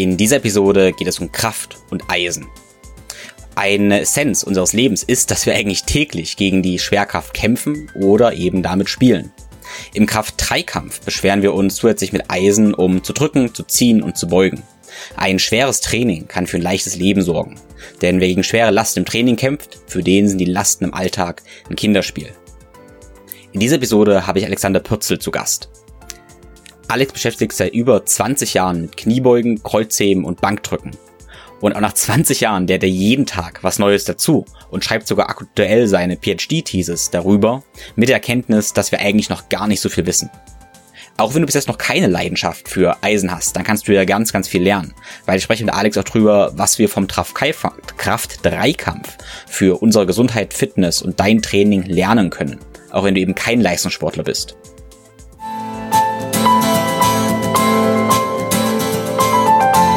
In dieser Episode geht es um Kraft und Eisen. Eine Essenz unseres Lebens ist, dass wir eigentlich täglich gegen die Schwerkraft kämpfen oder eben damit spielen. Im Kraft-3-Kampf beschweren wir uns zusätzlich mit Eisen, um zu drücken, zu ziehen und zu beugen. Ein schweres Training kann für ein leichtes Leben sorgen. Denn wer gegen schwere Lasten im Training kämpft, für den sind die Lasten im Alltag ein Kinderspiel. In dieser Episode habe ich Alexander Pürzel zu Gast. Alex beschäftigt sich seit über 20 Jahren mit Kniebeugen, Kreuzheben und Bankdrücken. Und auch nach 20 Jahren lernt er jeden Tag was Neues dazu und schreibt sogar aktuell seine PhD-Thesis darüber mit der Erkenntnis, dass wir eigentlich noch gar nicht so viel wissen. Auch wenn du bis jetzt noch keine Leidenschaft für Eisen hast, dann kannst du ja ganz, ganz viel lernen. Weil ich spreche mit Alex auch drüber, was wir vom Kraft-3-Kampf für unsere Gesundheit, Fitness und dein Training lernen können. Auch wenn du eben kein Leistungssportler bist.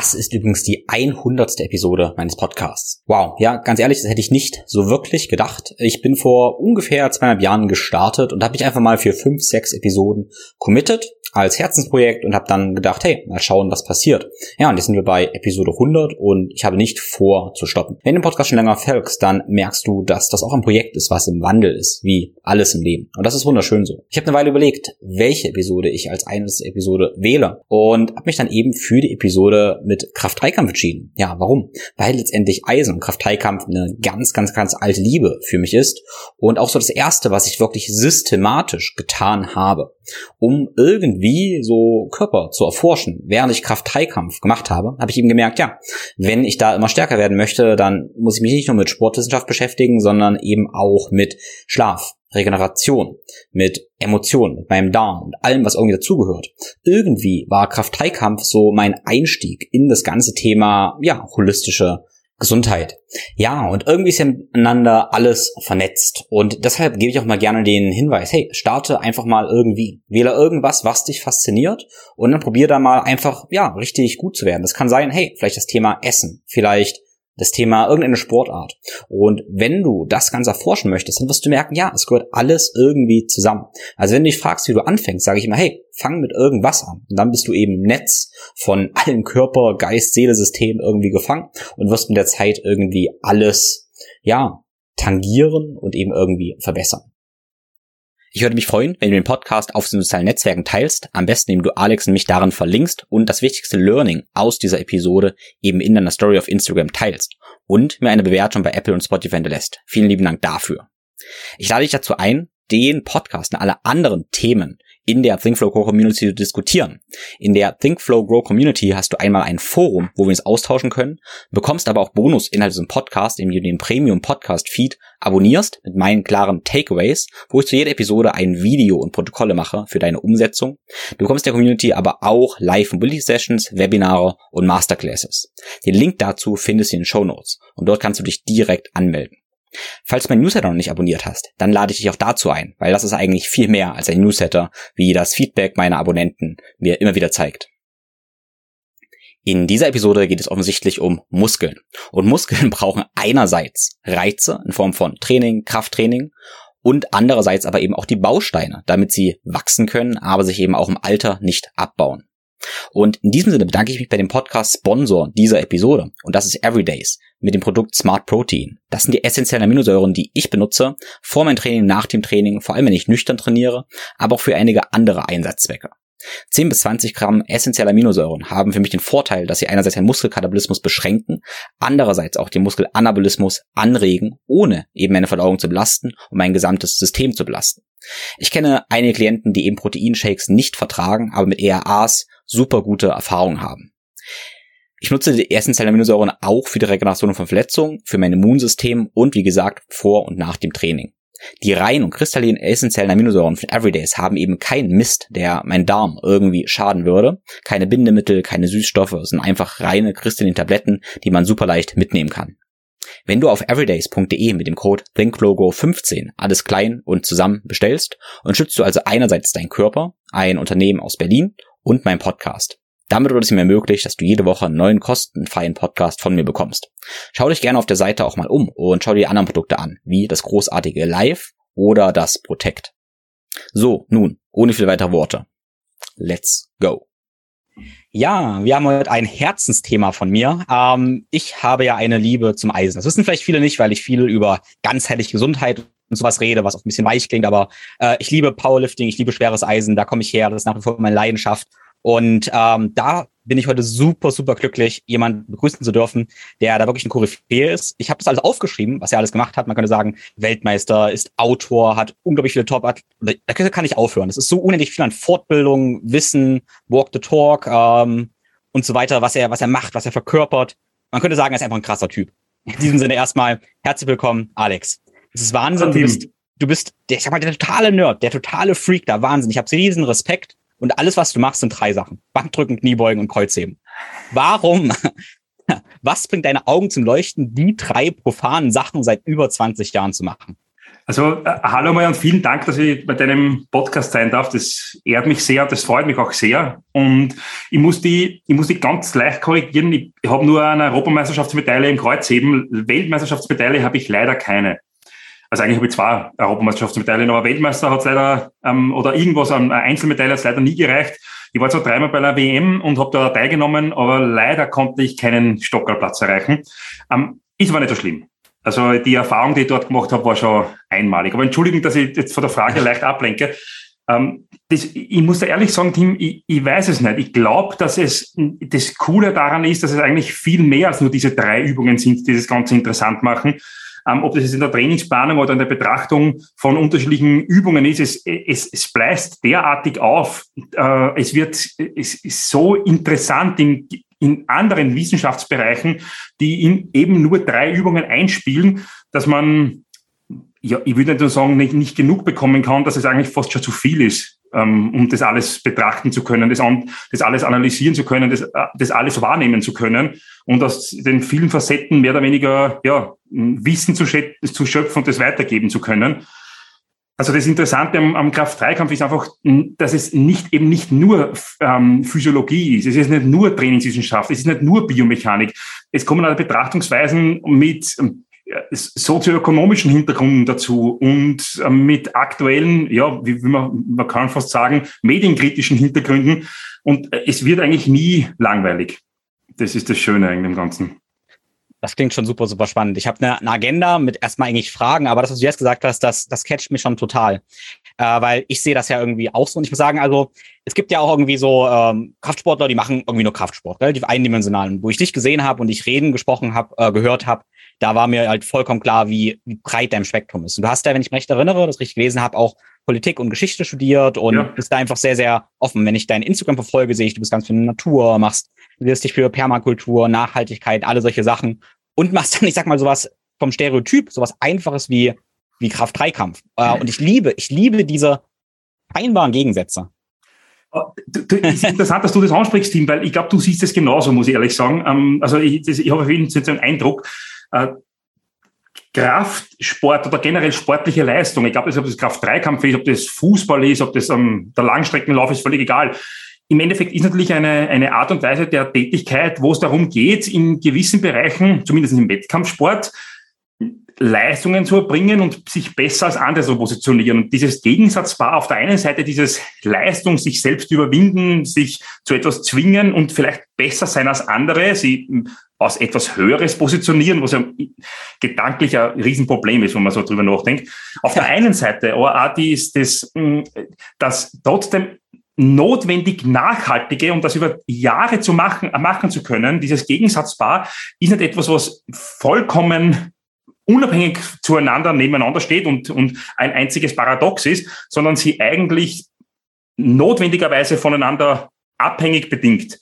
Das ist übrigens die 100. Episode meines Podcasts. Wow, ja, ganz ehrlich, das hätte ich nicht so wirklich gedacht. Ich bin vor ungefähr zweieinhalb Jahren gestartet und habe mich einfach mal für fünf, sechs Episoden committed als Herzensprojekt und habe dann gedacht, hey, mal schauen, was passiert. Ja, und jetzt sind wir bei Episode 100 und ich habe nicht vor zu stoppen. Wenn du den Podcast schon länger folgst, dann merkst du, dass das auch ein Projekt ist, was im Wandel ist, wie alles im Leben. Und das ist wunderschön so. Ich habe eine Weile überlegt, welche Episode ich als eine Episode wähle und habe mich dann eben für die Episode mit Kraft-3-Kampf entschieden. Ja, warum? Weil letztendlich Eisen und Kraft-3-Kampf eine ganz, ganz, ganz alte Liebe für mich ist und auch so das erste, was ich wirklich systematisch getan habe, um irgendwie so Körper zu erforschen. Während ich Kraft-3-Kampf gemacht habe, habe ich eben gemerkt, ja, wenn ich da immer stärker werden möchte, dann muss ich mich nicht nur mit Sportwissenschaft beschäftigen, sondern eben auch mit Schlaf, Regeneration, mit Emotionen, mit meinem Darm und allem, was irgendwie dazugehört. Irgendwie war Kraft-3-Kampf so mein Einstieg in das ganze Thema, ja, holistische Gesundheit. Ja, und irgendwie ist ja miteinander alles vernetzt. Und deshalb gebe ich auch mal gerne den Hinweis, hey, starte einfach mal irgendwie. Wähle irgendwas, was dich fasziniert und dann probier da mal einfach, ja, richtig gut zu werden. Das kann sein, hey, vielleicht das Thema Essen, vielleicht das Thema irgendeine Sportart. Und wenn du das Ganze erforschen möchtest, dann wirst du merken, ja, es gehört alles irgendwie zusammen. Also wenn du dich fragst, wie du anfängst, sage ich immer, hey, fang mit irgendwas an. Und dann bist du eben im Netz von allen Körper, Geist, Seele, System irgendwie gefangen und wirst mit der Zeit irgendwie alles, ja, tangieren und eben irgendwie verbessern. Ich würde mich freuen, wenn du den Podcast auf den sozialen Netzwerken teilst, am besten indem du Alex und mich darin verlinkst und das wichtigste Learning aus dieser Episode eben in deiner Story auf Instagram teilst und mir eine Bewertung bei Apple und Spotify hinterlässt. Vielen lieben Dank dafür. Ich lade dich dazu ein, den Podcast und alle anderen Themen in der ThinkFlow Grow Community zu diskutieren. In der ThinkFlow Grow Community hast du einmal ein Forum, wo wir uns austauschen können, bekommst aber auch Bonusinhalte zum Podcast, indem du den Premium Podcast Feed abonnierst mit meinen klaren Takeaways, wo ich zu jeder Episode ein Video und Protokolle mache für deine Umsetzung. Du bekommst der Community aber auch Live Mobility Sessions, Webinare und Masterclasses. Den Link dazu findest du in den Show Notes und dort kannst du dich direkt anmelden. Falls du mein Newsletter noch nicht abonniert hast, dann lade ich dich auch dazu ein, weil das ist eigentlich viel mehr als ein Newsletter, wie das Feedback meiner Abonnenten mir immer wieder zeigt. In dieser Episode geht es offensichtlich um Muskeln. Und Muskeln brauchen einerseits Reize in Form von Training, Krafttraining und andererseits aber eben auch die Bausteine, damit sie wachsen können, aber sich eben auch im Alter nicht abbauen. Und in diesem Sinne bedanke ich mich bei dem Podcast-Sponsor dieser Episode. Und das ist Everydays mit dem Produkt Smart Protein. Das sind die essentiellen Aminosäuren, die ich benutze vor meinem Training, nach dem Training, vor allem wenn ich nüchtern trainiere, aber auch für einige andere Einsatzzwecke. 10 bis 20 Gramm essentielle Aminosäuren haben für mich den Vorteil, dass sie einerseits den Muskelkatabolismus beschränken, andererseits auch den Muskelanabolismus anregen, ohne eben meine Verdauung zu belasten und mein gesamtes System zu belasten. Ich kenne einige Klienten, die eben Proteinshakes nicht vertragen, aber mit ERAs super gute Erfahrungen haben. Ich nutze die essentiellen Aminosäuren auch für die Regeneration von Verletzungen, für mein Immunsystem und wie gesagt vor und nach dem Training. Die reinen und kristallinen essentiellen Aminosäuren von Everydays haben eben keinen Mist, der mein Darm irgendwie schaden würde. Keine Bindemittel, keine Süßstoffe, es sind einfach reine kristallinen Tabletten, die man super leicht mitnehmen kann. Wenn du auf everydays.de mit dem Code ThinkLogo15 alles klein und zusammen bestellst, unterstützt du also einerseits deinen Körper, ein Unternehmen aus Berlin und mein Podcast. Damit wird es mir möglich, dass du jede Woche einen neuen kostenfreien Podcast von mir bekommst. Schau dich gerne auf der Seite auch mal um und schau dir die anderen Produkte an, wie das großartige Live oder das Protect. So, nun, ohne viel weitere Worte. Let's go. Ja, wir haben heute ein Herzensthema von mir. Ähm, ich habe ja eine Liebe zum Eisen. Das wissen vielleicht viele nicht, weil ich viel über ganzheitliche Gesundheit und sowas rede, was auch ein bisschen weich klingt, aber äh, ich liebe Powerlifting, ich liebe schweres Eisen, da komme ich her, das ist nach wie vor meine Leidenschaft. Und ähm, da bin ich heute super, super glücklich, jemanden begrüßen zu dürfen, der da wirklich ein Koryphäe ist. Ich habe das alles aufgeschrieben, was er alles gemacht hat. Man könnte sagen, Weltmeister, ist Autor, hat unglaublich viele top Da kann ich aufhören. Es ist so unendlich viel an Fortbildung, Wissen, Walk the Talk ähm, und so weiter, was er, was er macht, was er verkörpert. Man könnte sagen, er ist einfach ein krasser Typ. In diesem Sinne erstmal herzlich willkommen, Alex. Es ist Wahnsinn. Du bist, du bist der, ich sag mal, der totale Nerd, der totale Freak da. Wahnsinn. Ich habe riesen Respekt und alles, was du machst, sind drei Sachen. Bankdrücken, Kniebeugen und Kreuzheben. Warum? Was bringt deine Augen zum Leuchten, die drei profanen Sachen seit über 20 Jahren zu machen? Also äh, hallo mal und vielen Dank, dass ich bei deinem Podcast sein darf. Das ehrt mich sehr, das freut mich auch sehr. Und ich muss die, ich muss die ganz leicht korrigieren. Ich, ich habe nur eine Europameisterschaftsmedaille im Kreuzheben. Weltmeisterschaftsmedaille habe ich leider keine. Also eigentlich habe ich zwei Europameisterschaftsmedaillen, aber Weltmeister hat es leider, ähm, oder irgendwas an Einzelmedaille hat es leider nie gereicht. Ich war zwar dreimal bei der WM und habe da teilgenommen, aber leider konnte ich keinen Stockerplatz erreichen. Ähm, ist aber nicht so schlimm. Also die Erfahrung, die ich dort gemacht habe, war schon einmalig. Aber entschuldigen, dass ich jetzt von der Frage leicht ablenke. Ähm, das, ich muss da ehrlich sagen, Tim, ich, ich weiß es nicht. Ich glaube, dass es das Coole daran ist, dass es eigentlich viel mehr als nur diese drei Übungen sind, die das Ganze interessant machen ähm, ob das jetzt in der Trainingsplanung oder in der Betrachtung von unterschiedlichen Übungen ist, es, es, es bleibt derartig auf. Äh, es wird es ist so interessant in, in anderen Wissenschaftsbereichen, die in eben nur drei Übungen einspielen, dass man, ja, ich würde nicht nur sagen, nicht, nicht genug bekommen kann, dass es eigentlich fast schon zu viel ist um das alles betrachten zu können, das, das alles analysieren zu können, das, äh, das alles wahrnehmen zu können und aus den vielen Facetten mehr oder weniger ja, Wissen zu, zu schöpfen und das weitergeben zu können. Also das Interessante am, am Kraft-3-Kampf ist einfach, dass es nicht eben nicht nur ähm, Physiologie ist, es ist nicht nur Trainingswissenschaft, es ist nicht nur Biomechanik. Es kommen alle Betrachtungsweisen mit sozioökonomischen Hintergründen dazu und ähm, mit aktuellen, ja, wie, man, man kann fast sagen, medienkritischen Hintergründen. Und äh, es wird eigentlich nie langweilig. Das ist das Schöne in dem Ganzen. Das klingt schon super, super spannend. Ich habe eine, eine Agenda mit erstmal eigentlich Fragen, aber das, was du jetzt gesagt hast, das, das catcht mich schon total. Äh, weil ich sehe das ja irgendwie auch so. Und ich muss sagen, also es gibt ja auch irgendwie so ähm, Kraftsportler, die machen irgendwie nur Kraftsport, relativ eindimensional. Wo ich dich gesehen habe und ich reden gesprochen habe, äh, gehört habe, da war mir halt vollkommen klar, wie, wie breit dein Spektrum ist. Und du hast ja, wenn ich mich recht erinnere, das richtig gelesen habe, auch Politik und Geschichte studiert und ja. bist da einfach sehr, sehr offen. Wenn ich dein Instagram verfolge, sehe ich, du bist ganz für Natur, machst, du wirst dich für Permakultur, Nachhaltigkeit, alle solche Sachen und machst dann, ich sag mal, sowas vom Stereotyp, sowas Einfaches wie, wie Kraft-3-Kampf. Äh, und ich liebe, ich liebe diese scheinbaren Gegensätze. Oh, es ist interessant, dass du das ansprichst, Tim, weil ich glaube, du siehst es genauso, muss ich ehrlich sagen. Ähm, also ich, ich habe auf jeden Fall einen Eindruck, äh, Kraftsport oder generell sportliche Leistung, ich glaube, ob das Kraft-3-Kampf ist, ob das Fußball ist, ob das ähm, der Langstreckenlauf ist, völlig egal. Im Endeffekt ist natürlich eine, eine Art und Weise der Tätigkeit, wo es darum geht, in gewissen Bereichen, zumindest im Wettkampfsport, Leistungen zu erbringen und sich besser als andere zu positionieren. Und dieses Gegensatzpaar auf der einen Seite dieses Leistung, sich selbst überwinden, sich zu etwas zwingen und vielleicht besser sein als andere, sie aus etwas Höheres positionieren, was ja gedanklich ein Riesenproblem ist, wenn man so drüber nachdenkt. Auf der einen Seite aber auch die ist das, hm, das trotzdem notwendig nachhaltige, um das über Jahre zu machen, machen zu können, dieses Gegensatzpaar, ist nicht etwas, was vollkommen unabhängig zueinander nebeneinander steht und, und ein einziges Paradox ist, sondern sie eigentlich notwendigerweise voneinander abhängig bedingt.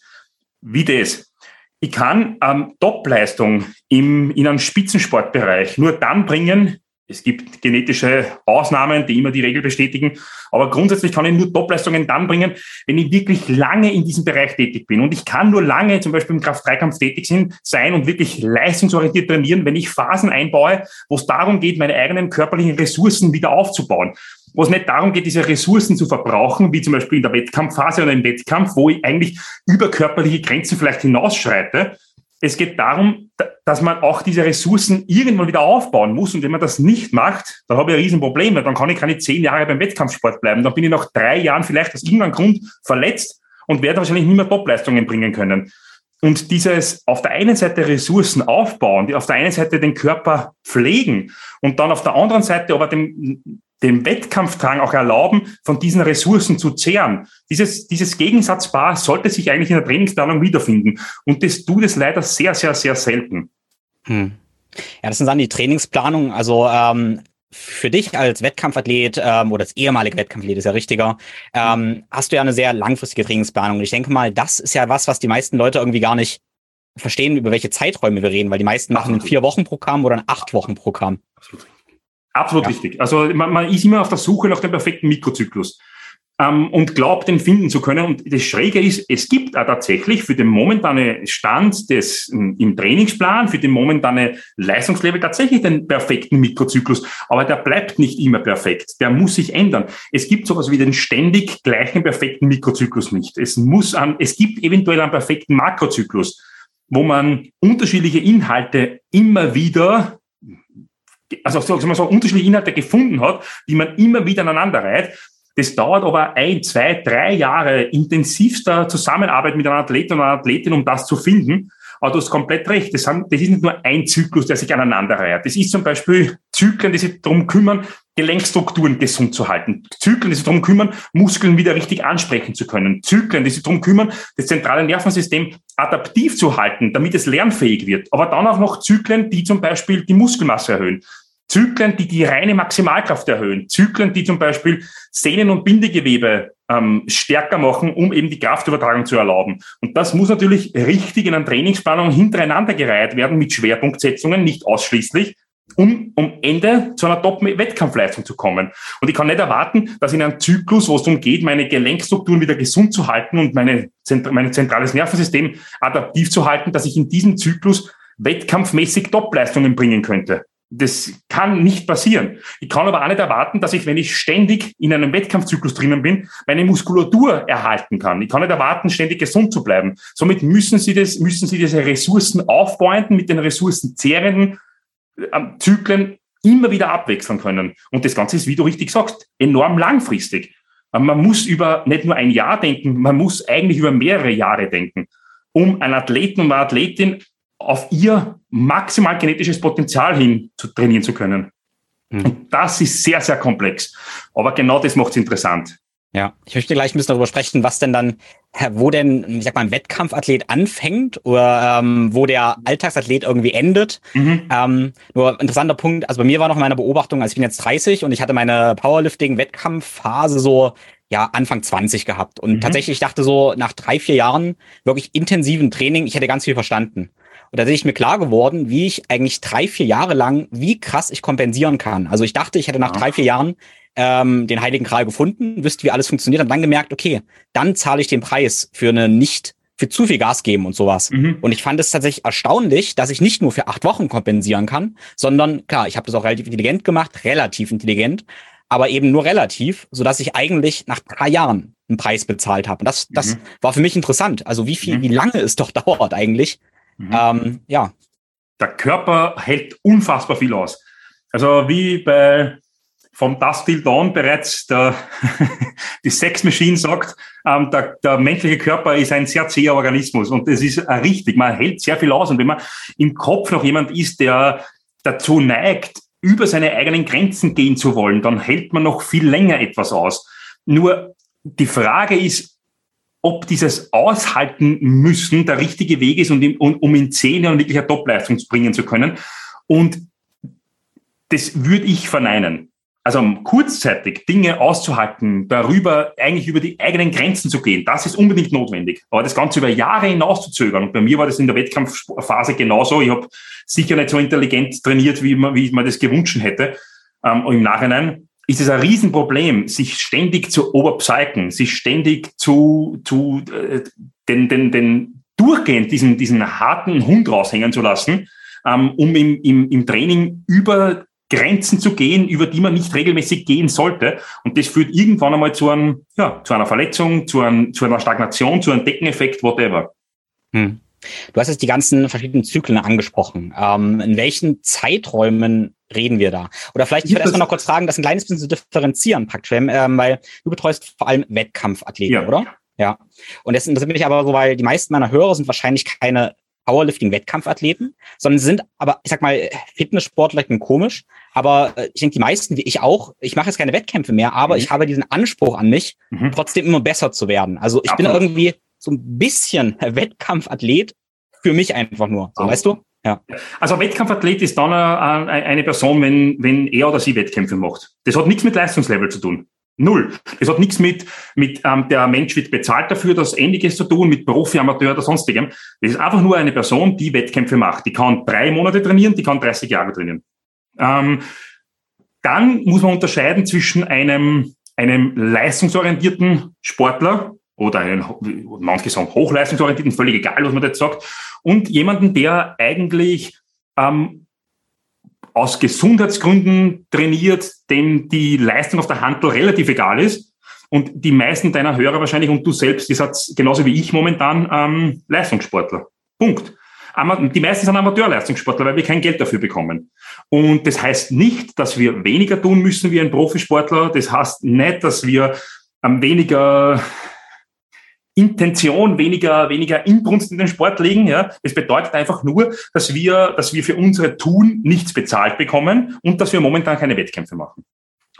Wie das? Ich kann ähm, Topleistung im, in einem Spitzensportbereich nur dann bringen, es gibt genetische Ausnahmen, die immer die Regel bestätigen. Aber grundsätzlich kann ich nur Topleistungen dann bringen, wenn ich wirklich lange in diesem Bereich tätig bin. Und ich kann nur lange zum Beispiel im Kraft-3-Kampf tätig sein und wirklich leistungsorientiert trainieren, wenn ich Phasen einbaue, wo es darum geht, meine eigenen körperlichen Ressourcen wieder aufzubauen. Wo es nicht darum geht, diese Ressourcen zu verbrauchen, wie zum Beispiel in der Wettkampfphase oder im Wettkampf, wo ich eigentlich über körperliche Grenzen vielleicht hinausschreite, es geht darum, dass man auch diese Ressourcen irgendwann wieder aufbauen muss. Und wenn man das nicht macht, dann habe ich ein Riesenproblem. Dann kann ich keine zehn Jahre beim Wettkampfsport bleiben. Dann bin ich nach drei Jahren vielleicht aus irgendeinem Grund verletzt und werde wahrscheinlich nicht mehr Topleistungen bringen können. Und dieses auf der einen Seite Ressourcen aufbauen, auf der einen Seite den Körper pflegen und dann auf der anderen Seite aber dem, dem Wettkampfdrang auch erlauben, von diesen Ressourcen zu zehren. Dieses, dieses Gegensatzpaar sollte sich eigentlich in der Trainingsplanung wiederfinden. Und das tut es leider sehr, sehr, sehr selten. Hm. Ja, das sind dann die Trainingsplanung. Also ähm, für dich als Wettkampfathlet ähm, oder als ehemaliger Wettkampfathlet ist ja richtiger, ähm, hast du ja eine sehr langfristige Trainingsplanung. Und ich denke mal, das ist ja was, was die meisten Leute irgendwie gar nicht verstehen, über welche Zeiträume wir reden, weil die meisten machen ein vier Wochen Programm oder ein acht Wochen Programm. Absolut. Absolut ja. richtig. Also man, man, ist immer auf der Suche nach dem perfekten Mikrozyklus ähm, und glaubt, den finden zu können. Und das Schräge ist, es gibt auch tatsächlich für den momentanen Stand des im Trainingsplan, für den momentanen Leistungslevel tatsächlich den perfekten Mikrozyklus. Aber der bleibt nicht immer perfekt. Der muss sich ändern. Es gibt sowas wie den ständig gleichen perfekten Mikrozyklus nicht. Es muss an, es gibt eventuell einen perfekten Makrozyklus wo man unterschiedliche Inhalte immer wieder also sagen wir so, unterschiedliche Inhalte gefunden hat, die man immer wieder aneinander reiht. Das dauert aber ein, zwei, drei Jahre intensivster Zusammenarbeit mit einem Athleten und einer Athletin, um das zu finden. Aber du hast komplett recht. Das, haben, das ist nicht nur ein Zyklus, der sich aneinander reiht. Das ist zum Beispiel Zyklen, die sich darum kümmern, Gelenkstrukturen gesund zu halten. Zyklen, die sich darum kümmern, Muskeln wieder richtig ansprechen zu können. Zyklen, die sich darum kümmern, das zentrale Nervensystem adaptiv zu halten, damit es lernfähig wird. Aber dann auch noch Zyklen, die zum Beispiel die Muskelmasse erhöhen. Zyklen, die die reine Maximalkraft erhöhen. Zyklen, die zum Beispiel Sehnen- und Bindegewebe ähm, stärker machen, um eben die Kraftübertragung zu erlauben. Und das muss natürlich richtig in einer Trainingsplanung hintereinander gereiht werden mit Schwerpunktsetzungen, nicht ausschließlich, um am Ende zu einer Top-Wettkampfleistung zu kommen. Und ich kann nicht erwarten, dass in einem Zyklus, wo es darum geht, meine Gelenkstrukturen wieder gesund zu halten und meine, mein zentrales Nervensystem adaptiv zu halten, dass ich in diesem Zyklus wettkampfmäßig Topleistungen bringen könnte. Das kann nicht passieren. Ich kann aber auch nicht erwarten, dass ich, wenn ich ständig in einem Wettkampfzyklus drinnen bin, meine Muskulatur erhalten kann. Ich kann nicht erwarten, ständig gesund zu bleiben. Somit müssen Sie das, müssen Sie diese Ressourcen aufbauenden, mit den Ressourcen zehrenden ähm, Zyklen immer wieder abwechseln können. Und das Ganze ist, wie du richtig sagst, enorm langfristig. Ähm, man muss über nicht nur ein Jahr denken, man muss eigentlich über mehrere Jahre denken, um einen Athleten und eine Athletin auf ihr maximal genetisches Potenzial hin zu trainieren zu können. Mhm. Und das ist sehr, sehr komplex. Aber genau das macht es interessant. Ja, ich möchte gleich ein bisschen darüber sprechen, was denn dann, wo denn, ich sag mal, ein Wettkampfathlet anfängt oder ähm, wo der Alltagsathlet irgendwie endet. Mhm. Ähm, nur interessanter Punkt, also bei mir war noch in meiner Beobachtung, also ich bin jetzt 30 und ich hatte meine Powerlifting-Wettkampfphase so ja, Anfang 20 gehabt. Und mhm. tatsächlich, ich dachte so, nach drei, vier Jahren wirklich intensiven Training, ich hätte ganz viel verstanden. Und da ist mir klar geworden, wie ich eigentlich drei, vier Jahre lang, wie krass ich kompensieren kann. Also ich dachte, ich hätte nach drei, vier Jahren ähm, den Heiligen Gral gefunden, wüsste, wie alles funktioniert, und dann gemerkt, okay, dann zahle ich den Preis für eine nicht für zu viel Gas geben und sowas. Mhm. Und ich fand es tatsächlich erstaunlich, dass ich nicht nur für acht Wochen kompensieren kann, sondern klar, ich habe das auch relativ intelligent gemacht, relativ intelligent, aber eben nur relativ, so dass ich eigentlich nach drei Jahren einen Preis bezahlt habe. Und das, das mhm. war für mich interessant. Also wie viel, mhm. wie lange es doch dauert eigentlich, Mhm. Ähm, ja. Der Körper hält unfassbar viel aus. Also wie bei vom Dust Till Dawn bereits der, die Sex Machine sagt, ähm, der, der menschliche Körper ist ein sehr zäher Organismus und das ist äh, richtig. Man hält sehr viel aus und wenn man im Kopf noch jemand ist, der dazu neigt, über seine eigenen Grenzen gehen zu wollen, dann hält man noch viel länger etwas aus. Nur die Frage ist, ob dieses Aushalten müssen der richtige Weg ist, um, in zehn Jahren wirklich eine Topleistung bringen zu können. Und das würde ich verneinen. Also kurzzeitig Dinge auszuhalten, darüber eigentlich über die eigenen Grenzen zu gehen, das ist unbedingt notwendig. Aber das Ganze über Jahre hinaus zu zögern, und bei mir war das in der Wettkampfphase genauso, ich habe sicher nicht so intelligent trainiert, wie man, wie man das gewünscht hätte, ähm, im Nachhinein, ist es ein Riesenproblem, sich ständig zu overpsychen, sich ständig zu, zu äh, den, den, den durchgehend diesen, diesen harten Hund raushängen zu lassen, ähm, um im, im, im Training über Grenzen zu gehen, über die man nicht regelmäßig gehen sollte. Und das führt irgendwann einmal zu, einem, ja, zu einer Verletzung, zu, einem, zu einer Stagnation, zu einem Deckeneffekt, whatever. Hm. Du hast jetzt die ganzen verschiedenen Zyklen angesprochen. Ähm, in welchen Zeiträumen reden wir da? Oder vielleicht, ich würde erstmal noch kurz fragen, das ein kleines bisschen zu differenzieren praktisch, ähm, weil du betreust vor allem Wettkampfathleten, ja. oder? Ja. Und das interessiert mich aber so, weil die meisten meiner Hörer sind wahrscheinlich keine Powerlifting-Wettkampfathleten, sondern sind aber, ich sag mal, Fitnesssportler, ich bin komisch, aber äh, ich denke, die meisten, wie ich auch, ich mache jetzt keine Wettkämpfe mehr, aber mhm. ich habe diesen Anspruch an mich, mhm. trotzdem immer besser zu werden. Also ich Absolut. bin irgendwie so ein bisschen Wettkampfathlet für mich einfach nur. So, weißt du? Ja. Also Wettkampfathlet ist dann eine Person, wenn, wenn er oder sie Wettkämpfe macht. Das hat nichts mit Leistungslevel zu tun. Null. Das hat nichts mit, mit ähm, der Mensch wird bezahlt dafür, das Ähnliches zu tun, mit Profi, Amateur oder sonstigem. Das ist einfach nur eine Person, die Wettkämpfe macht. Die kann drei Monate trainieren, die kann 30 Jahre trainieren. Ähm, dann muss man unterscheiden zwischen einem, einem leistungsorientierten Sportler oder einen, manche sagen hochleistungsorientierten, völlig egal, was man jetzt sagt, und jemanden, der eigentlich ähm, aus Gesundheitsgründen trainiert, dem die Leistung auf der Handel relativ egal ist. Und die meisten deiner Hörer wahrscheinlich und du selbst, die seid genauso wie ich momentan ähm, Leistungssportler. Punkt. Die meisten sind Amateurleistungssportler, weil wir kein Geld dafür bekommen. Und das heißt nicht, dass wir weniger tun müssen wie ein Profisportler. Das heißt nicht, dass wir ähm, weniger Intention, weniger, weniger Inbrunst in den Sport legen. Ja. Es bedeutet einfach nur, dass wir, dass wir für unsere Tun nichts bezahlt bekommen und dass wir momentan keine Wettkämpfe machen.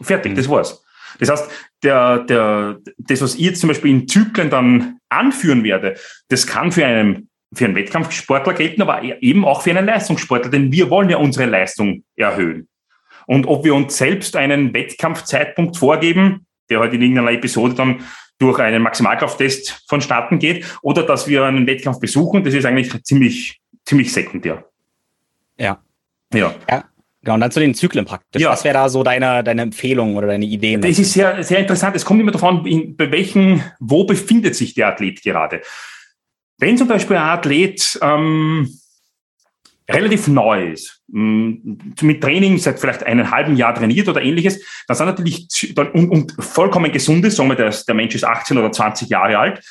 Fertig, das war's. Das heißt, der, der, das, was ich jetzt zum Beispiel in Zyklen dann anführen werde, das kann für einen, für einen Wettkampfsportler gelten, aber eben auch für einen Leistungssportler, denn wir wollen ja unsere Leistung erhöhen. Und ob wir uns selbst einen Wettkampfzeitpunkt vorgeben, der heute halt in irgendeiner Episode dann durch einen Maximalkrafttest vonstatten geht oder dass wir einen Wettkampf besuchen, das ist eigentlich ziemlich, ziemlich sekundär. Ja. Ja. ja. Genau, und dann zu den Zyklen praktisch. Ja. Was wäre da so deine, deine Empfehlung oder deine Ideen? Das ist sehr, sehr interessant. Es kommt immer davon, in, bei welchen, wo befindet sich der Athlet gerade. Wenn zum Beispiel ein Athlet ähm, relativ neu ist, mit Training seit vielleicht einem halben Jahr trainiert oder ähnliches, dann sind natürlich, und, und vollkommen gesund ist, sagen wir, der, der Mensch ist 18 oder 20 Jahre alt,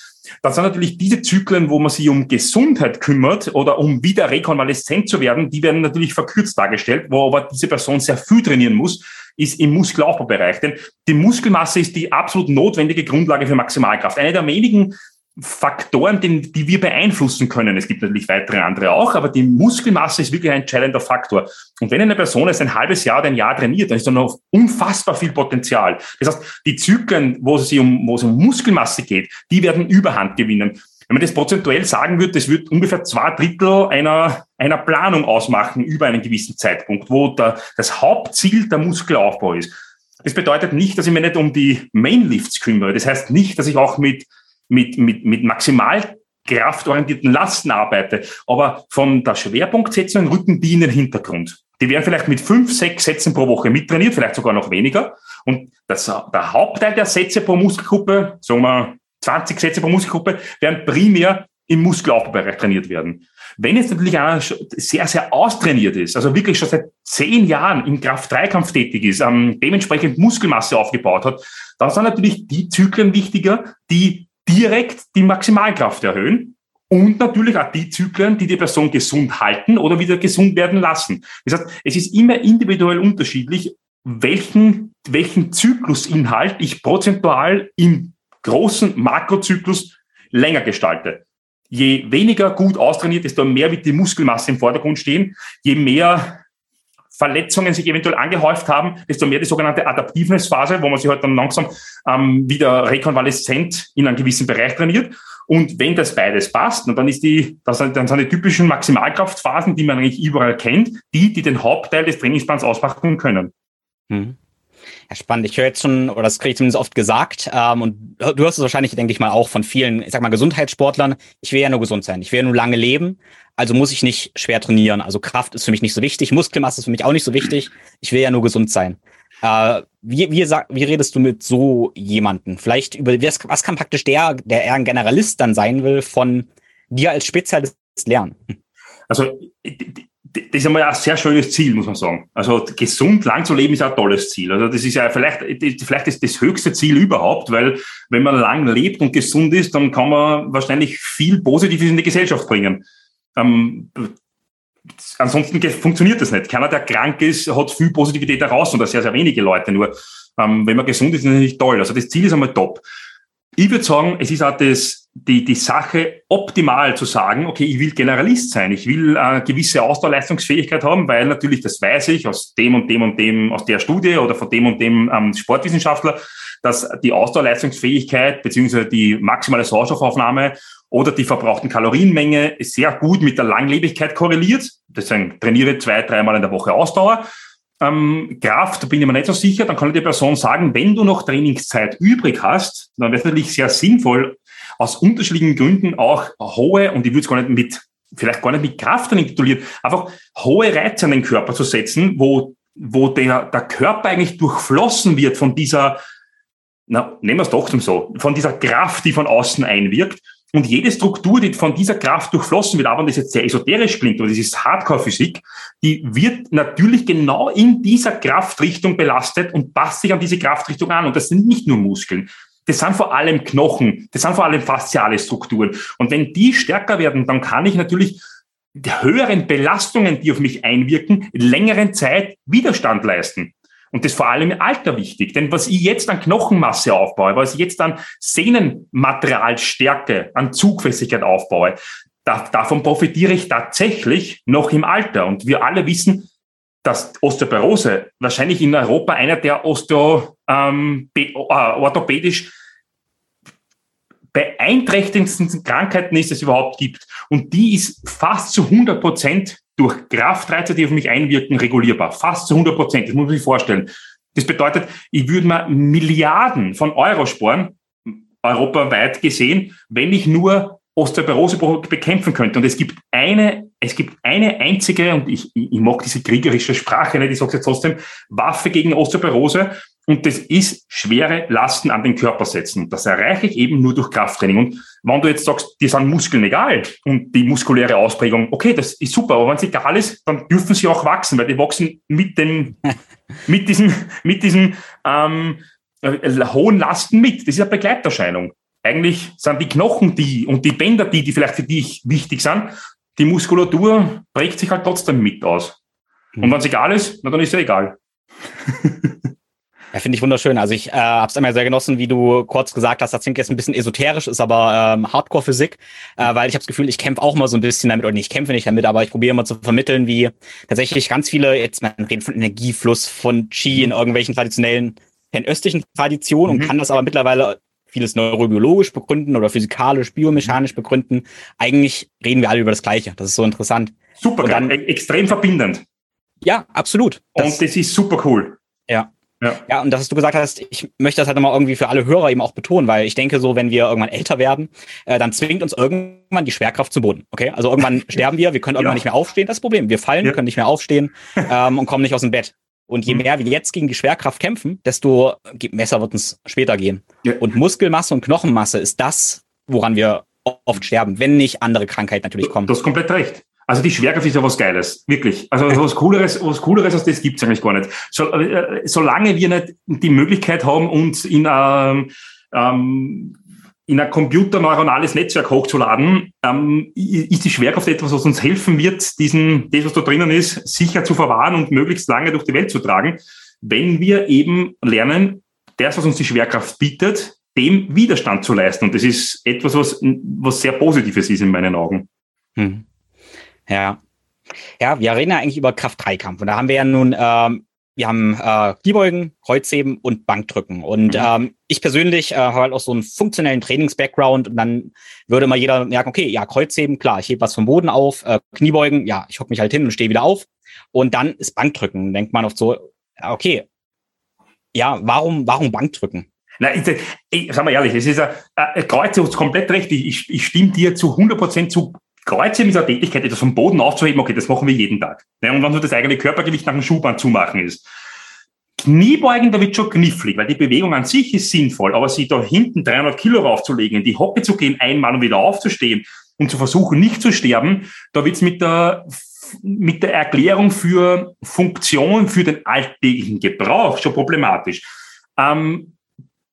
dann sind natürlich diese Zyklen, wo man sich um Gesundheit kümmert oder um wieder rekonvaleszent zu werden, die werden natürlich verkürzt dargestellt, wo aber diese Person sehr viel trainieren muss, ist im Muskelaufbaubereich. Denn die Muskelmasse ist die absolut notwendige Grundlage für Maximalkraft. Eine der wenigen Faktoren, die, die wir beeinflussen können. Es gibt natürlich weitere andere auch, aber die Muskelmasse ist wirklich ein entscheidender Faktor. Und wenn eine Person es ein halbes Jahr oder ein Jahr trainiert, dann ist da noch unfassbar viel Potenzial. Das heißt, die Zyklen, wo es um, wo es um Muskelmasse geht, die werden Überhand gewinnen. Wenn man das prozentuell sagen würde, das wird ungefähr zwei Drittel einer, einer Planung ausmachen über einen gewissen Zeitpunkt, wo der, das Hauptziel der Muskelaufbau ist. Das bedeutet nicht, dass ich mich nicht um die Mainlifts kümmere. Das heißt nicht, dass ich auch mit mit, mit, mit maximalkraftorientierten Lasten arbeite, aber von der Schwerpunktsetzung rücken die in den Hintergrund. Die werden vielleicht mit fünf, sechs Sätzen pro Woche mittrainiert, vielleicht sogar noch weniger. Und das, der Hauptteil der Sätze pro Muskelgruppe, sagen wir 20 Sätze pro Muskelgruppe, werden primär im Muskelaufbaubereich trainiert werden. Wenn jetzt natürlich einer sehr, sehr austrainiert ist, also wirklich schon seit zehn Jahren im Kraft-3-Kampf tätig ist, ähm, dementsprechend Muskelmasse aufgebaut hat, dann sind natürlich die Zyklen wichtiger, die direkt die Maximalkraft erhöhen und natürlich auch die Zyklen, die die Person gesund halten oder wieder gesund werden lassen. Das heißt, es ist immer individuell unterschiedlich, welchen, welchen Zyklusinhalt ich prozentual im großen Makrozyklus länger gestalte. Je weniger gut austrainiert, desto mehr wird die Muskelmasse im Vordergrund stehen. Je mehr Verletzungen sich eventuell angehäuft haben, desto mehr die sogenannte Adaptiveness-Phase, wo man sich halt dann langsam ähm, wieder rekonvaleszent in einem gewissen Bereich trainiert. Und wenn das beides passt, dann ist die, das sind, dann sind die typischen Maximalkraftphasen, die man eigentlich überall kennt, die, die den Hauptteil des Trainingsplans ausmachen können. Mhm. Ja, spannend. Ich höre jetzt schon, oder das kriege ich zumindest oft gesagt, ähm, und du hörst es wahrscheinlich, denke ich mal, auch von vielen, ich sag mal, Gesundheitssportlern, ich will ja nur gesund sein, ich will ja nur lange leben, also muss ich nicht schwer trainieren. Also Kraft ist für mich nicht so wichtig, Muskelmasse ist für mich auch nicht so wichtig, ich will ja nur gesund sein. Äh, wie, wie, sag, wie redest du mit so jemanden? Vielleicht über was, was kann praktisch der, der eher ein Generalist dann sein will, von dir als Spezialist lernen? Also das ist einmal ein sehr schönes Ziel, muss man sagen. Also gesund lang zu leben ist ein tolles Ziel. Also das ist ja vielleicht, vielleicht ist das höchste Ziel überhaupt, weil wenn man lang lebt und gesund ist, dann kann man wahrscheinlich viel Positives in die Gesellschaft bringen. Ähm, ansonsten funktioniert das nicht. Keiner, der krank ist, hat viel Positivität heraus und sehr, sehr wenige Leute. Nur ähm, wenn man gesund ist, ist das natürlich toll. Also das Ziel ist einmal top. Ich würde sagen, es ist auch das, die, die Sache optimal zu sagen, okay, ich will Generalist sein, ich will eine gewisse Ausdauerleistungsfähigkeit haben, weil natürlich, das weiß ich aus dem und dem und dem, aus der Studie oder von dem und dem ähm, Sportwissenschaftler, dass die Ausdauerleistungsfähigkeit beziehungsweise die maximale Sauerstoffaufnahme oder die verbrauchten Kalorienmenge sehr gut mit der Langlebigkeit korreliert. Deswegen trainiere zwei, dreimal in der Woche Ausdauer ähm, Kraft, da bin ich mir nicht so sicher, dann kann die Person sagen, wenn du noch Trainingszeit übrig hast, dann wäre es natürlich sehr sinnvoll, aus unterschiedlichen Gründen auch hohe, und ich würde es gar nicht mit, vielleicht gar nicht mit Kraft titulieren, einfach hohe Reize an den Körper zu setzen, wo, wo der, der Körper eigentlich durchflossen wird von dieser, na, nehmen wir es doch so, von dieser Kraft, die von außen einwirkt und jede Struktur, die von dieser Kraft durchflossen wird, wenn das jetzt sehr esoterisch klingt, aber das ist Hardcore-Physik, die wird natürlich genau in dieser Kraftrichtung belastet und passt sich an diese Kraftrichtung an. Und das sind nicht nur Muskeln. Das sind vor allem Knochen, das sind vor allem fasziale Strukturen. Und wenn die stärker werden, dann kann ich natürlich die höheren Belastungen, die auf mich einwirken, längeren Zeit Widerstand leisten. Und das ist vor allem im Alter wichtig. Denn was ich jetzt an Knochenmasse aufbaue, was ich jetzt an Sehnenmaterialstärke, an Zugfestigkeit aufbaue, da, davon profitiere ich tatsächlich noch im Alter. Und wir alle wissen, dass Osteoporose wahrscheinlich in Europa einer der Osteo, ähm, äh, orthopädisch beeinträchtigendsten Krankheiten ist, es überhaupt gibt. Und die ist fast zu 100 Prozent durch Kraftreize, die auf mich einwirken, regulierbar. Fast zu 100 Prozent. Das muss man sich vorstellen. Das bedeutet, ich würde mal Milliarden von Euro sparen, europaweit gesehen, wenn ich nur Osteoporose bekämpfen könnte. Und es gibt eine, es gibt eine einzige, und ich, ich mag diese kriegerische Sprache nicht, ich sage jetzt trotzdem, Waffe gegen Osteoporose. Und das ist schwere Lasten an den Körper setzen. Das erreiche ich eben nur durch Krafttraining. Und wenn du jetzt sagst, die sind Muskeln egal und die muskuläre Ausprägung, okay, das ist super, aber wenn es egal ist, dann dürfen sie auch wachsen, weil die wachsen mit dem, mit diesem, mit diesem ähm, äh, hohen Lasten mit. Das ist eine Begleiterscheinung. Eigentlich sind die Knochen die und die Bänder die, die vielleicht für dich wichtig sind. Die Muskulatur prägt sich halt trotzdem mit aus. Und mhm. wenn es egal ist, na, dann ist ja egal. Ja, finde ich wunderschön. Also ich äh, habe es immer sehr genossen, wie du kurz gesagt hast, das klingt jetzt ein bisschen esoterisch, ist aber ähm, Hardcore-Physik, äh, weil ich habe das Gefühl, ich kämpfe auch mal so ein bisschen damit, oder nicht, ich kämpfe nicht damit, aber ich probiere mal zu vermitteln, wie tatsächlich ganz viele, jetzt man redet von Energiefluss, von Qi in irgendwelchen traditionellen, fernöstlichen Traditionen mhm. und kann das aber mittlerweile vieles neurobiologisch begründen oder physikalisch, biomechanisch begründen. Eigentlich reden wir alle über das Gleiche. Das ist so interessant. Super, dann, e-, extrem verbindend. Ja, absolut. Das, und das ist super cool. Ja. Ja. ja, und das, was du gesagt hast, ich möchte das halt nochmal irgendwie für alle Hörer eben auch betonen, weil ich denke so, wenn wir irgendwann älter werden, äh, dann zwingt uns irgendwann die Schwerkraft zum Boden. Okay, also irgendwann sterben wir, wir können irgendwann ja. nicht mehr aufstehen. Das Problem. Wir fallen, ja. können nicht mehr aufstehen ähm, und kommen nicht aus dem Bett. Und je mhm. mehr wir jetzt gegen die Schwerkraft kämpfen, desto besser wird uns später gehen. Ja. Und Muskelmasse und Knochenmasse ist das, woran wir oft sterben, wenn nicht andere Krankheiten natürlich kommen. Du hast komplett recht. Also die Schwerkraft ist ja was Geiles, wirklich. Also was Cooleres, was Cooleres als das gibt's eigentlich gar nicht. So, äh, solange wir nicht die Möglichkeit haben, uns in, ähm, ähm, in ein computerneuronales Netzwerk hochzuladen, ähm, ist die Schwerkraft etwas, was uns helfen wird, diesen, das, was da drinnen ist, sicher zu verwahren und möglichst lange durch die Welt zu tragen, wenn wir eben lernen, das, was uns die Schwerkraft bietet, dem Widerstand zu leisten. Und das ist etwas, was, was sehr Positives ist in meinen Augen. Hm. Ja. Ja, wir reden ja eigentlich über Kraft-3-Kampf. Und da haben wir ja nun, ähm, wir haben äh, Kniebeugen, Kreuzheben und Bankdrücken. Und mhm. ähm, ich persönlich äh, habe halt auch so einen funktionellen Trainings-Background und dann würde mal jeder merken, okay, ja, Kreuzheben, klar, ich hebe was vom Boden auf, äh, Kniebeugen, ja, ich hocke mich halt hin und stehe wieder auf. Und dann ist Bankdrücken. Denkt man oft so, okay, ja, warum, warum Bankdrücken? Na, ich, ich, sag mal ehrlich, es ist ein, ein Kreuz, komplett recht. Ich, ich stimme dir zu 100 Prozent zu. Kreuzheben ist eine Tätigkeit, etwas vom Boden aufzuheben, okay, das machen wir jeden Tag. Und wenn nur das eigene Körpergewicht nach dem Schuhband zumachen ist. Kniebeugen, da wird schon knifflig, weil die Bewegung an sich ist sinnvoll, aber sie da hinten 300 Kilo raufzulegen, in die Hocke zu gehen, einmal und wieder aufzustehen und zu versuchen, nicht zu sterben, da wird's mit der mit der Erklärung für Funktion für den alltäglichen Gebrauch schon problematisch. Ähm,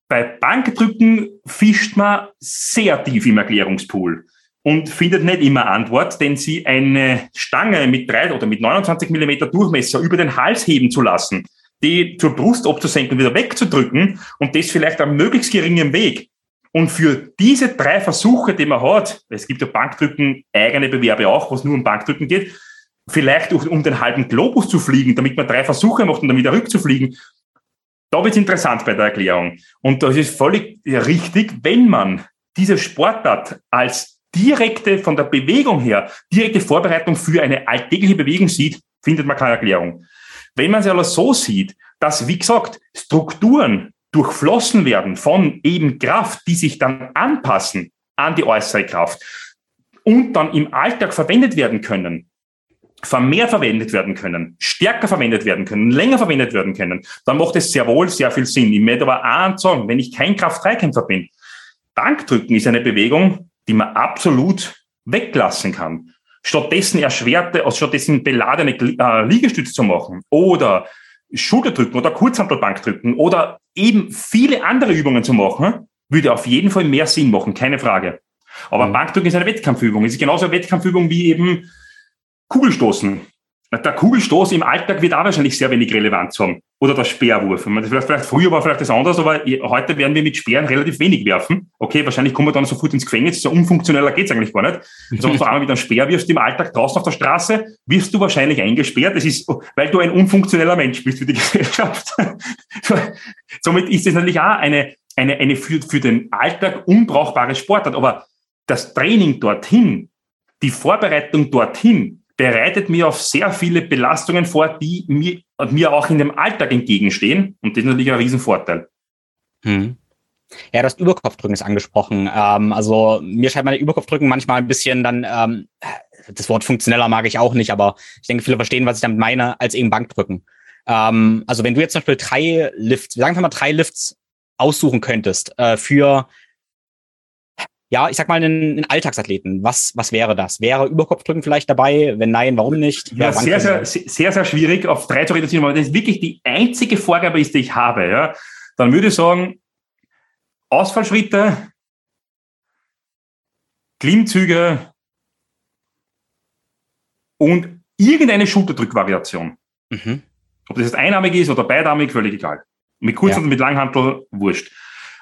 bei Bankdrücken fischt man sehr tief im Erklärungspool und findet nicht immer Antwort, denn sie eine Stange mit drei oder mit 29 Millimeter Durchmesser über den Hals heben zu lassen, die zur Brust abzusenken, wieder wegzudrücken und das vielleicht am möglichst geringen Weg. Und für diese drei Versuche, die man hat, es gibt ja Bankdrücken eigene Bewerbe auch, wo es nur um Bankdrücken geht, vielleicht um den halben Globus zu fliegen, damit man drei Versuche macht und dann wieder rückzufliegen, da wird es interessant bei der Erklärung. Und das ist völlig richtig, wenn man diese Sportart als direkte, von der Bewegung her, direkte Vorbereitung für eine alltägliche Bewegung sieht, findet man keine Erklärung. Wenn man sie aber so sieht, dass, wie gesagt, Strukturen durchflossen werden von eben Kraft, die sich dann anpassen an die äußere Kraft und dann im Alltag verwendet werden können, vermehrt verwendet werden können, stärker verwendet werden können, länger verwendet werden können, dann macht es sehr wohl sehr viel Sinn. Ich möchte aber auch sagen, wenn ich kein Kraft-3-Kämpfer bin, Bankdrücken ist eine Bewegung, die man absolut weglassen kann. Stattdessen erschwerte, also stattdessen beladene äh, Liegestütze zu machen oder Schulterdrücken oder Kurzhantelbankdrücken oder eben viele andere Übungen zu machen, würde auf jeden Fall mehr Sinn machen, keine Frage. Aber mhm. Bankdrücken ist eine Wettkampfübung. Es ist genauso eine Wettkampfübung wie eben Kugelstoßen. Der Kugelstoß im Alltag wird auch wahrscheinlich sehr wenig Relevanz haben. Oder der Speerwurf. Vielleicht, früher war vielleicht das anders, aber heute werden wir mit Speeren relativ wenig werfen. Okay, wahrscheinlich kommen wir dann sofort ins Gefängnis. So unfunktioneller geht's eigentlich gar nicht. Also, wenn du einmal mit einem Speer wirfst im Alltag draußen auf der Straße, wirst du wahrscheinlich eingesperrt. Das ist, weil du ein unfunktioneller Mensch bist für die Gesellschaft. Somit ist es natürlich auch eine, eine, eine für, für den Alltag unbrauchbare Sportart. Aber das Training dorthin, die Vorbereitung dorthin, bereitet mir auf sehr viele Belastungen vor, die mir, mir auch in dem Alltag entgegenstehen. Und das ist natürlich ein Riesenvorteil. Hm. Ja, das Überkopfdrücken ist angesprochen. Ähm, also mir scheint meine Überkopfdrücken manchmal ein bisschen dann, ähm, das Wort funktioneller mag ich auch nicht, aber ich denke, viele verstehen, was ich damit meine, als eben Bankdrücken. Ähm, also wenn du jetzt zum Beispiel drei Lifts, wir sagen einfach mal drei Lifts aussuchen könntest äh, für ja, ich sag mal, einen, einen Alltagsathleten. Was, was wäre das? Wäre Überkopfdrücken vielleicht dabei? Wenn nein, warum nicht? Ja, sehr, sehr, sehr, sehr schwierig, auf drei zu reduzieren, weil das wirklich die einzige Vorgabe ist, die ich habe. Ja. Dann würde ich sagen, Ausfallschritte, Klimmzüge und irgendeine Schulterdrückvariation. Mhm. Ob das jetzt einarmig ist oder beidarmig, völlig egal. Mit Kurz- ja. und mit Langhantel, wurscht.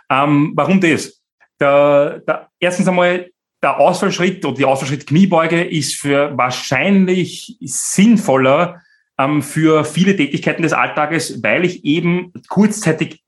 Ähm, warum das? Der, der, erstens einmal der Ausfallschritt oder die Ausfallschritt Kniebeuge ist für wahrscheinlich sinnvoller ähm, für viele Tätigkeiten des Alltages, weil ich eben kurzzeitig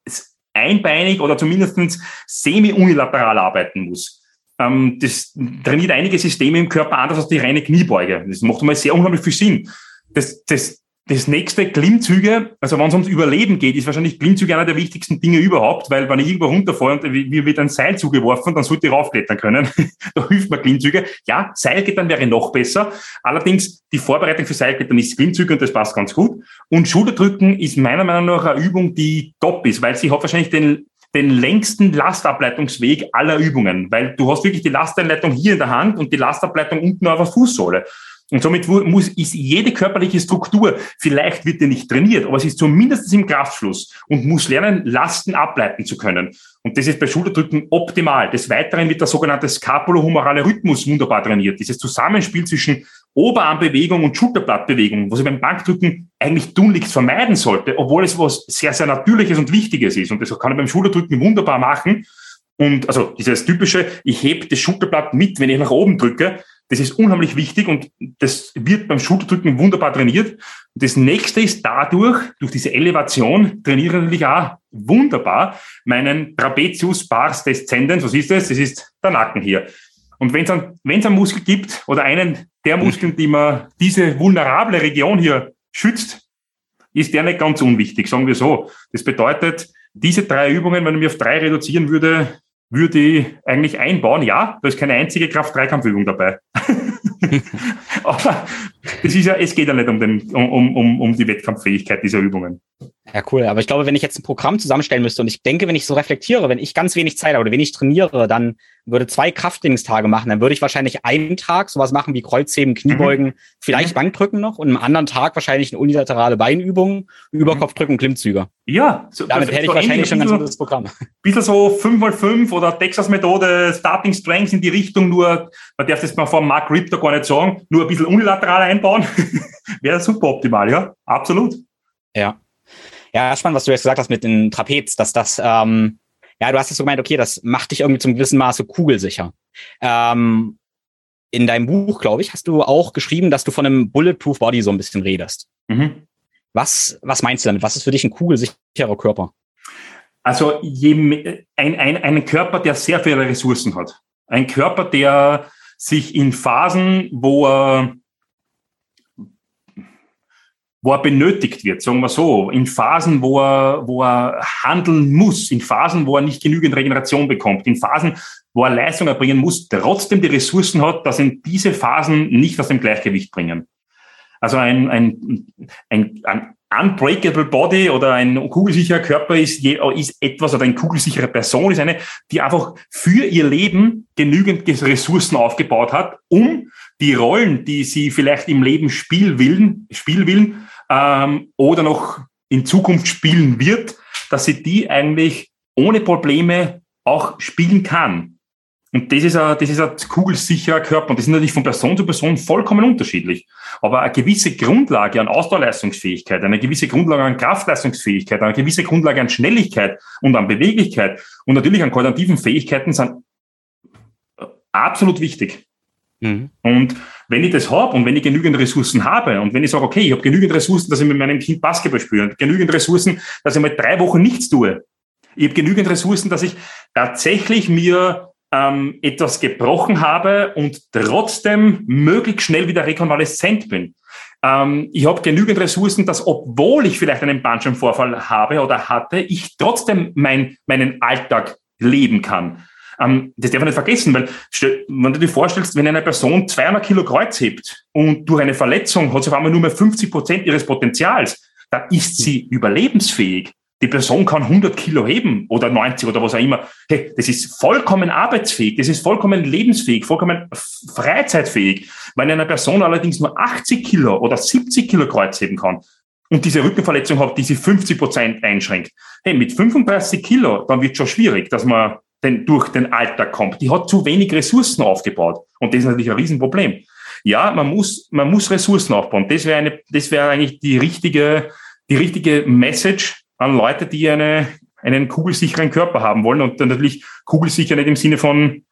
einbeinig oder zumindest semi-unilateral arbeiten muss. Ähm, das trainiert einige Systeme im Körper anders als die reine Kniebeuge. Das macht mal sehr unheimlich viel Sinn. Das, das das nächste Klimmzüge, also wenn es ums Überleben geht, ist wahrscheinlich Klimmzüge einer der wichtigsten Dinge überhaupt, weil wenn ich irgendwo runterfahre und mir wird ein Seil zugeworfen, dann sollte ich raufklettern können. da hilft mir Klimmzüge. Ja, Seilklettern wäre noch besser. Allerdings die Vorbereitung für Seilklettern ist Klimmzüge und das passt ganz gut. Und Schulterdrücken ist meiner Meinung nach eine Übung, die top ist, weil sie hat wahrscheinlich den den längsten Lastableitungsweg aller Übungen, weil du hast wirklich die Lasteinleitung hier in der Hand und die Lastableitung unten auf der Fußsohle. Und somit muss, ist jede körperliche Struktur, vielleicht wird die nicht trainiert, aber sie ist zumindest im Kraftfluss und muss lernen, Lasten ableiten zu können. Und das ist bei Schulterdrücken optimal. Des Weiteren wird der sogenannte scapulohumerale Rhythmus wunderbar trainiert. Dieses Zusammenspiel zwischen Oberarmbewegung und Schulterblattbewegung, was ich beim Bankdrücken eigentlich tunlichst vermeiden sollte, obwohl es was sehr, sehr Natürliches und Wichtiges ist. Und das kann ich beim Schulterdrücken wunderbar machen. Und also dieses typische, ich hebe das Schulterblatt mit, wenn ich nach oben drücke, das ist unheimlich wichtig und das wird beim Schulterdrücken wunderbar trainiert. das nächste ist dadurch, durch diese Elevation, trainiere ich natürlich auch wunderbar meinen Trapezius pars descendens. Was ist das? Das ist der Nacken hier. Und wenn es einen, einen Muskel gibt oder einen der Muskeln, die man diese vulnerable Region hier schützt, ist der nicht ganz unwichtig, sagen wir so. Das bedeutet, diese drei Übungen, wenn ich mich auf drei reduzieren würde, würde ich eigentlich einbauen. Ja, da ist keine einzige Kraft-Dreikampfübung dabei. Aber es, ist ja, es geht ja nicht um, den, um, um, um die Wettkampffähigkeit dieser Übungen. Ja, cool. Aber ich glaube, wenn ich jetzt ein Programm zusammenstellen müsste und ich denke, wenn ich so reflektiere, wenn ich ganz wenig Zeit habe oder wenig trainiere, dann würde zwei Krafttrainingstage machen, dann würde ich wahrscheinlich einen Tag sowas machen wie Kreuzheben, Kniebeugen, mhm. vielleicht mhm. Bankdrücken noch und am anderen Tag wahrscheinlich eine unilaterale Beinübung, Überkopfdrücken, Klimmzüge. Ja, so, damit hätte ich so wahrscheinlich schon ein ganz gutes Programm. Bisschen so 5x5 oder Texas-Methode, Starting Strengths in die Richtung, nur, man darf das mal vor Mark Ritter gar nicht sagen, nur ein bisschen unilateral einbauen. Wäre super optimal, ja, absolut. Ja. Ja, spannend, was du jetzt gesagt hast mit den Trapez, dass das, ähm, ja, du hast es so gemeint, okay, das macht dich irgendwie zum gewissen Maße kugelsicher. Ähm, in deinem Buch, glaube ich, hast du auch geschrieben, dass du von einem Bulletproof Body so ein bisschen redest. Mhm. Was, was meinst du damit? Was ist für dich ein kugelsicherer Körper? Also je, ein, ein, ein Körper, der sehr viele Ressourcen hat. Ein Körper, der sich in Phasen, wo er wo er benötigt wird, sagen wir so, in Phasen, wo er, wo er handeln muss, in Phasen, wo er nicht genügend Regeneration bekommt, in Phasen, wo er Leistung erbringen muss, trotzdem die Ressourcen hat, dass ihn diese Phasen nicht aus dem Gleichgewicht bringen. Also ein, ein, ein, ein unbreakable Body oder ein kugelsicherer Körper ist, ist etwas oder eine kugelsichere Person ist eine, die einfach für ihr Leben genügend Ressourcen aufgebaut hat, um die Rollen, die sie vielleicht im Leben spielen will, spielen will, ähm, oder noch in Zukunft spielen wird, dass sie die eigentlich ohne Probleme auch spielen kann. Und das ist ein, das ist ein kugelsicherer Körper. Und das ist natürlich von Person zu Person vollkommen unterschiedlich. Aber eine gewisse Grundlage an Ausdauerleistungsfähigkeit, eine gewisse Grundlage an Kraftleistungsfähigkeit, eine gewisse Grundlage an Schnelligkeit und an Beweglichkeit und natürlich an koordinativen Fähigkeiten sind absolut wichtig. Mhm. Und wenn ich das habe und wenn ich genügend Ressourcen habe und wenn ich sage, okay, ich habe genügend Ressourcen, dass ich mit meinem Kind Basketball spiele, genügend Ressourcen, dass ich mal drei Wochen nichts tue. Ich habe genügend Ressourcen, dass ich tatsächlich mir ähm, etwas gebrochen habe und trotzdem möglichst schnell wieder rekonvaleszent bin. Ähm, ich habe genügend Ressourcen, dass obwohl ich vielleicht einen Bandscheibenvorfall habe oder hatte, ich trotzdem mein, meinen Alltag leben kann. Ähm, das darf man nicht vergessen, weil wenn du dir vorstellst, wenn eine Person 200 Kilo Kreuz hebt und durch eine Verletzung hat sie auf einmal nur mehr 50 Prozent ihres Potenzials, dann ist sie überlebensfähig. Die Person kann 100 Kilo heben oder 90 oder was auch immer. Hey, das ist vollkommen arbeitsfähig, das ist vollkommen lebensfähig, vollkommen freizeitfähig. Wenn eine Person allerdings nur 80 Kilo oder 70 Kilo Kreuz heben kann und diese Rückenverletzung hat, die sie 50 Prozent einschränkt, hey, mit 35 Kilo, dann wird schon schwierig, dass man den, durch den Alltag kommt. Die hat zu wenig Ressourcen aufgebaut. Und das ist natürlich ein Riesenproblem. Ja, man muss, man muss Ressourcen aufbauen. Das wäre eine, das wäre eigentlich die richtige, die richtige Message an Leute, die eine, einen kugelsicheren Körper haben wollen. Und dann natürlich kugelsicher nicht im Sinne von,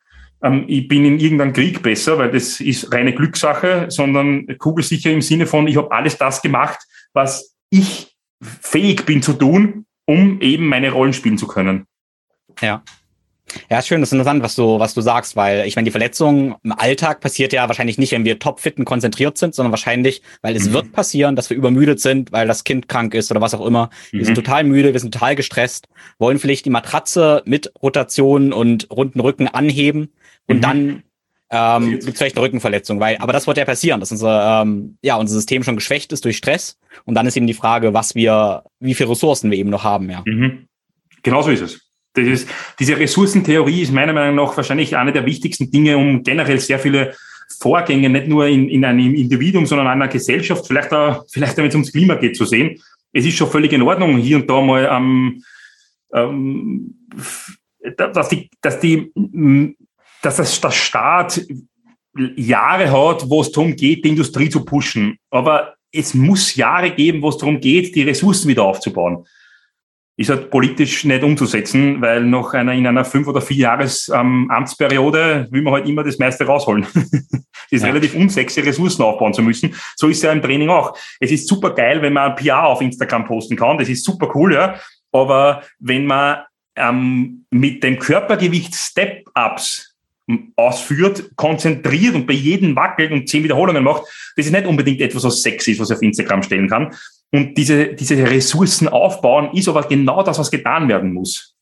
ähm, ich bin in irgendeinem Krieg besser, weil das ist reine Glückssache, sondern kugelsicher im Sinne von, ich habe alles das gemacht, was ich fähig bin zu tun, um eben meine Rollen spielen zu können. Ja. Ja, ist schön, das ist interessant, was du, was du sagst, weil ich meine, die Verletzung im Alltag passiert ja wahrscheinlich nicht, wenn wir topfit und konzentriert sind, sondern wahrscheinlich, weil es mhm. wird passieren, dass wir übermüdet sind, weil das Kind krank ist oder was auch immer. Mhm. Wir sind mhm. total müde, wir sind total gestresst, wollen vielleicht die Matratze mit Rotation und runden Rücken anheben und mhm. dann ähm, gibt es vielleicht eine Rückenverletzung, weil, aber das wird ja passieren, dass unser, ähm, ja, unser System schon geschwächt ist durch Stress und dann ist eben die Frage, was wir, wie viele Ressourcen wir eben noch haben, ja. Mhm. Genau so ist es. Das ist, diese Ressourcentheorie ist meiner Meinung nach wahrscheinlich eine der wichtigsten Dinge, um generell sehr viele Vorgänge nicht nur in, in einem Individuum, sondern in einer Gesellschaft, vielleicht auch, vielleicht wenn es ums Klima geht, zu sehen. Es ist schon völlig in Ordnung, hier und da mal, ähm, ähm, dass die, dass die, dass das, der Staat Jahre hat, wo es darum geht, die Industrie zu pushen. Aber es muss Jahre geben, wo es darum geht, die Ressourcen wieder aufzubauen ist halt politisch nicht umzusetzen, weil noch einer in einer fünf oder vier Jahres ähm, Amtsperiode will man halt immer das meiste rausholen. Es ist ja. relativ unsexy, Ressourcen aufbauen zu müssen. So ist es ja im Training auch. Es ist super geil, wenn man ein PR auf Instagram posten kann. Das ist super cool, ja. Aber wenn man ähm, mit dem Körpergewicht Step-Ups ausführt, konzentriert und bei jedem wackelt und zehn Wiederholungen macht, das ist nicht unbedingt etwas, was sexy ist, was ich auf Instagram stellen kann. Und diese, diese Ressourcen aufbauen, ist aber genau das, was getan werden muss.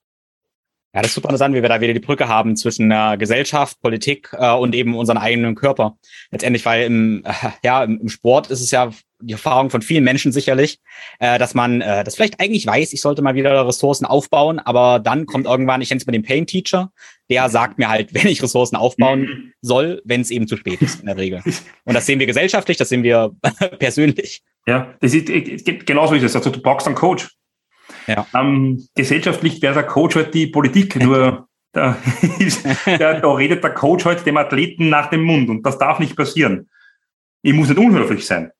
Ja, das ist super interessant, wie wir da wieder die Brücke haben zwischen äh, Gesellschaft, Politik äh, und eben unseren eigenen Körper. Letztendlich, weil im, äh, ja, im, Sport ist es ja die Erfahrung von vielen Menschen sicherlich, äh, dass man äh, das vielleicht eigentlich weiß, ich sollte mal wieder Ressourcen aufbauen, aber dann kommt irgendwann, ich nenne es mal den Pain Teacher, der sagt mir halt, wenn ich Ressourcen aufbauen mhm. soll, wenn es eben zu spät ist in der Regel. Und das sehen wir gesellschaftlich, das sehen wir persönlich. Ja, das ist genauso ist es. Also du brauchst einen Coach. Ja. Ähm, gesellschaftlich wäre der Coach halt die Politik, nur da, ist, da, da redet der Coach halt dem Athleten nach dem Mund und das darf nicht passieren. Ich muss nicht unhöflich sein,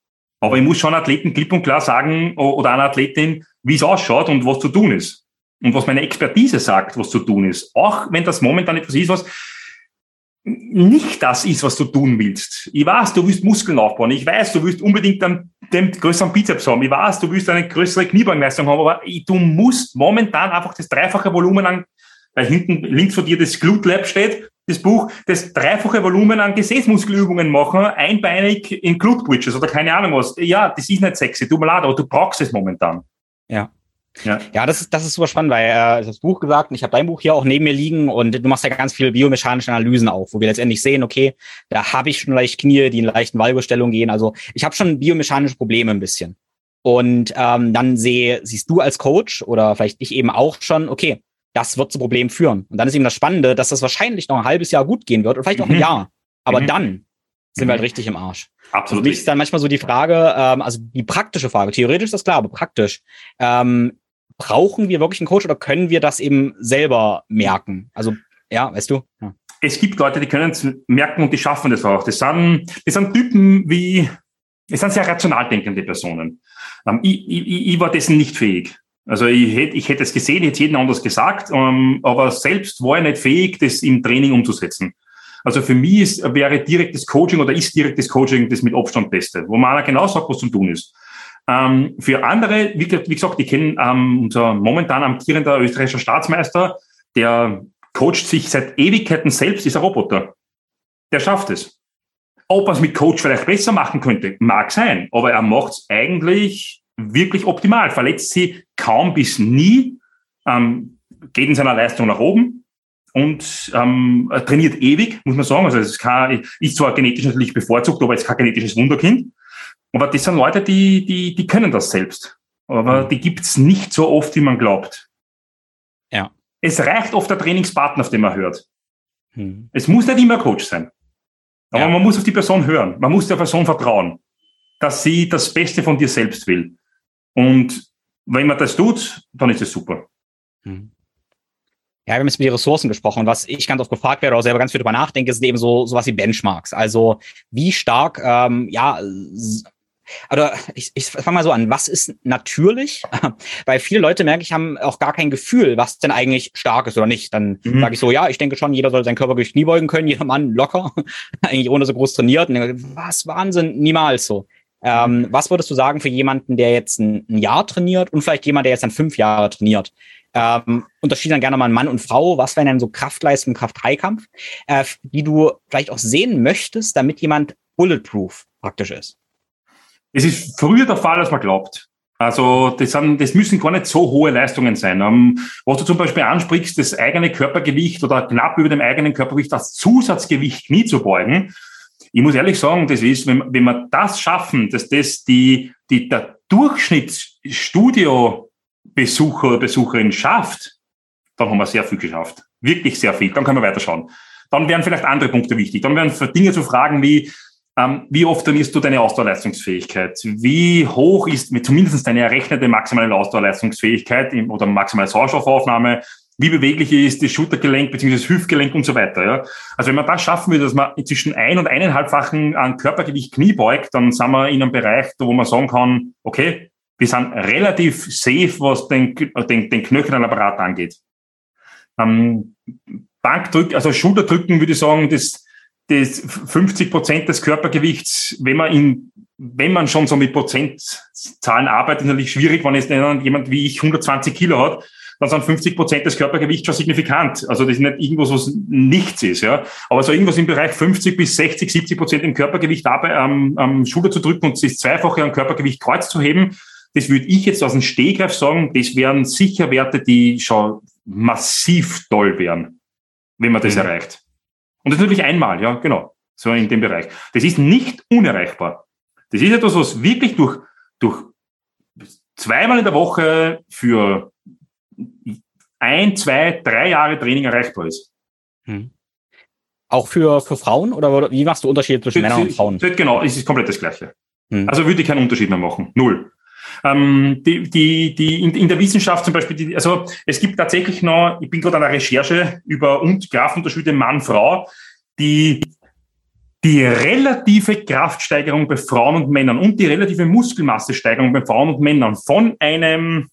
aber ich muss schon Athleten klipp und klar sagen oder einer Athletin, wie es ausschaut und was zu tun ist. Und was meine Expertise sagt, was zu tun ist. Auch wenn das momentan etwas ist, was nicht das ist, was du tun willst. Ich weiß, du willst Muskeln aufbauen. Ich weiß, du willst unbedingt einen, den größeren Bizeps haben. Ich weiß, du willst eine größere Kniebeugenleistung haben, aber du musst momentan einfach das dreifache Volumen an weil hinten links von dir das Glute Lab steht, das Buch, das dreifache Volumen an Gesäßmuskelübungen machen, einbeinig in Glute Bridges oder keine Ahnung was. Ja, das ist nicht sexy, tut mir leid, aber du brauchst es momentan. Ja. Ja, ja das, ist, das ist super spannend, weil äh, das Buch gesagt und ich habe dein Buch hier auch neben mir liegen und du machst ja ganz viele biomechanische Analysen auch, wo wir letztendlich sehen, okay, da habe ich schon leicht Knie, die in leichten Valgostellungen gehen. Also ich habe schon biomechanische Probleme ein bisschen. Und ähm, dann sehe, siehst du als Coach oder vielleicht ich eben auch schon, okay, das wird zu Problemen führen. Und dann ist eben das Spannende, dass das wahrscheinlich noch ein halbes Jahr gut gehen wird oder vielleicht auch ein mhm. Jahr. Aber mhm. dann sind wir halt mhm. richtig im Arsch. Absolut. Für mich ist dann manchmal so die Frage, ähm, also die praktische Frage, theoretisch ist das klar, aber praktisch, ähm, brauchen wir wirklich einen Coach oder können wir das eben selber merken? Also, ja, weißt du? Ja. Es gibt Leute, die können es merken und die schaffen das auch. Das sind, das sind Typen wie, es sind sehr rational denkende Personen. Ähm, ich, ich, ich war dessen nicht fähig. Also ich hätte, ich hätte es gesehen, hätte jedem anders gesagt, ähm, aber selbst war ich nicht fähig, das im Training umzusetzen. Also für mich ist, wäre direktes Coaching oder ist direktes Coaching das mit Abstand Beste, wo man genau sagt, was zu tun ist. Ähm, für andere, wie, wie gesagt, ich kenne ähm, unser momentan amtierender österreichischer Staatsmeister, der coacht sich seit Ewigkeiten selbst, ist ein Roboter. Der schafft es. Ob er es mit Coach vielleicht besser machen könnte, mag sein, aber er macht es eigentlich wirklich optimal, verletzt sie kaum bis nie, ähm, geht in seiner Leistung nach oben und ähm, trainiert ewig, muss man sagen. Also es ist, kein, ist zwar genetisch natürlich bevorzugt, aber es ist kein genetisches Wunderkind. Aber das sind Leute, die, die, die können das selbst. Aber mhm. die gibt's nicht so oft, wie man glaubt. Ja. Es reicht oft der Trainingspartner, auf den man hört. Mhm. Es muss nicht immer Coach sein. Aber ja. man muss auf die Person hören. Man muss der Person vertrauen, dass sie das Beste von dir selbst will. Und wenn man das tut, dann ist es super. Mhm. Ja, wir haben jetzt über die Ressourcen gesprochen. Was ich ganz oft gefragt werde oder selber ganz viel drüber nachdenke, sind eben so sowas wie Benchmarks. Also wie stark, ähm, ja, oder ich, ich fange mal so an, was ist natürlich? Weil viele Leute, merke ich, haben auch gar kein Gefühl, was denn eigentlich stark ist oder nicht. Dann mhm. sage ich so, ja, ich denke schon, jeder soll seinen Körper durch Knie beugen können, jeder Mann locker, eigentlich ohne so groß trainiert. Und denke, was Wahnsinn, niemals so. Ähm, was würdest du sagen für jemanden, der jetzt ein, ein, Jahr trainiert und vielleicht jemand, der jetzt dann fünf Jahre trainiert? Ähm, unterschieden dann gerne mal Mann und Frau. Was wären denn so Kraftleistung, Kraft-Dreikampf, äh, die du vielleicht auch sehen möchtest, damit jemand bulletproof praktisch ist? Es ist früher der Fall, als man glaubt. Also das, sind, das müssen gar nicht so hohe Leistungen sein. Ähm, was du zum Beispiel ansprichst, das eigene Körpergewicht oder knapp über dem eigenen Körpergewicht als Zusatzgewicht nie zu beugen, ich muss ehrlich sagen, das ist, wenn, wenn wir das schaffen, dass das die, die, der Durchschnittsstudio-Besucher oder Besucherin schafft, dann haben wir sehr viel geschafft. Wirklich sehr viel. Dann können wir weiterschauen. Dann wären vielleicht andere Punkte wichtig. Dann wären Dinge zu fragen wie, ähm, wie oft trainierst du deine Ausdauerleistungsfähigkeit? Wie hoch ist zumindest deine errechnete maximale Ausdauerleistungsfähigkeit oder maximale Sauerstoffaufnahme? Wie beweglich ist das Schultergelenk bzw. das Hüftgelenk und so weiter. Ja? Also wenn man das schaffen würde, dass man zwischen ein- und eineinhalbfachen an Körpergewicht Knie beugt, dann sind wir in einem Bereich, wo man sagen kann, okay, wir sind relativ safe, was den, den, den knöchernen Apparat angeht. Ähm, Bankdrücken, also Schulterdrücken würde ich sagen, das, das 50 Prozent des Körpergewichts, wenn man in, wenn man schon so mit Prozentzahlen arbeitet, ist natürlich schwierig, wenn jetzt jemand wie ich 120 Kilo hat, dann sind 50 Prozent des Körpergewichts schon signifikant. Also das ist nicht irgendwas, was nichts ist. Ja. Aber so irgendwas im Bereich 50 bis 60, 70 Prozent im Körpergewicht am, am Schulter zu drücken und das Zweifache an Körpergewicht Kreuz zu heben, das würde ich jetzt aus dem Stehgreif sagen, das wären sicher Werte, die schon massiv toll wären, wenn man das mhm. erreicht. Und das ist natürlich einmal, ja, genau, so in dem Bereich. Das ist nicht unerreichbar. Das ist etwas, was wirklich durch, durch zweimal in der Woche für ein, zwei, drei Jahre Training erreichbar ist. Hm. Auch für, für Frauen oder wie machst du Unterschiede zwischen Männern und Frauen? Genau, es ist komplett das Gleiche. Hm. Also würde ich keinen Unterschied mehr machen. Null. Ähm, die, die, die in, in, der Wissenschaft zum Beispiel, die, also es gibt tatsächlich noch, ich bin gerade an der Recherche über und Kraftunterschiede Mann-Frau, die die relative Kraftsteigerung bei Frauen und Männern und die relative Muskelmassesteigerung bei Frauen und Männern von einem,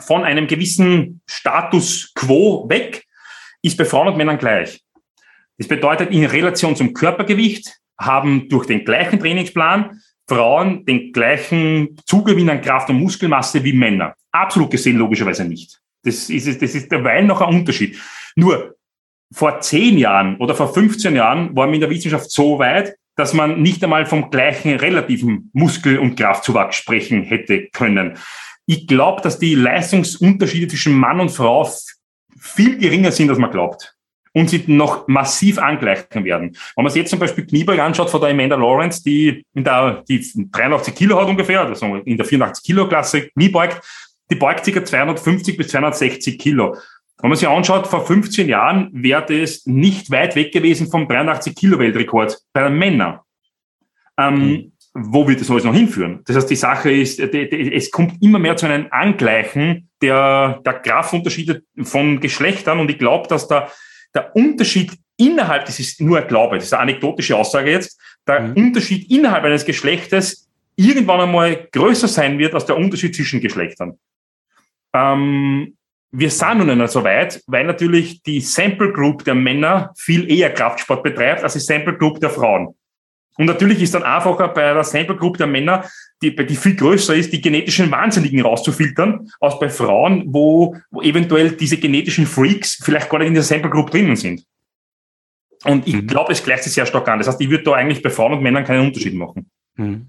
von einem gewissen Status quo weg ist bei Frauen und Männern gleich. Das bedeutet, in Relation zum Körpergewicht haben durch den gleichen Trainingsplan Frauen den gleichen Zugewinn an Kraft und Muskelmasse wie Männer. Absolut gesehen logischerweise nicht. Das ist, das ist derweil noch ein Unterschied. Nur vor zehn Jahren oder vor 15 Jahren war man in der Wissenschaft so weit, dass man nicht einmal vom gleichen relativen Muskel- und Kraftzuwachs sprechen hätte können. Ich glaube, dass die Leistungsunterschiede zwischen Mann und Frau viel geringer sind, als man glaubt. Und sie noch massiv angleichen werden. Wenn man sich jetzt zum Beispiel Kniebeug anschaut von der Amanda Lawrence, die in der, die 83 Kilo hat ungefähr, also in der 84 Kilo Klasse Kniebeugt, die beugt ca. 250 bis 260 Kilo. Wenn man sich anschaut, vor 15 Jahren wäre das nicht weit weg gewesen vom 83 Kilo Weltrekord bei den Männern. Ähm, mhm. Wo wird das alles noch hinführen? Das heißt, die Sache ist, es kommt immer mehr zu einem Angleichen der, der Kraftunterschiede von Geschlechtern und ich glaube, dass da der Unterschied innerhalb, das ist nur ein Glaube, das ist eine anekdotische Aussage jetzt, der mhm. Unterschied innerhalb eines Geschlechtes irgendwann einmal größer sein wird als der Unterschied zwischen Geschlechtern. Ähm, wir sind noch nicht so weit, weil natürlich die Sample Group der Männer viel eher Kraftsport betreibt als die Sample Group der Frauen. Und natürlich ist dann einfacher bei der Sample Group der Männer, die, die viel größer ist, die genetischen Wahnsinnigen rauszufiltern, als bei Frauen, wo, wo eventuell diese genetischen Freaks vielleicht gar nicht in der Sample Group drinnen sind. Und ich mhm. glaube, es gleicht sich sehr stark an. Das heißt, ich würde da eigentlich bei Frauen und Männern keinen Unterschied machen. Mhm.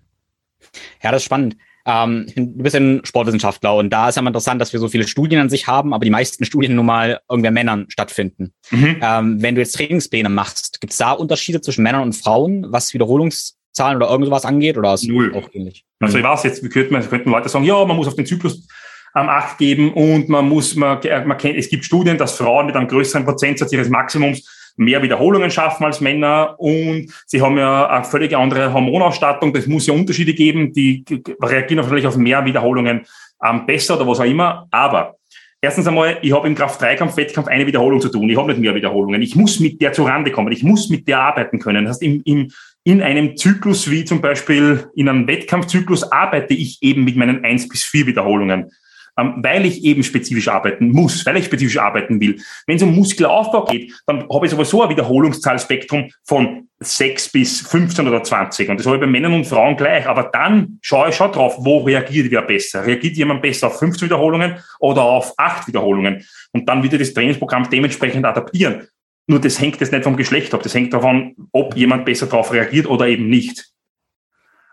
Ja, das ist spannend. Ähm, du bist ein Sportwissenschaftler und da ist ja mal interessant, dass wir so viele Studien an sich haben, aber die meisten Studien nun mal irgendwer Männern stattfinden. Mhm. Ähm, wenn du jetzt Trainingspläne machst, gibt es da Unterschiede zwischen Männern und Frauen, was Wiederholungszahlen oder irgendwas angeht oder ist Null. auch ähnlich? Also ich weiß jetzt, wie könnten, könnten Leute sagen, ja, man muss auf den Zyklus ähm, Acht geben und man muss, man, man kennt, es gibt Studien, dass Frauen mit einem größeren Prozentsatz ihres Maximums mehr Wiederholungen schaffen als Männer und sie haben ja eine völlig andere Hormonausstattung. Das muss ja Unterschiede geben, die reagieren natürlich auf mehr Wiederholungen ähm, besser oder was auch immer. Aber erstens einmal, ich habe im Kraft-3-Kampf, Wettkampf eine Wiederholung zu tun. Ich habe nicht mehr Wiederholungen. Ich muss mit der zurande kommen. Ich muss mit der arbeiten können. Das heißt, im, im, in einem Zyklus wie zum Beispiel in einem Wettkampfzyklus arbeite ich eben mit meinen eins bis vier Wiederholungen. Ähm, weil ich eben spezifisch arbeiten muss, weil ich spezifisch arbeiten will. Wenn es um Muskelaufbau geht, dann habe ich sowieso ein Wiederholungszahlspektrum von 6 bis 15 oder 20. Und das habe ich bei Männern und Frauen gleich. Aber dann schaue ich schon drauf, wo reagiert wer besser. Reagiert jemand besser auf 15 Wiederholungen oder auf 8 Wiederholungen? Und dann wieder das Trainingsprogramm dementsprechend adaptieren. Nur das hängt jetzt nicht vom Geschlecht ab. Das hängt davon, ob jemand besser darauf reagiert oder eben nicht.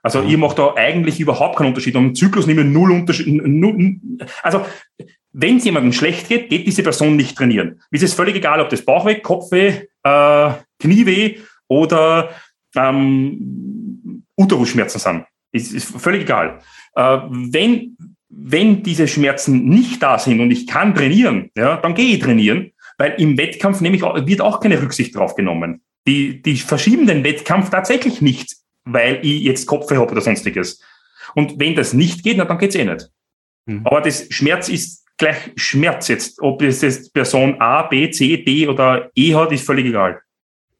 Also mhm. ihr macht da eigentlich überhaupt keinen Unterschied. Und im Zyklus nehmen wir null Unterschied. Null, also wenn es jemandem schlecht geht, geht diese Person nicht trainieren. Es ist völlig egal, ob das Bauchweh, Kopfweh, äh, Knieweh oder ähm, Uterusschmerzen sind. Ist, ist völlig egal. Äh, wenn, wenn diese Schmerzen nicht da sind und ich kann trainieren, ja, dann gehe ich trainieren, weil im Wettkampf nämlich auch, wird auch keine Rücksicht drauf genommen. Die, die verschieben den Wettkampf tatsächlich nicht weil ich jetzt Kopfweh habe oder sonstiges. Und wenn das nicht geht, na, dann geht's eh nicht. Mhm. Aber das Schmerz ist gleich Schmerz jetzt. Ob es jetzt Person A, B, C, D oder E hat, ist völlig egal.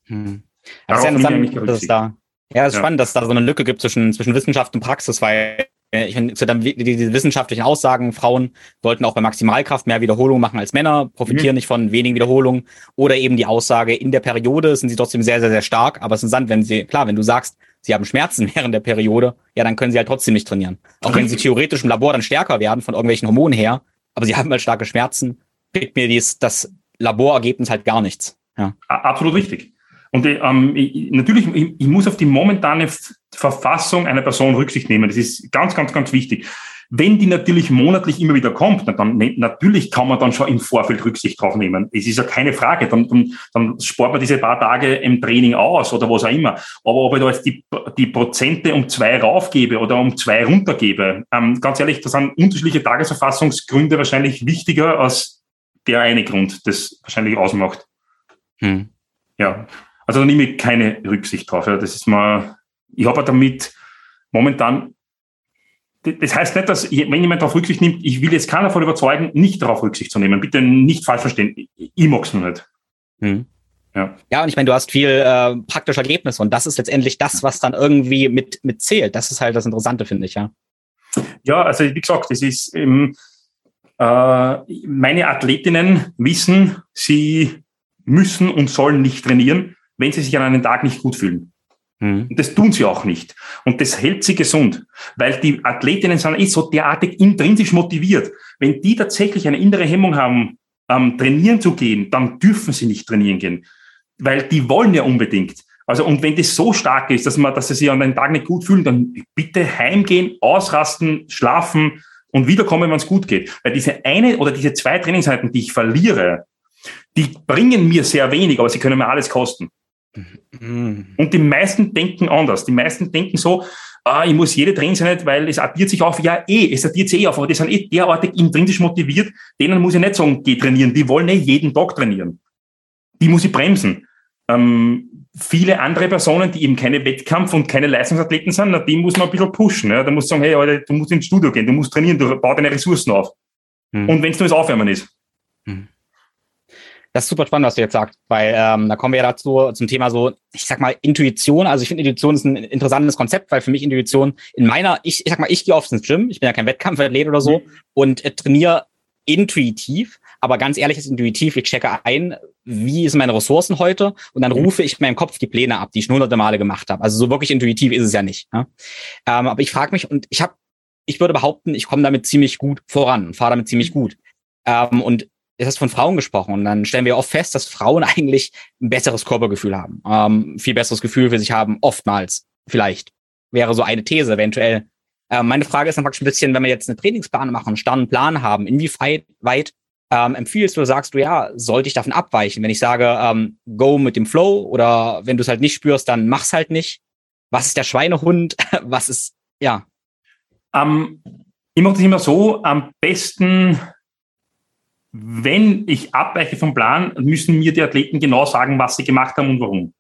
Mhm. Das ist ja interessant, dass da, ja, es ist ja. spannend, dass es da so eine Lücke gibt zwischen, zwischen Wissenschaft und Praxis, weil ich finde, zu die, die wissenschaftlichen Aussagen, Frauen sollten auch bei Maximalkraft mehr Wiederholungen machen als Männer, profitieren mhm. nicht von wenigen Wiederholungen. Oder eben die Aussage, in der Periode sind sie trotzdem sehr, sehr, sehr stark. Aber es ist interessant, wenn sie, klar, wenn du sagst, sie haben Schmerzen während der Periode, ja, dann können sie halt trotzdem nicht trainieren. Auch wenn sie theoretisch im Labor dann stärker werden von irgendwelchen Hormonen her, aber sie haben halt starke Schmerzen, kriegt mir dies, das Laborergebnis halt gar nichts. Ja. Absolut richtig. Und ähm, ich, natürlich, ich, ich muss auf die momentane Verfassung einer Person Rücksicht nehmen. Das ist ganz, ganz, ganz wichtig. Wenn die natürlich monatlich immer wieder kommt, dann natürlich kann man dann schon im Vorfeld Rücksicht drauf nehmen. Es ist ja keine Frage. Dann, dann, dann spart man diese paar Tage im Training aus oder was auch immer. Aber ob ich da jetzt die, die Prozente um zwei raufgebe oder um zwei runtergebe, ähm, ganz ehrlich, das sind unterschiedliche Tagesverfassungsgründe wahrscheinlich wichtiger als der eine Grund, das wahrscheinlich ausmacht. Hm. Ja. Also da nehme ich keine Rücksicht drauf. Ja. Das ist mal, ich habe damit momentan, das heißt nicht, dass wenn jemand darauf Rücksicht nimmt, ich will jetzt keiner davon überzeugen, nicht darauf Rücksicht zu nehmen. Bitte nicht falsch verstehen. Ich mag es nur nicht. Hm. Ja. ja, und ich meine, du hast viel äh, praktische Ergebnisse und das ist letztendlich das, was dann irgendwie mit, mit zählt. Das ist halt das Interessante, finde ich, ja. Ja, also wie gesagt, es ist ähm, äh, meine Athletinnen wissen, sie müssen und sollen nicht trainieren, wenn sie sich an einem Tag nicht gut fühlen. Mhm. Und das tun sie auch nicht. Und das hält sie gesund, weil die Athletinnen sind eh so derartig intrinsisch motiviert. Wenn die tatsächlich eine innere Hemmung haben, ähm, trainieren zu gehen, dann dürfen sie nicht trainieren gehen, weil die wollen ja unbedingt. Also, und wenn das so stark ist, dass man, dass sie sich an einem Tag nicht gut fühlen, dann bitte heimgehen, ausrasten, schlafen und wiederkommen, wenn es gut geht. Weil diese eine oder diese zwei Trainingszeiten, die ich verliere, die bringen mir sehr wenig, aber sie können mir alles kosten. Und die meisten denken anders. Die meisten denken so, ah, ich muss jede Trainingseinheit, weil es addiert sich auf. Ja, eh, es addiert sich eh auf, aber die sind eh derartig intrinsisch motiviert, denen muss ich nicht sagen, geh trainieren. Die wollen eh jeden Tag trainieren. Die muss ich bremsen. Ähm, viele andere Personen, die eben keine Wettkampf- und keine Leistungsathleten sind, na, die muss man ein bisschen pushen. Ja. Da muss sagen, hey, Alter, du musst ins Studio gehen, du musst trainieren, du baust deine Ressourcen auf. Mhm. Und wenn es nur das Aufwärmen ist. Mhm. Das ist super spannend, was du jetzt sagst, weil ähm, da kommen wir ja dazu zum Thema so, ich sag mal, Intuition. Also ich finde, Intuition ist ein interessantes Konzept, weil für mich Intuition in meiner, ich, ich sag mal, ich gehe oft ins Gym, ich bin ja kein Wettkampfathlet oder so mhm. und äh, trainiere intuitiv, aber ganz ehrlich ist intuitiv, ich checke ein, wie ist meine Ressourcen heute und dann mhm. rufe ich meinem Kopf die Pläne ab, die ich hunderte Male gemacht habe. Also so wirklich intuitiv ist es ja nicht. Ne? Ähm, aber ich frage mich und ich habe, ich würde behaupten, ich komme damit ziemlich gut voran und fahre damit ziemlich mhm. gut. Ähm, und es hast von Frauen gesprochen und dann stellen wir oft fest, dass Frauen eigentlich ein besseres Körpergefühl haben, ähm, viel besseres Gefühl für sich haben, oftmals vielleicht. Wäre so eine These eventuell. Äh, meine Frage ist dann praktisch ein bisschen, wenn wir jetzt eine Trainingsplan machen, einen starren Plan haben, inwieweit weit, ähm, empfiehlst du sagst du, ja, sollte ich davon abweichen? Wenn ich sage, ähm, go mit dem Flow oder wenn du es halt nicht spürst, dann mach's halt nicht. Was ist der Schweinehund? Was ist, ja. Ähm, ich mache das immer so, am besten wenn ich abweiche vom Plan, müssen mir die Athleten genau sagen, was sie gemacht haben und warum.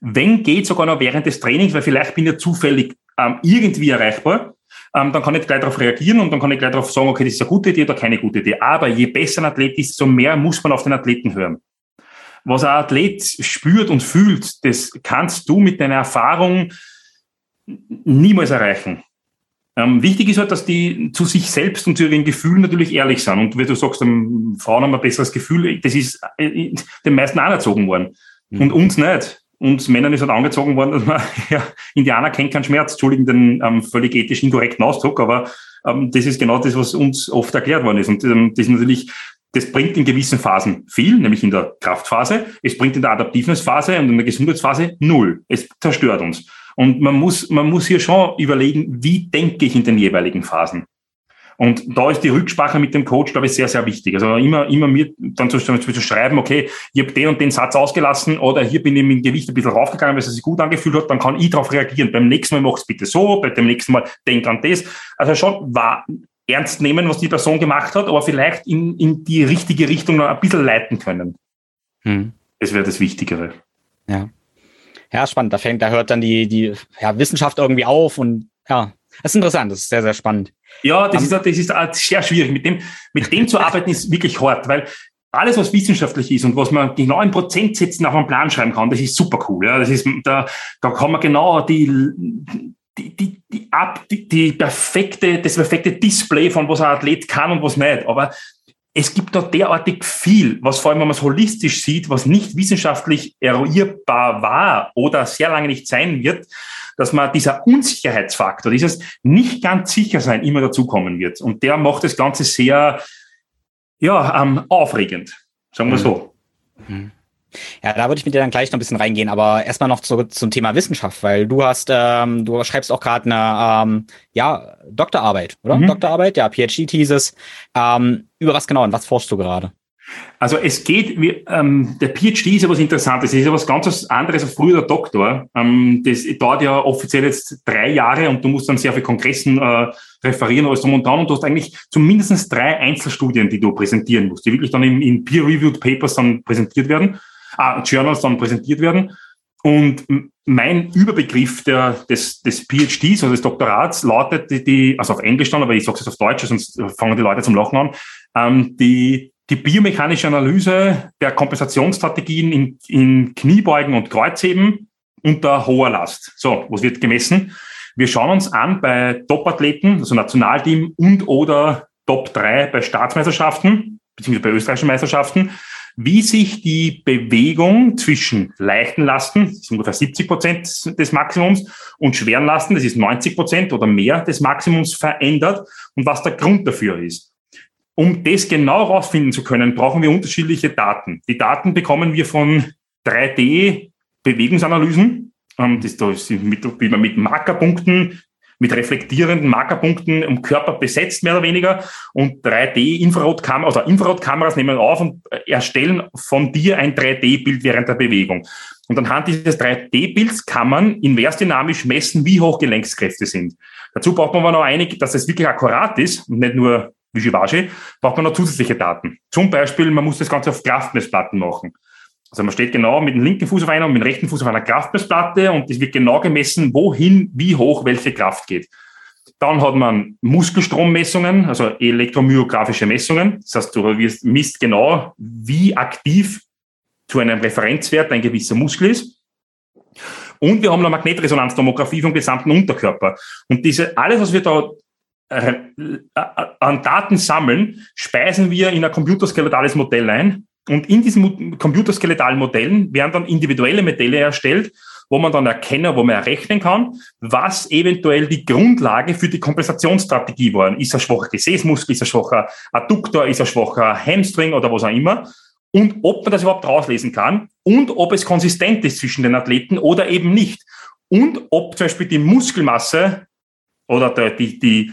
Wenn geht sogar noch während des Trainings, weil vielleicht bin ich zufällig ähm, irgendwie erreichbar, ähm, dann kann ich gleich darauf reagieren und dann kann ich gleich darauf sagen, okay, das ist eine gute Idee oder keine gute Idee. Aber je besser ein Athlet ist, so mehr muss man auf den Athleten hören. Was ein Athlet spürt und fühlt, das kannst du mit deiner Erfahrung niemals erreichen. Ähm, wichtig ist halt, dass die zu sich selbst und zu ihren Gefühlen natürlich ehrlich sind. Und wie du sagst, ähm, Frauen haben ein besseres Gefühl, das ist äh, den meisten anerzogen worden. Mhm. Und uns nicht. Uns Männern ist halt angezogen worden, dass man, ja, Indianer kennt keinen Schmerz, entschuldigen den ähm, völlig ethisch inkorrekten Ausdruck, aber ähm, das ist genau das, was uns oft erklärt worden ist. Und ähm, das ist natürlich, das bringt in gewissen Phasen viel, nämlich in der Kraftphase. Es bringt in der Adaptiveness-Phase und in der Gesundheitsphase null. Es zerstört uns. Und man muss, man muss hier schon überlegen, wie denke ich in den jeweiligen Phasen. Und da ist die Rücksprache mit dem Coach, glaube ich, sehr, sehr wichtig. Also immer, immer mir dann zu, zu schreiben, okay, ich habe den und den Satz ausgelassen oder hier bin ich mit dem Gewicht ein bisschen raufgegangen, weil es sich gut angefühlt hat, dann kann ich darauf reagieren. Beim nächsten Mal mach es bitte so, bei dem nächsten Mal denk an das. Also schon war, ernst nehmen, was die Person gemacht hat, aber vielleicht in, in die richtige Richtung noch ein bisschen leiten können. Hm. Das wäre das Wichtigere. Ja. Ja, spannend. Da fängt, da hört dann die, die ja, Wissenschaft irgendwie auf und ja, das ist interessant, das ist sehr, sehr spannend. Ja, das, um, ist, das ist sehr schwierig. Mit dem, mit dem zu arbeiten ist wirklich hart, weil alles, was wissenschaftlich ist und was man genau in Prozentsätzen auf einen Plan schreiben kann, das ist super cool. Ja, das ist, da, da kann man genau die, die, die, die, ab, die, die perfekte, das perfekte Display von was ein Athlet kann und was nicht. Aber es gibt da derartig viel, was vor allem, wenn man es holistisch sieht, was nicht wissenschaftlich eruierbar war oder sehr lange nicht sein wird, dass man dieser Unsicherheitsfaktor, dieses nicht ganz sicher sein immer dazukommen wird. Und der macht das Ganze sehr, ja, ähm, aufregend, sagen wir mhm. so. Mhm. Ja, da würde ich mit dir dann gleich noch ein bisschen reingehen, aber erstmal noch zu, zum Thema Wissenschaft, weil du hast, ähm, du schreibst auch gerade eine ähm, ja, Doktorarbeit, oder? Mhm. Doktorarbeit, ja, PhD-Thesis. Ähm, über was genau und was forschst du gerade? Also es geht, wie, ähm, der PhD ist ja was Interessantes, es ist ja was ganz anderes als früher der Doktor. Ähm, das dauert ja offiziell jetzt drei Jahre und du musst dann sehr viel Kongressen äh, referieren, alles drum und dran und du hast eigentlich zumindest drei Einzelstudien, die du präsentieren musst, die wirklich dann in, in Peer-Reviewed Papers dann präsentiert werden, äh, Journals dann präsentiert werden. Und mein Überbegriff der, des, des PhDs, also des Doktorats, lautet die, die also auf Englisch dann, aber ich sage es auf Deutsch, sonst fangen die Leute zum Lachen an, ähm, die die biomechanische Analyse der Kompensationsstrategien in, in Kniebeugen und Kreuzheben unter hoher Last. So, was wird gemessen? Wir schauen uns an bei Top-Athleten, also Nationalteam und oder Top 3 bei Staatsmeisterschaften, beziehungsweise bei österreichischen Meisterschaften, wie sich die Bewegung zwischen leichten Lasten, das ist ungefähr 70 Prozent des Maximums, und schweren Lasten, das ist 90 Prozent oder mehr des Maximums verändert und was der Grund dafür ist. Um das genau herausfinden zu können, brauchen wir unterschiedliche Daten. Die Daten bekommen wir von 3D-Bewegungsanalysen. Ähm, das, das mit, wie man mit Markerpunkten, mit reflektierenden Markerpunkten im Körper besetzt, mehr oder weniger. Und 3D-Infrarotkameras oder Infrarotkameras nehmen auf und erstellen von dir ein 3D-Bild während der Bewegung. Und anhand dieses 3D-Bilds kann man inversdynamisch messen, wie hoch Gelenkskräfte sind. Dazu braucht man aber noch einig, dass es wirklich akkurat ist und nicht nur Wischiwaschi, braucht man noch zusätzliche Daten. Zum Beispiel, man muss das Ganze auf Kraftmessplatten machen. Also man steht genau mit dem linken Fuß auf einer und mit dem rechten Fuß auf einer Kraftmessplatte und es wird genau gemessen, wohin, wie hoch welche Kraft geht. Dann hat man Muskelstrommessungen, also elektromyographische Messungen. Das heißt, du misst genau, wie aktiv zu einem Referenzwert ein gewisser Muskel ist. Und wir haben eine Magnetresonanztomographie vom gesamten Unterkörper. Und diese, alles, was wir da äh, äh, an Daten sammeln, speisen wir in ein computerskeletales Modell ein. Und in diesen computerskeletalen Modellen werden dann individuelle Modelle erstellt, wo man dann erkennen, wo man errechnen kann, was eventuell die Grundlage für die Kompensationsstrategie war. Ist er schwacher Gesäßmuskel, ist er schwacher Adduktor, ist er schwacher Hamstring oder was auch immer. Und ob man das überhaupt rauslesen kann und ob es konsistent ist zwischen den Athleten oder eben nicht. Und ob zum Beispiel die Muskelmasse oder die, die,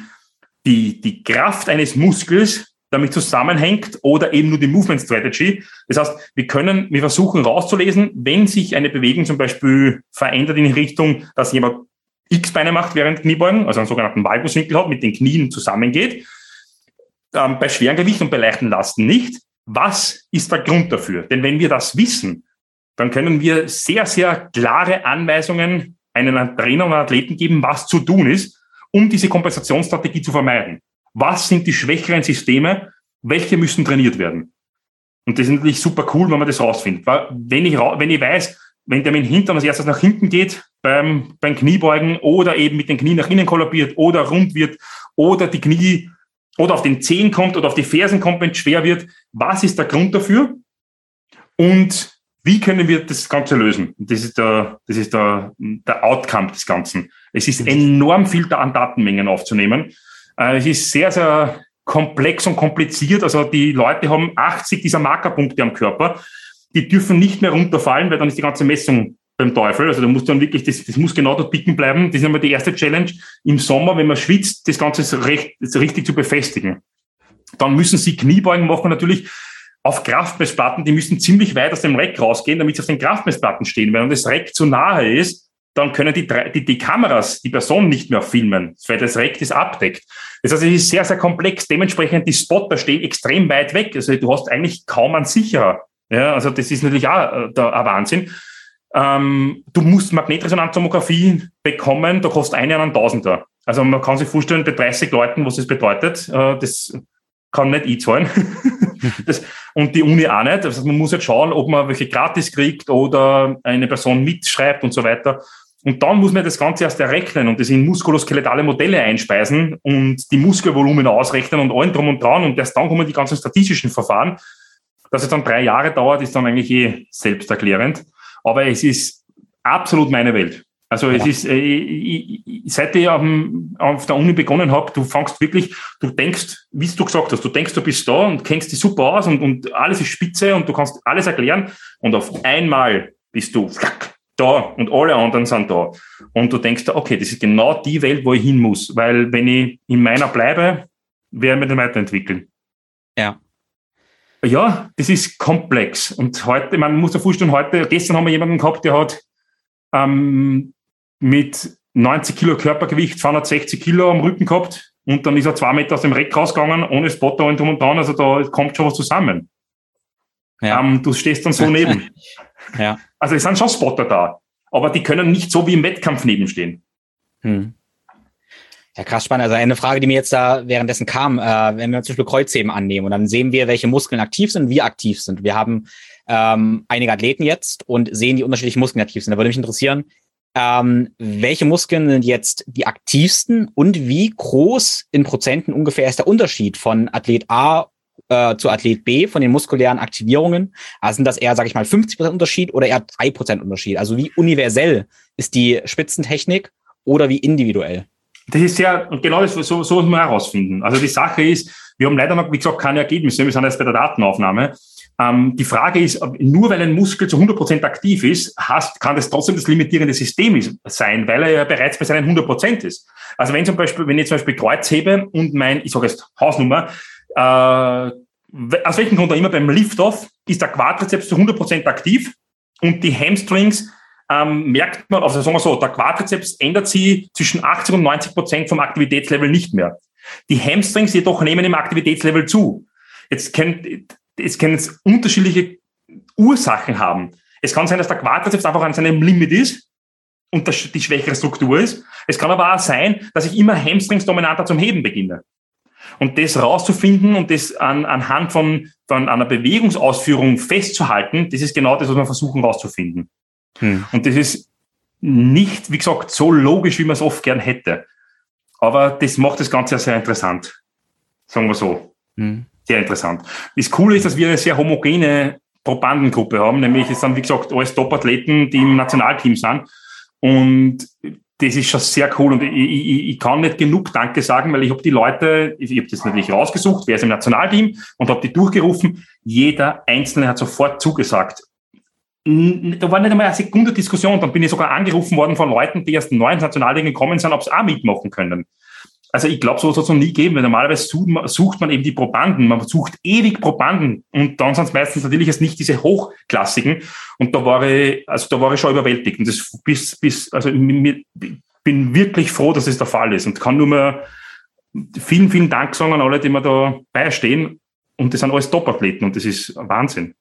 die, die Kraft eines Muskels damit zusammenhängt oder eben nur die Movement Strategy. Das heißt, wir können, wir versuchen rauszulesen, wenn sich eine Bewegung zum Beispiel verändert in Richtung, dass jemand X-Beine macht während Kniebeugen, also einen sogenannten Valguswinkel hat, mit den Knien zusammengeht, ähm, bei schweren Gewicht und bei leichten Lasten nicht. Was ist der Grund dafür? Denn wenn wir das wissen, dann können wir sehr, sehr klare Anweisungen einen Trainer und Athleten geben, was zu tun ist um diese Kompensationsstrategie zu vermeiden. Was sind die schwächeren Systeme? Welche müssen trainiert werden? Und das ist natürlich super cool, wenn man das rausfindet. Weil wenn ich, wenn ich weiß, wenn der mit dem Hintern als erstes nach hinten geht beim, beim Kniebeugen oder eben mit den Knien nach innen kollabiert oder rund wird oder die Knie oder auf den Zehen kommt oder auf die Fersen kommt, wenn es schwer wird, was ist der Grund dafür? Und wie können wir das Ganze lösen? Das ist der, das ist der, der Outcome des Ganzen. Es ist enorm viel an Datenmengen aufzunehmen. Äh, es ist sehr, sehr komplex und kompliziert. Also die Leute haben 80 dieser Markerpunkte am Körper. Die dürfen nicht mehr runterfallen, weil dann ist die ganze Messung beim Teufel. Also da muss dann wirklich, das, das muss genau dort picken bleiben. Das ist einmal die erste Challenge. Im Sommer, wenn man schwitzt, das Ganze recht, richtig zu befestigen. Dann müssen sie Kniebeugen machen natürlich auf Kraftmessplatten, die müssen ziemlich weit aus dem Rack rausgehen, damit sie auf den Kraftmessplatten stehen. Wenn das Rack zu nahe ist, dann können die, die, die Kameras die Person nicht mehr filmen, weil das Rack das abdeckt. Das heißt, es ist sehr, sehr komplex. Dementsprechend die Spotter stehen extrem weit weg. Also du hast eigentlich kaum einen Sicherer. Ja, also das ist natürlich auch äh, der, ein Wahnsinn. Ähm, du musst Magnetresonanztomographie bekommen, da kostet eine einen Tausender. Also man kann sich vorstellen, bei 30 Leuten, was das bedeutet, äh, das kann nicht ich zahlen. das, und die Uni auch nicht. Also man muss jetzt schauen, ob man welche gratis kriegt oder eine Person mitschreibt und so weiter. Und dann muss man das Ganze erst errechnen und das in muskuloskeletale Modelle einspeisen und die Muskelvolumen ausrechnen und allen drum und dran. Und erst dann kommen die ganzen statistischen Verfahren. Dass es dann drei Jahre dauert, ist dann eigentlich eh selbsterklärend. Aber es ist absolut meine Welt. Also ja. es ist, äh, ich, ich, seit ich auf, der Uni begonnen habe, du fängst wirklich, du denkst, wie du gesagt hast, du denkst, du bist da und kennst dich super aus und, und alles ist spitze und du kannst alles erklären und auf einmal bist du da und alle anderen sind da. Und du denkst, okay, das ist genau die Welt, wo ich hin muss, weil wenn ich in meiner bleibe, werden wir dann weiterentwickeln. Ja. Ja, das ist komplex. Und heute, man muss sich vorstellen, heute, gestern haben wir jemanden gehabt, der hat ähm, mit 90 Kilo Körpergewicht 260 Kilo am Rücken gehabt und dann ist er zwei Meter aus dem Reck rausgegangen, ohne Spotter und drum und dran. Also da kommt schon was zusammen. Ja. Ähm, du stehst dann so neben. Ja. Also es sind schon Spotter da, aber die können nicht so wie im Wettkampf nebenstehen. Hm. Ja, krass spannend. Also eine Frage, die mir jetzt da währenddessen kam, äh, wenn wir zum Beispiel Kreuzheben annehmen und dann sehen wir, welche Muskeln aktiv sind und wie aktiv sind. Wir haben ähm, einige Athleten jetzt und sehen, die unterschiedlichen Muskeln aktiv sind. Da würde mich interessieren, ähm, welche Muskeln sind jetzt die aktivsten und wie groß in Prozenten ungefähr ist der Unterschied von Athlet A äh, zu Athlet B von den muskulären Aktivierungen? Also sind das eher, sage ich mal, 50% Unterschied oder eher 3% Unterschied? Also wie universell ist die Spitzentechnik oder wie individuell? Das ist ja, genau das, so, so muss man herausfinden. Also die Sache ist, wir haben leider noch, wie gesagt, keine Ergebnisse. Wir sind jetzt bei der Datenaufnahme. Ähm, die Frage ist, nur weil ein Muskel zu 100% aktiv ist, hast, kann das trotzdem das limitierende System sein, weil er ja bereits bei seinen 100% ist. Also wenn zum Beispiel, wenn ich zum Beispiel Kreuz hebe und mein, ich sage jetzt Hausnummer, äh, aus welchem Grund auch immer beim Liftoff ist der Quadrizeps zu 100% aktiv und die Hamstrings ähm, merkt man, also sagen wir so, der Quadrizeps ändert sich zwischen 80 und 90 Prozent vom Aktivitätslevel nicht mehr. Die Hamstrings jedoch nehmen im Aktivitätslevel zu. Jetzt kennt, es können jetzt unterschiedliche Ursachen haben. Es kann sein, dass der Quadrizeps einfach an seinem Limit ist und das die schwächere Struktur ist. Es kann aber auch sein, dass ich immer Hamstrings dominanter zum Heben beginne. Und das rauszufinden und das an, anhand von, von einer Bewegungsausführung festzuhalten, das ist genau das, was wir versuchen rauszufinden. Hm. Und das ist nicht, wie gesagt, so logisch, wie man es oft gern hätte. Aber das macht das Ganze ja sehr interessant. Sagen wir so. Hm. Sehr interessant. Das Coole ist, dass wir eine sehr homogene Probandengruppe haben, nämlich es sind, wie gesagt, alles Top-Athleten, die im Nationalteam sind. Und das ist schon sehr cool und ich, ich, ich kann nicht genug Danke sagen, weil ich habe die Leute, ich, ich habe das natürlich rausgesucht, wer ist im Nationalteam und habe die durchgerufen. Jeder Einzelne hat sofort zugesagt da war nicht einmal eine Sekunde Diskussion. Dann bin ich sogar angerufen worden von Leuten, die erst neu ins Nationalliga gekommen sind, ob sie auch mitmachen können. Also ich glaube, so soll es noch nie geben, weil normalerweise sucht man eben die Probanden. Man sucht ewig Probanden und dann sind es meistens natürlich jetzt nicht diese hochklassigen. Und da war ich, also da war ich schon überwältigt. Und das bis, bis, also ich bin wirklich froh, dass es das der Fall ist und kann nur mal vielen, vielen Dank sagen an alle, die mir da beistehen. Und das sind alles Top-Athleten und das ist Wahnsinn.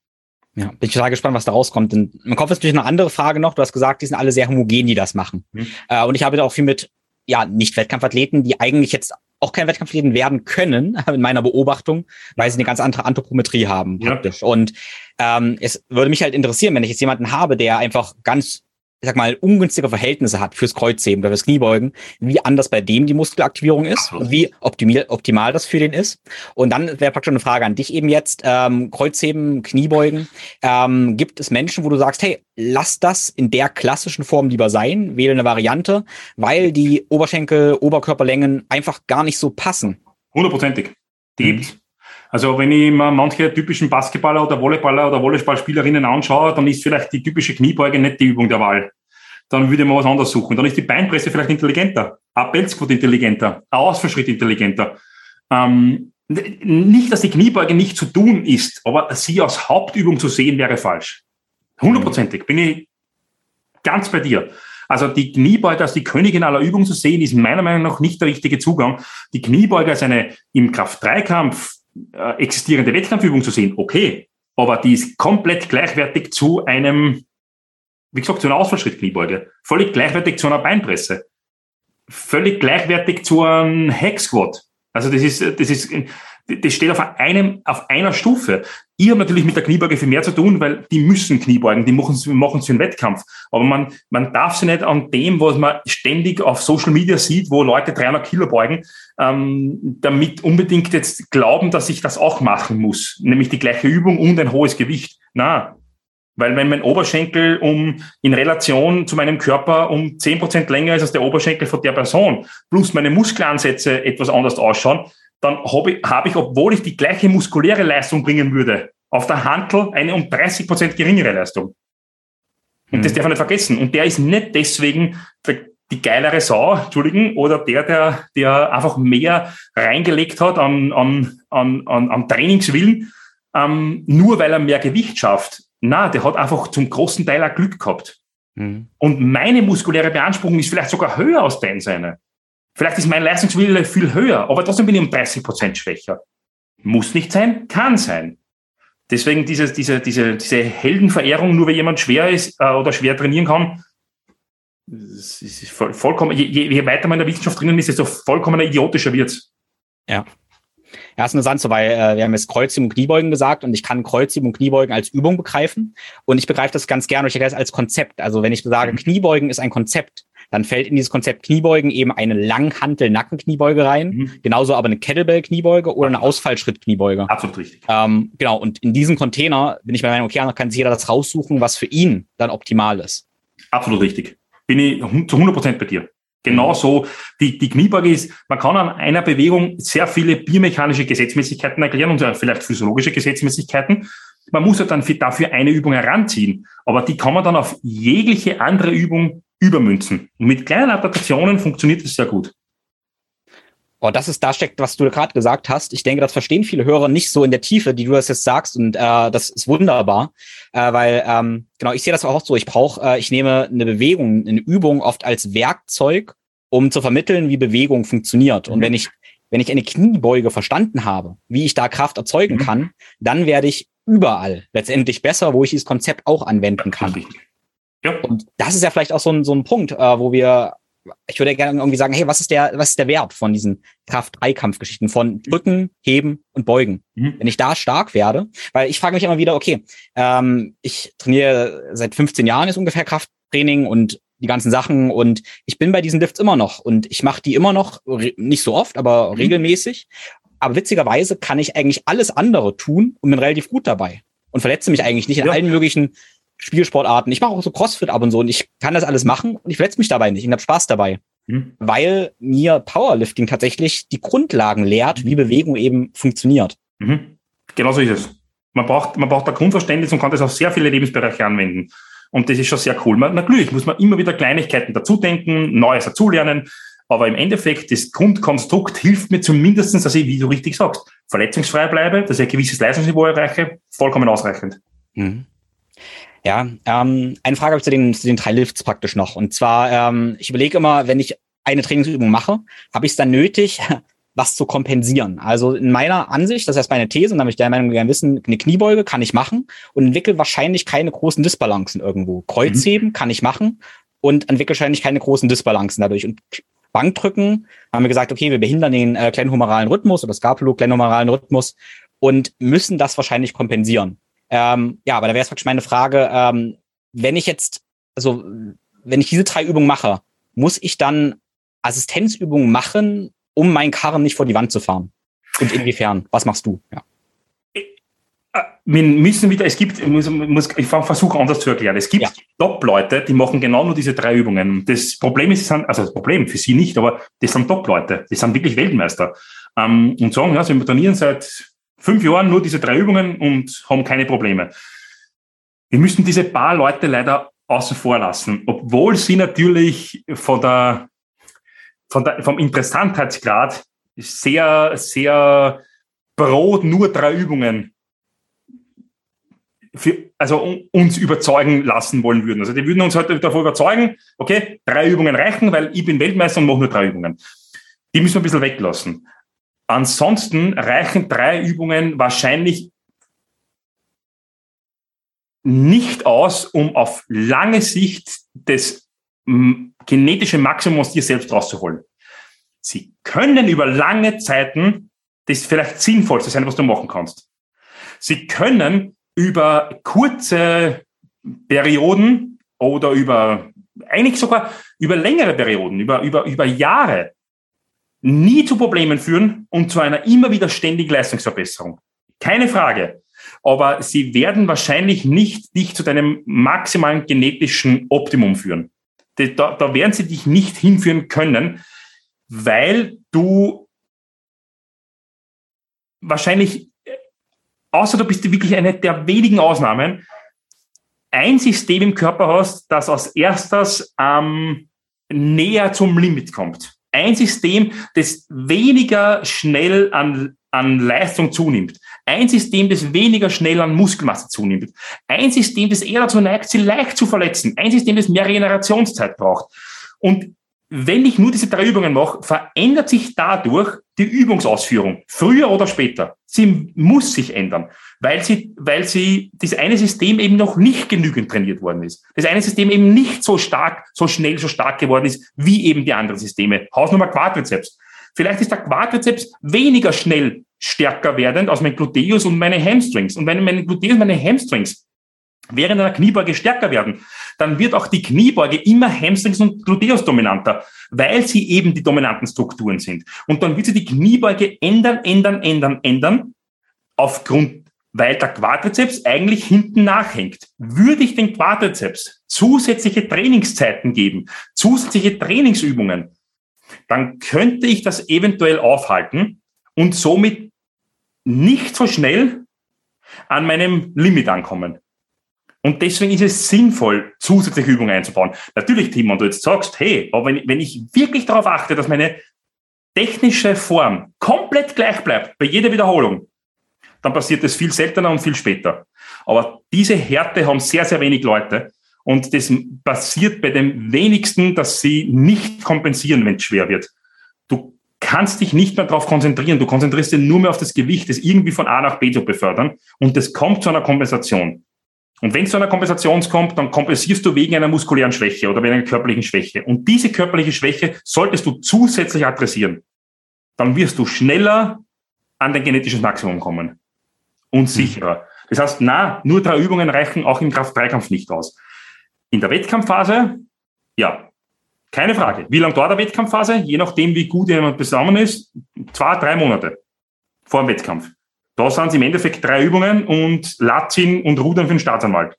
Ja, bin ich total gespannt, was da rauskommt. Denn im Kopf ist natürlich eine andere Frage noch. Du hast gesagt, die sind alle sehr homogen, die das machen. Mhm. Äh, und ich habe da auch viel mit, ja, nicht Wettkampfathleten, die eigentlich jetzt auch kein Wettkampfathleten werden können, in meiner Beobachtung, weil sie eine ganz andere Anthropometrie haben, praktisch. Ja. Und ähm, es würde mich halt interessieren, wenn ich jetzt jemanden habe, der einfach ganz ich sag mal, ungünstige Verhältnisse hat fürs Kreuzheben oder fürs Kniebeugen, wie anders bei dem die Muskelaktivierung ist und wie optimal, optimal das für den ist. Und dann wäre praktisch eine Frage an dich eben jetzt, ähm, Kreuzheben, Kniebeugen. Ähm, gibt es Menschen, wo du sagst, hey, lass das in der klassischen Form lieber sein, wähle eine Variante, weil die Oberschenkel, Oberkörperlängen einfach gar nicht so passen? Hundertprozentig. Die mhm. gibt's. Also wenn ich mir manche typischen Basketballer oder Volleyballer oder Volleyballspielerinnen anschaue, dann ist vielleicht die typische Kniebeuge nicht die Übung der Wahl. Dann würde man was anderes suchen. Dann ist die Beinpresse vielleicht intelligenter, Pelzquot intelligenter, Ausfallschritt intelligenter. Ähm, nicht, dass die Kniebeuge nicht zu tun ist, aber sie als Hauptübung zu sehen wäre falsch. Hundertprozentig bin ich ganz bei dir. Also die Kniebeuge als die Königin aller Übungen zu sehen, ist meiner Meinung nach nicht der richtige Zugang. Die Kniebeuge als eine im Kraft-3-Kampf äh, existierende Wettkampfübung zu sehen, okay, aber die ist komplett gleichwertig zu einem, wie gesagt, zu einer Ausfallschritt-Kniebeuge, völlig gleichwertig zu einer Beinpresse, völlig gleichwertig zu einem Hack-Squat. Also das ist, das ist, das steht auf einem, auf einer Stufe. Ich habe natürlich mit der Kniebeuge viel mehr zu tun, weil die müssen Kniebeugen, die machen machen für einen Wettkampf. Aber man, man darf sie nicht an dem, was man ständig auf Social Media sieht, wo Leute 300 Kilo beugen, ähm, damit unbedingt jetzt glauben, dass ich das auch machen muss. Nämlich die gleiche Übung und ein hohes Gewicht. Na, Weil wenn mein Oberschenkel um, in Relation zu meinem Körper um zehn Prozent länger ist als der Oberschenkel von der Person, plus meine Muskelansätze etwas anders ausschauen, dann habe ich, hab ich, obwohl ich die gleiche muskuläre Leistung bringen würde, auf der Hantel eine um 30 Prozent geringere Leistung. Und mhm. das darf man nicht vergessen. Und der ist nicht deswegen die geilere Sau, Entschuldigen, oder der, der, der einfach mehr reingelegt hat an, an, an, an, an Trainingswillen, ähm, nur weil er mehr Gewicht schafft. Na, der hat einfach zum großen Teil auch Glück gehabt. Mhm. Und meine muskuläre Beanspruchung ist vielleicht sogar höher als dein seine. Vielleicht ist mein Leistungswille viel höher, aber trotzdem bin ich um 30 Prozent schwächer. Muss nicht sein, kann sein. Deswegen diese, diese, diese, diese Heldenverehrung, nur weil jemand schwer ist äh, oder schwer trainieren kann, das ist voll, vollkommen, je, je, weiter man in der Wissenschaft drinnen ist, desto vollkommen idiotischer wird's. Ja. Ja, ist interessant, so, weil äh, wir haben jetzt Kreuzheben und Kniebeugen gesagt und ich kann Kreuzheben und Kniebeugen als Übung begreifen und ich begreife das ganz gerne, ich erkläre es als Konzept. Also wenn ich sage, mhm. Kniebeugen ist ein Konzept, dann fällt in dieses Konzept Kniebeugen eben eine Langhantel-Nackenkniebeuge rein, mhm. genauso aber eine Kettlebell-Kniebeuge oder eine Ausfallschritt-Kniebeuge. Absolut richtig. Ähm, genau, und in diesem Container bin ich bei meinem okay, dann kann sich jeder das raussuchen, was für ihn dann optimal ist. Absolut richtig. Bin ich zu 100 Prozent bei dir. Genau so. Die, die Kniebeuge ist, man kann an einer Bewegung sehr viele biomechanische Gesetzmäßigkeiten erklären und vielleicht physiologische Gesetzmäßigkeiten. Man muss ja dann dafür eine Übung heranziehen. Aber die kann man dann auf jegliche andere Übung übermünzen. Und mit kleinen Adaptationen funktioniert es sehr gut. Oh, das ist, da steckt, was du gerade gesagt hast. Ich denke, das verstehen viele Hörer nicht so in der Tiefe, die du das jetzt sagst. Und äh, das ist wunderbar, äh, weil ähm, genau, ich sehe das auch so. Ich brauche, äh, ich nehme eine Bewegung, eine Übung oft als Werkzeug, um zu vermitteln, wie Bewegung funktioniert. Mhm. Und wenn ich wenn ich eine Kniebeuge verstanden habe, wie ich da Kraft erzeugen mhm. kann, dann werde ich überall letztendlich besser, wo ich dieses Konzept auch anwenden kann. Ja. Und das ist ja vielleicht auch so ein, so ein Punkt, äh, wo wir, ich würde gerne irgendwie sagen, hey, was ist der, was ist der Wert von diesen Kraft-3-Kampfgeschichten, von Drücken, Heben und Beugen? Mhm. Wenn ich da stark werde, weil ich frage mich immer wieder, okay, ähm, ich trainiere seit 15 Jahren ist ungefähr Krafttraining und die ganzen Sachen und ich bin bei diesen Lifts immer noch und ich mache die immer noch, nicht so oft, aber mhm. regelmäßig. Aber witzigerweise kann ich eigentlich alles andere tun und bin relativ gut dabei und verletze mich eigentlich nicht in ja. allen möglichen Spielsportarten. Ich mache auch so Crossfit ab und so und ich kann das alles machen und ich verletze mich dabei nicht. Ich habe Spaß dabei. Mhm. Weil mir Powerlifting tatsächlich die Grundlagen lehrt, wie Bewegung eben funktioniert. Mhm. Genau so ist es. Man braucht, man braucht da Grundverständnis und kann das auf sehr viele Lebensbereiche anwenden. Und das ist schon sehr cool. Man, natürlich muss man immer wieder Kleinigkeiten dazudenken, Neues dazulernen. Aber im Endeffekt, das Grundkonstrukt hilft mir zumindest, dass ich, wie du richtig sagst, verletzungsfrei bleibe, dass ich ein gewisses Leistungsniveau erreiche, vollkommen ausreichend. Mhm. Ja, ähm, eine Frage habe ich zu den, zu den drei Lifts praktisch noch. Und zwar, ähm, ich überlege immer, wenn ich eine Trainingsübung mache, habe ich es dann nötig, was zu kompensieren. Also in meiner Ansicht, das ist erstmal eine These, und da ich der Meinung gerne wissen, eine Kniebeuge kann ich machen und entwickle wahrscheinlich keine großen Disbalancen irgendwo. Kreuzheben mhm. kann ich machen und entwickle wahrscheinlich keine großen Disbalancen dadurch. Und Bankdrücken haben wir gesagt, okay, wir behindern den äh, kleinhumeralen Rhythmus oder Scapulo-kleinhumeralen Rhythmus und müssen das wahrscheinlich kompensieren. Ähm, ja, aber da wäre es praktisch meine Frage, ähm, wenn ich jetzt, also wenn ich diese drei Übungen mache, muss ich dann Assistenzübungen machen, um meinen Karren nicht vor die Wand zu fahren? Und inwiefern? Was machst du? Ja. Äh, wir müssen wieder, es gibt, ich, muss, muss, ich versuche anders zu erklären. Es gibt ja. Top-Leute, die machen genau nur diese drei Übungen. Das Problem ist, also das Problem für sie nicht, aber das sind Top-Leute. Die sind wirklich Weltmeister. Ähm, und sagen, ja, sie trainieren seit fünf Jahren nur diese drei Übungen und haben keine Probleme. Wir müssen diese paar Leute leider außen vor lassen, obwohl sie natürlich von der, von der, vom Interessantheitsgrad sehr, sehr pro nur drei Übungen für, also uns überzeugen lassen wollen würden. Also die würden uns heute davor überzeugen, okay, drei Übungen reichen, weil ich bin Weltmeister und mache nur drei Übungen. Die müssen wir ein bisschen weglassen. Ansonsten reichen drei Übungen wahrscheinlich nicht aus, um auf lange Sicht das genetische Maximum aus dir selbst rauszuholen. Sie können über lange Zeiten das vielleicht sinnvollste sein, was du machen kannst. Sie können über kurze Perioden oder über, eigentlich sogar über längere Perioden, über, über, über Jahre nie zu Problemen führen und zu einer immer wieder ständigen Leistungsverbesserung. Keine Frage. aber sie werden wahrscheinlich nicht dich zu deinem maximalen genetischen Optimum führen. Da, da werden sie dich nicht hinführen können, weil du wahrscheinlich, außer du bist wirklich eine der wenigen Ausnahmen, ein System im Körper hast, das als erstes ähm, näher zum Limit kommt. Ein System, das weniger schnell an, an Leistung zunimmt. Ein System, das weniger schnell an Muskelmasse zunimmt. Ein System, das eher dazu neigt, sie leicht zu verletzen. Ein System, das mehr Regenerationszeit braucht. Und wenn ich nur diese drei Übungen mache, verändert sich dadurch die Übungsausführung, früher oder später. Sie muss sich ändern, weil sie, weil sie, das eine System eben noch nicht genügend trainiert worden ist. Das eine System eben nicht so stark, so schnell, so stark geworden ist, wie eben die anderen Systeme. Hausnummer Quadrizeps. Vielleicht ist der Quadrizeps weniger schnell stärker werdend als mein Gluteus und meine Hamstrings. Und wenn meine Gluteus meine Hamstrings während einer Kniebeuge stärker werden, dann wird auch die Kniebeuge immer Hamstrings und Gluteus dominanter, weil sie eben die dominanten Strukturen sind. Und dann wird sie die Kniebeuge ändern, ändern, ändern, ändern, aufgrund, weil der Quadrizeps eigentlich hinten nachhängt. Würde ich den Quadrizeps zusätzliche Trainingszeiten geben, zusätzliche Trainingsübungen, dann könnte ich das eventuell aufhalten und somit nicht so schnell an meinem Limit ankommen. Und deswegen ist es sinnvoll, zusätzliche Übungen einzubauen. Natürlich, Tim, wenn du jetzt sagst, hey, aber wenn, wenn ich wirklich darauf achte, dass meine technische Form komplett gleich bleibt bei jeder Wiederholung, dann passiert das viel seltener und viel später. Aber diese Härte haben sehr, sehr wenig Leute. Und das passiert bei den wenigsten, dass sie nicht kompensieren, wenn es schwer wird. Du kannst dich nicht mehr darauf konzentrieren. Du konzentrierst dich nur mehr auf das Gewicht, das irgendwie von A nach B zu befördern. Und das kommt zu einer Kompensation. Und wenn es zu einer Kompensation kommt, dann kompensierst du wegen einer muskulären Schwäche oder wegen einer körperlichen Schwäche. Und diese körperliche Schwäche solltest du zusätzlich adressieren. Dann wirst du schneller an dein genetisches Maximum kommen. Und mhm. sicherer. Das heißt, na, nur drei Übungen reichen auch im Kraft-Dreikampf nicht aus. In der Wettkampfphase, ja, keine Frage. Wie lange dauert der Wettkampfphase? Je nachdem, wie gut jemand zusammen ist, zwei, drei Monate vor dem Wettkampf. Da sind es im Endeffekt drei Übungen und Latin und Rudern für den Staatsanwalt.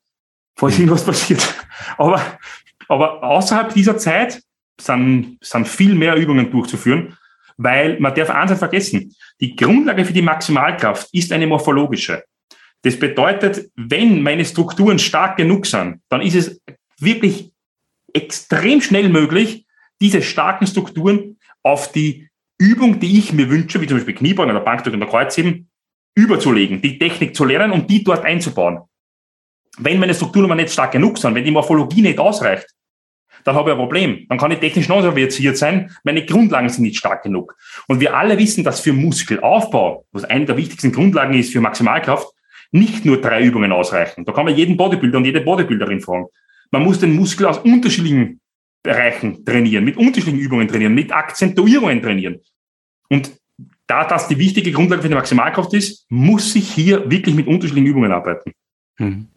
Falls mhm. irgendwas passiert. Aber, aber außerhalb dieser Zeit sind, sind viel mehr Übungen durchzuführen, weil man darf eins nicht vergessen. Die Grundlage für die Maximalkraft ist eine morphologische. Das bedeutet, wenn meine Strukturen stark genug sind, dann ist es wirklich extrem schnell möglich, diese starken Strukturen auf die Übung, die ich mir wünsche, wie zum Beispiel Kniebeugen oder Bankdrücken oder Kreuzheben, überzulegen, die Technik zu lernen und die dort einzubauen. Wenn meine Strukturen aber nicht stark genug sind, wenn die Morphologie nicht ausreicht, dann habe ich ein Problem. Dann kann ich technisch versiert sein, meine Grundlagen sind nicht stark genug. Und wir alle wissen, dass für Muskelaufbau, was eine der wichtigsten Grundlagen ist für Maximalkraft, nicht nur drei Übungen ausreichen. Da kann man jeden Bodybuilder und jede Bodybuilderin fragen. Man muss den Muskel aus unterschiedlichen Bereichen trainieren, mit unterschiedlichen Übungen trainieren, mit Akzentuierungen trainieren. Und da das die wichtige Grundlage für die Maximalkraft ist, muss ich hier wirklich mit unterschiedlichen Übungen arbeiten. Mhm.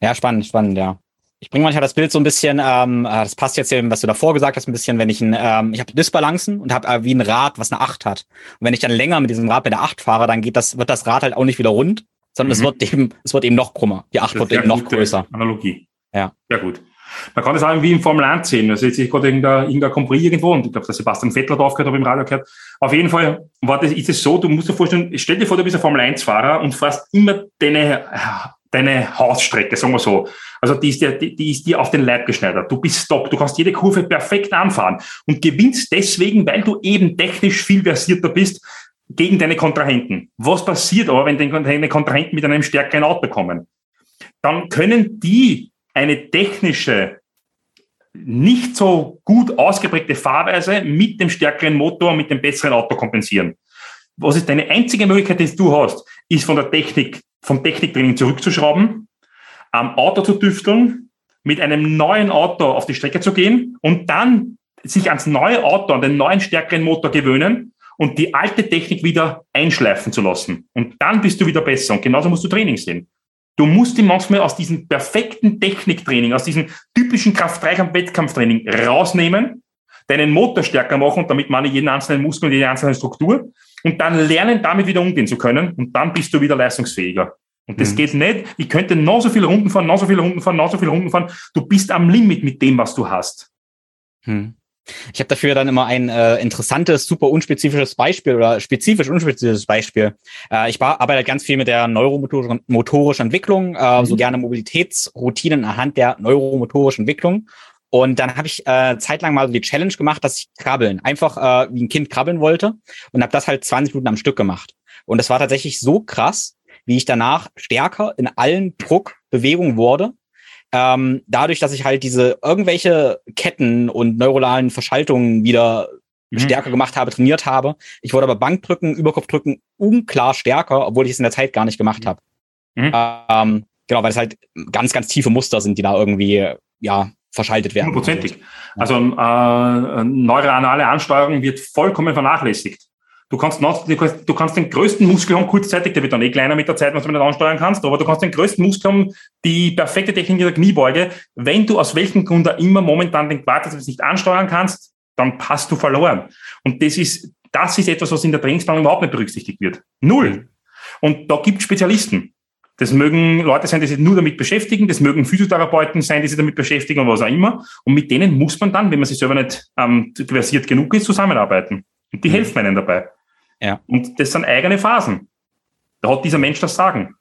Ja, spannend, spannend, ja. Ich bringe manchmal das Bild so ein bisschen, ähm, äh, das passt jetzt eben, was du davor gesagt hast, ein bisschen, wenn ich ein, ähm, ich habe Disbalancen und habe äh, wie ein Rad, was eine 8 hat. Und wenn ich dann länger mit diesem Rad bei der 8 fahre, dann geht das, wird das Rad halt auch nicht wieder rund, sondern mhm. es wird eben, es wird eben noch krummer. Die 8 wird eben noch größer. Analogie. Ja. Ja, gut. Man kann das auch wie im Formel 1 sehen. Also jetzt ist gerade irgendein, irgendein Compris irgendwo und ich glaube, dass Sebastian Vettel da aufgehört habe im Radio gehört. Auf jeden Fall war das, ist es so, du musst dir vorstellen, stell dir vor, du bist ein Formel 1-Fahrer und fährst immer deine, deine Hausstrecke, sagen wir so. Also die ist, dir, die, die ist dir auf den Leib geschneidert. Du bist top, du kannst jede Kurve perfekt anfahren und gewinnst deswegen, weil du eben technisch viel versierter bist, gegen deine Kontrahenten. Was passiert aber, wenn deine Kontrahenten mit einem stärkeren Auto kommen? Dann können die eine technische, nicht so gut ausgeprägte Fahrweise mit dem stärkeren Motor mit dem besseren Auto kompensieren. Was ist deine einzige Möglichkeit, die du hast, ist von der Technik, vom Techniktraining zurückzuschrauben, am Auto zu düfteln, mit einem neuen Auto auf die Strecke zu gehen und dann sich ans neue Auto, an den neuen stärkeren Motor gewöhnen und die alte Technik wieder einschleifen zu lassen. Und dann bist du wieder besser. Und genauso musst du Training sehen. Du musst ihn manchmal aus diesem perfekten Techniktraining, aus diesem typischen Kraft-Dreikampf-Wettkampftraining rausnehmen, deinen Motor stärker machen, damit man jeden einzelnen Muskel und jede einzelne Struktur und dann lernen, damit wieder umgehen zu können und dann bist du wieder leistungsfähiger. Und das mhm. geht nicht. Ich könnte noch so viele Runden fahren, noch so viele Runden fahren, noch so viele Runden fahren. Du bist am Limit mit dem, was du hast. Mhm. Ich habe dafür dann immer ein äh, interessantes, super unspezifisches Beispiel oder spezifisch unspezifisches Beispiel. Äh, ich arbeite ganz viel mit der neuromotorischen motorischen Entwicklung, äh, mhm. so gerne Mobilitätsroutinen anhand der neuromotorischen Entwicklung. Und dann habe ich äh, zeitlang mal so die Challenge gemacht, dass ich krabbeln, einfach äh, wie ein Kind krabbeln wollte und habe das halt 20 Minuten am Stück gemacht. Und das war tatsächlich so krass, wie ich danach stärker in allen Druckbewegungen wurde ähm, dadurch, dass ich halt diese irgendwelche Ketten und neuronalen Verschaltungen wieder mhm. stärker gemacht habe, trainiert habe. Ich wurde aber Bankdrücken, Überkopfdrücken unklar stärker, obwohl ich es in der Zeit gar nicht gemacht habe. Mhm. Ähm, genau, weil es halt ganz, ganz tiefe Muster sind, die da irgendwie, ja, verschaltet werden. Hundertprozentig. Also äh, neuronale Ansteuerung wird vollkommen vernachlässigt. Du kannst, du, kannst, den größten Muskel haben kurzzeitig, der wird dann eh kleiner mit der Zeit, was du nicht ansteuern kannst, aber du kannst den größten Muskel haben, die perfekte Technik der Kniebeuge. Wenn du aus welchem Grund auch immer momentan den Quadrizeps nicht ansteuern kannst, dann hast du verloren. Und das ist, das ist etwas, was in der Trainingsplanung überhaupt nicht berücksichtigt wird. Null. Und da gibt es Spezialisten. Das mögen Leute sein, die sich nur damit beschäftigen, das mögen Physiotherapeuten sein, die sich damit beschäftigen und was auch immer. Und mit denen muss man dann, wenn man sich selber nicht ähm, versiert genug ist, zusammenarbeiten. Und die mhm. helfen einem dabei. Ja. Und das sind eigene Phasen. Da hat dieser Mensch das Sagen.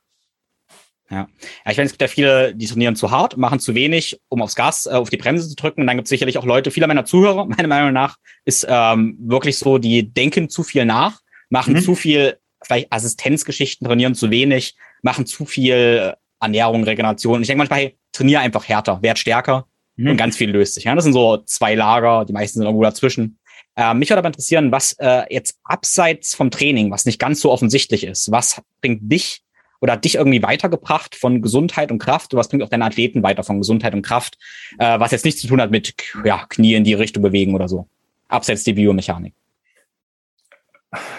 Ja. ja, ich meine, es gibt ja viele, die trainieren zu hart, machen zu wenig, um aufs Gas, äh, auf die Bremse zu drücken. Und dann gibt es sicherlich auch Leute, viele meiner Zuhörer, meiner Meinung nach, ist ähm, wirklich so, die denken zu viel nach, machen mhm. zu viel, vielleicht Assistenzgeschichten, trainieren zu wenig, machen zu viel Ernährung, Regeneration. Ich denke manchmal, hey, trainiere einfach härter, werd stärker mhm. und ganz viel löst sich. Ja? Das sind so zwei Lager, die meisten sind irgendwo dazwischen. Äh, mich würde aber interessieren, was äh, jetzt abseits vom Training, was nicht ganz so offensichtlich ist, was bringt dich oder hat dich irgendwie weitergebracht von Gesundheit und Kraft? was bringt auch deine Athleten weiter von Gesundheit und Kraft, äh, was jetzt nichts zu tun hat mit ja, Knie in die Richtung bewegen oder so? Abseits der Biomechanik.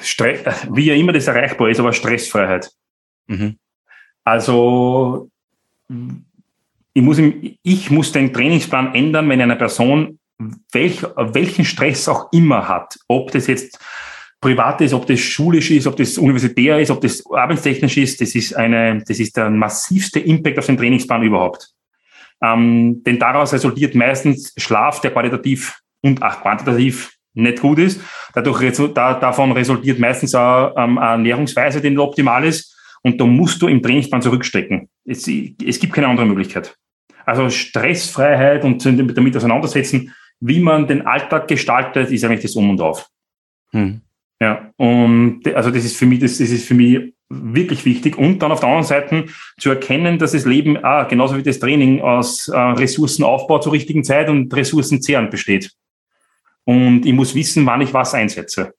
Stress, wie ja immer das erreichbar ist, aber Stressfreiheit. Mhm. Also ich muss, ich muss den Trainingsplan ändern, wenn eine Person welch, welchen Stress auch immer hat, ob das jetzt privat ist, ob das schulisch ist, ob das universitär ist, ob das arbeitstechnisch ist, das ist eine, das ist der massivste Impact auf den Trainingsplan überhaupt. Ähm, denn daraus resultiert meistens Schlaf, der qualitativ und auch quantitativ nicht gut ist. Dadurch, da, davon resultiert meistens auch ähm, eine Ernährungsweise, die nicht optimal ist. Und da musst du im Trainingsplan zurückstecken. Es, es gibt keine andere Möglichkeit. Also Stressfreiheit und damit auseinandersetzen, wie man den Alltag gestaltet, ist eigentlich das Um und Auf. Hm. Ja, und also das ist für mich, das, das ist für mich wirklich wichtig. Und dann auf der anderen Seite zu erkennen, dass das Leben, ah, genauso wie das Training, aus äh, Ressourcenaufbau zur richtigen Zeit und Ressourcenzehren besteht. Und ich muss wissen, wann ich was einsetze.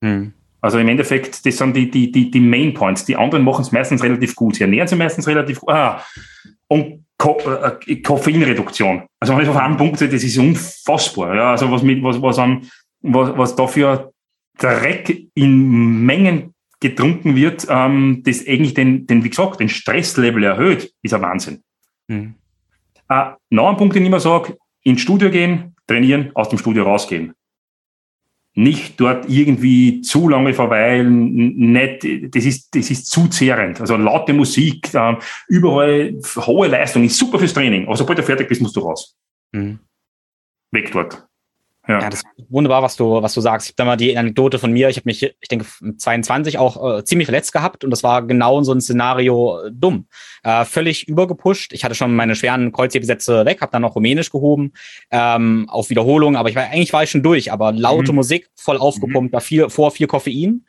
Hm. Also im Endeffekt, das sind die, die, die, die Main Points. Die anderen machen es meistens relativ gut. Sie ernähren sich meistens relativ gut. Ah, und Ko äh, Koffeinreduktion. Also wenn ich auf einen Punkt sehe, das ist unfassbar. Ja, also was mit, was, was an, was, was dafür Dreck in Mengen getrunken wird, ähm, das eigentlich den, den, wie gesagt, den Stresslevel erhöht, ist ein Wahnsinn. Mhm. Äh, noch ein Punkt, den ich immer sage, ins Studio gehen, trainieren, aus dem Studio rausgehen nicht dort irgendwie zu lange verweilen, nicht, das ist, das ist zu zehrend. Also laute Musik, überall hohe Leistung, ist super fürs Training. Aber sobald du fertig bist, musst du raus. Mhm. Weg dort. Ja. ja, das ist wunderbar, was du, was du sagst. Ich habe da mal die Anekdote von mir. Ich habe mich, ich denke, 22 auch äh, ziemlich verletzt gehabt und das war genau so ein Szenario äh, dumm. Äh, völlig übergepusht. Ich hatte schon meine schweren Kreuzhebesätze weg, habe dann noch Rumänisch gehoben ähm, auf Wiederholung, aber ich war eigentlich war ich schon durch. Aber laute mhm. Musik, voll aufgepumpt, mhm. da vier, vor viel Koffein.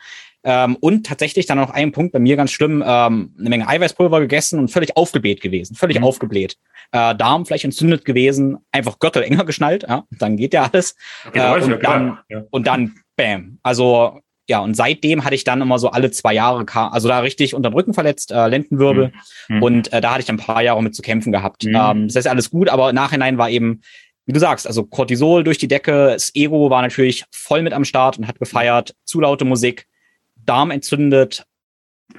Ähm, und tatsächlich dann noch ein Punkt bei mir ganz schlimm, ähm, eine Menge Eiweißpulver gegessen und völlig aufgebläht gewesen, völlig mhm. aufgebläht. Äh, Darm vielleicht entzündet gewesen, einfach Gürtel enger geschnallt, ja, dann geht ja alles. Okay, äh, und, dann, ja. und dann, bam. Also ja, und seitdem hatte ich dann immer so alle zwei Jahre, also da richtig unter Rücken verletzt, äh, Lendenwirbel. Mhm. mhm. Und äh, da hatte ich ein paar Jahre mit zu kämpfen gehabt. Mhm. Ähm, das ist alles gut, aber im Nachhinein war eben, wie du sagst, also Cortisol durch die Decke, das Ego war natürlich voll mit am Start und hat gefeiert, zu laute Musik. Darm entzündet.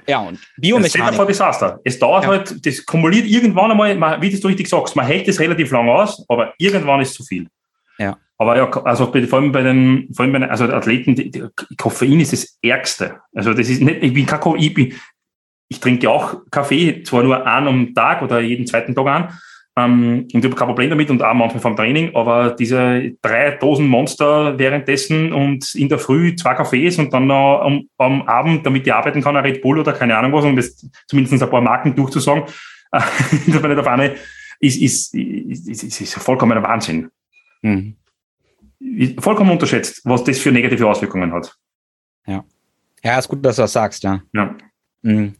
Ja, und Biomechanik. Das ist Desaster. Es dauert ja. halt, das kumuliert irgendwann einmal, wie du richtig sagst, man hält es relativ lang aus, aber irgendwann ist zu viel. Ja. Aber ja, also vor allem bei den, vor allem bei den also Athleten, die, die, Koffein ist das Ärgste. Also das ist nicht, ich bin kein, ich bin, ich trinke auch Kaffee, zwar nur einen am Tag oder jeden zweiten Tag an, ähm, und ich habe kein Problem damit und auch manchmal vom Training, aber diese drei Dosen Monster währenddessen und in der Früh zwei Kaffees und dann noch am, am Abend, damit ich arbeiten kann, ein Red Bull oder keine Ahnung was, um das zumindest ein paar Marken durchzusagen, äh, nicht auf eine, ist, ist, ist, ist, ist vollkommener Wahnsinn. Mhm. Vollkommen unterschätzt, was das für negative Auswirkungen hat. Ja. Ja, ist gut, dass du das sagst, ja. Ja. Mhm.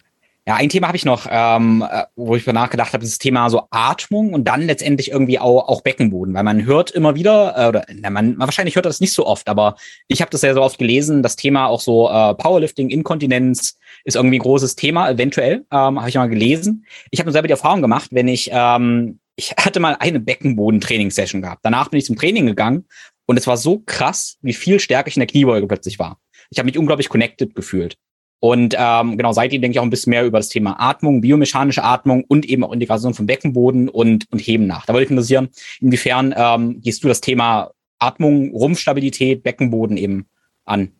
Ja, ein Thema habe ich noch, ähm, äh, wo ich nachgedacht habe, das Thema so Atmung und dann letztendlich irgendwie auch, auch Beckenboden, weil man hört immer wieder, äh, oder na, man, man wahrscheinlich hört das nicht so oft, aber ich habe das sehr so oft gelesen, das Thema auch so äh, Powerlifting, Inkontinenz ist irgendwie ein großes Thema, eventuell, ähm, habe ich mal gelesen. Ich habe selber die Erfahrung gemacht, wenn ich, ähm, ich hatte mal eine Beckenboden-Trainingssession gehabt. Danach bin ich zum Training gegangen und es war so krass, wie viel stärker ich in der Kniebeuge plötzlich war. Ich habe mich unglaublich connected gefühlt. Und ähm, genau, seitdem denke ich auch ein bisschen mehr über das Thema Atmung, biomechanische Atmung und eben auch Integration von Beckenboden und, und Heben nach. Da wollte ich interessieren, inwiefern ähm, gehst du das Thema Atmung, Rumpfstabilität, Beckenboden eben an?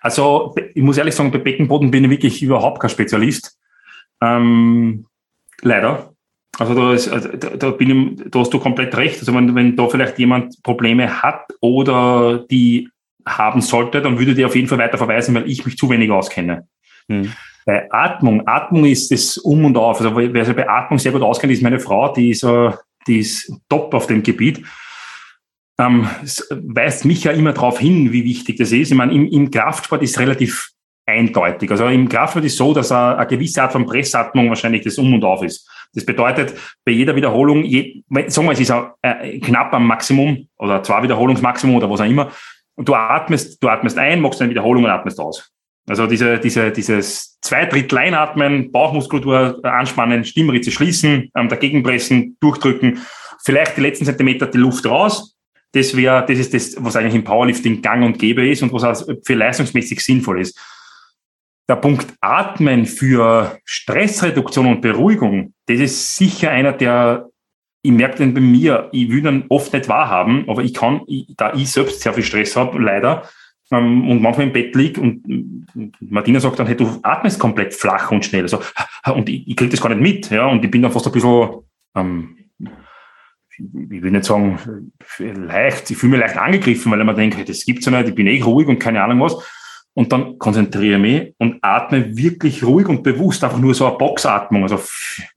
Also ich muss ehrlich sagen, bei Beckenboden bin ich wirklich überhaupt kein Spezialist. Ähm, leider. Also da, ist, also da, da, bin ich, da hast du komplett recht. Also wenn, wenn da vielleicht jemand Probleme hat oder die haben sollte, dann würde die auf jeden Fall weiter verweisen, weil ich mich zu wenig auskenne. Hm. Bei Atmung, Atmung ist das Um und Auf. Also wer sich bei Atmung sehr gut auskennt, ist meine Frau, die ist, uh, die ist top auf dem Gebiet. Ähm, weist mich ja immer darauf hin, wie wichtig das ist. Ich meine, im, im Kraftsport ist relativ eindeutig. Also im Kraftsport ist so, dass eine, eine gewisse Art von Pressatmung wahrscheinlich das Um und Auf ist. Das bedeutet, bei jeder Wiederholung, je, sagen wir, es ist äh, knapp am Maximum oder zwei Wiederholungsmaximum oder was auch immer, du atmest, du atmest ein, machst eine Wiederholung und atmest aus. Also diese, diese, dieses zwei Drittel einatmen, Bauchmuskulatur anspannen, Stimmritze schließen, ähm, dagegen pressen, durchdrücken, vielleicht die letzten Zentimeter die Luft raus. Das wäre, das ist das, was eigentlich im Powerlifting gang und gäbe ist und was auch für leistungsmäßig sinnvoll ist. Der Punkt Atmen für Stressreduktion und Beruhigung, das ist sicher einer der ich merke den bei mir, ich will dann oft nicht wahrhaben, aber ich kann, ich, da ich selbst sehr viel Stress habe, leider, ähm, und manchmal im Bett liege und, Martina sagt dann, hey, du atmest komplett flach und schnell. Also, und ich, ich kriege das gar nicht mit, ja, und ich bin dann fast ein bisschen, ähm, ich will nicht sagen, leicht, ich fühle mich leicht angegriffen, weil ich mir denke, das gibt's ja nicht, ich bin eh ruhig und keine Ahnung was und dann konzentriere mich und atme wirklich ruhig und bewusst, einfach nur so eine Boxatmung, also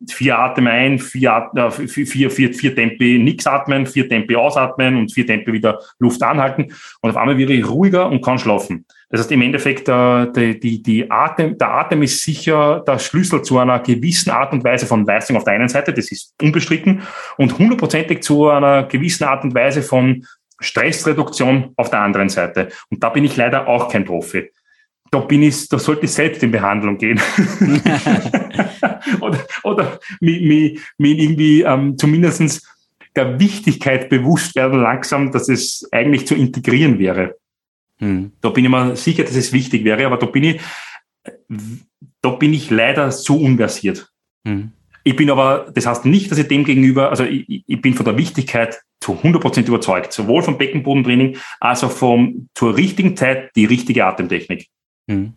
vier Atem ein, vier, äh, vier, vier, vier, vier Tempi nix atmen, vier Tempi ausatmen und vier Tempi wieder Luft anhalten. Und auf einmal werde ich ruhiger und kann schlafen. Das heißt im Endeffekt, äh, die, die, die Atem, der Atem ist sicher der Schlüssel zu einer gewissen Art und Weise von Leistung auf der einen Seite, das ist unbestritten, und hundertprozentig zu einer gewissen Art und Weise von Stressreduktion auf der anderen Seite. Und da bin ich leider auch kein Profi. Da bin ich, da sollte ich selbst in Behandlung gehen. oder oder mir, irgendwie ähm, zumindestens der Wichtigkeit bewusst werden langsam, dass es eigentlich zu integrieren wäre. Hm. Da bin ich mir sicher, dass es wichtig wäre, aber da bin ich, da bin ich leider zu unversiert. Hm. Ich bin aber, das heißt nicht, dass ich dem gegenüber, also ich, ich bin von der Wichtigkeit zu 100% überzeugt, sowohl vom Beckenbodentraining als auch vom, zur richtigen Zeit die richtige Atemtechnik. Hm.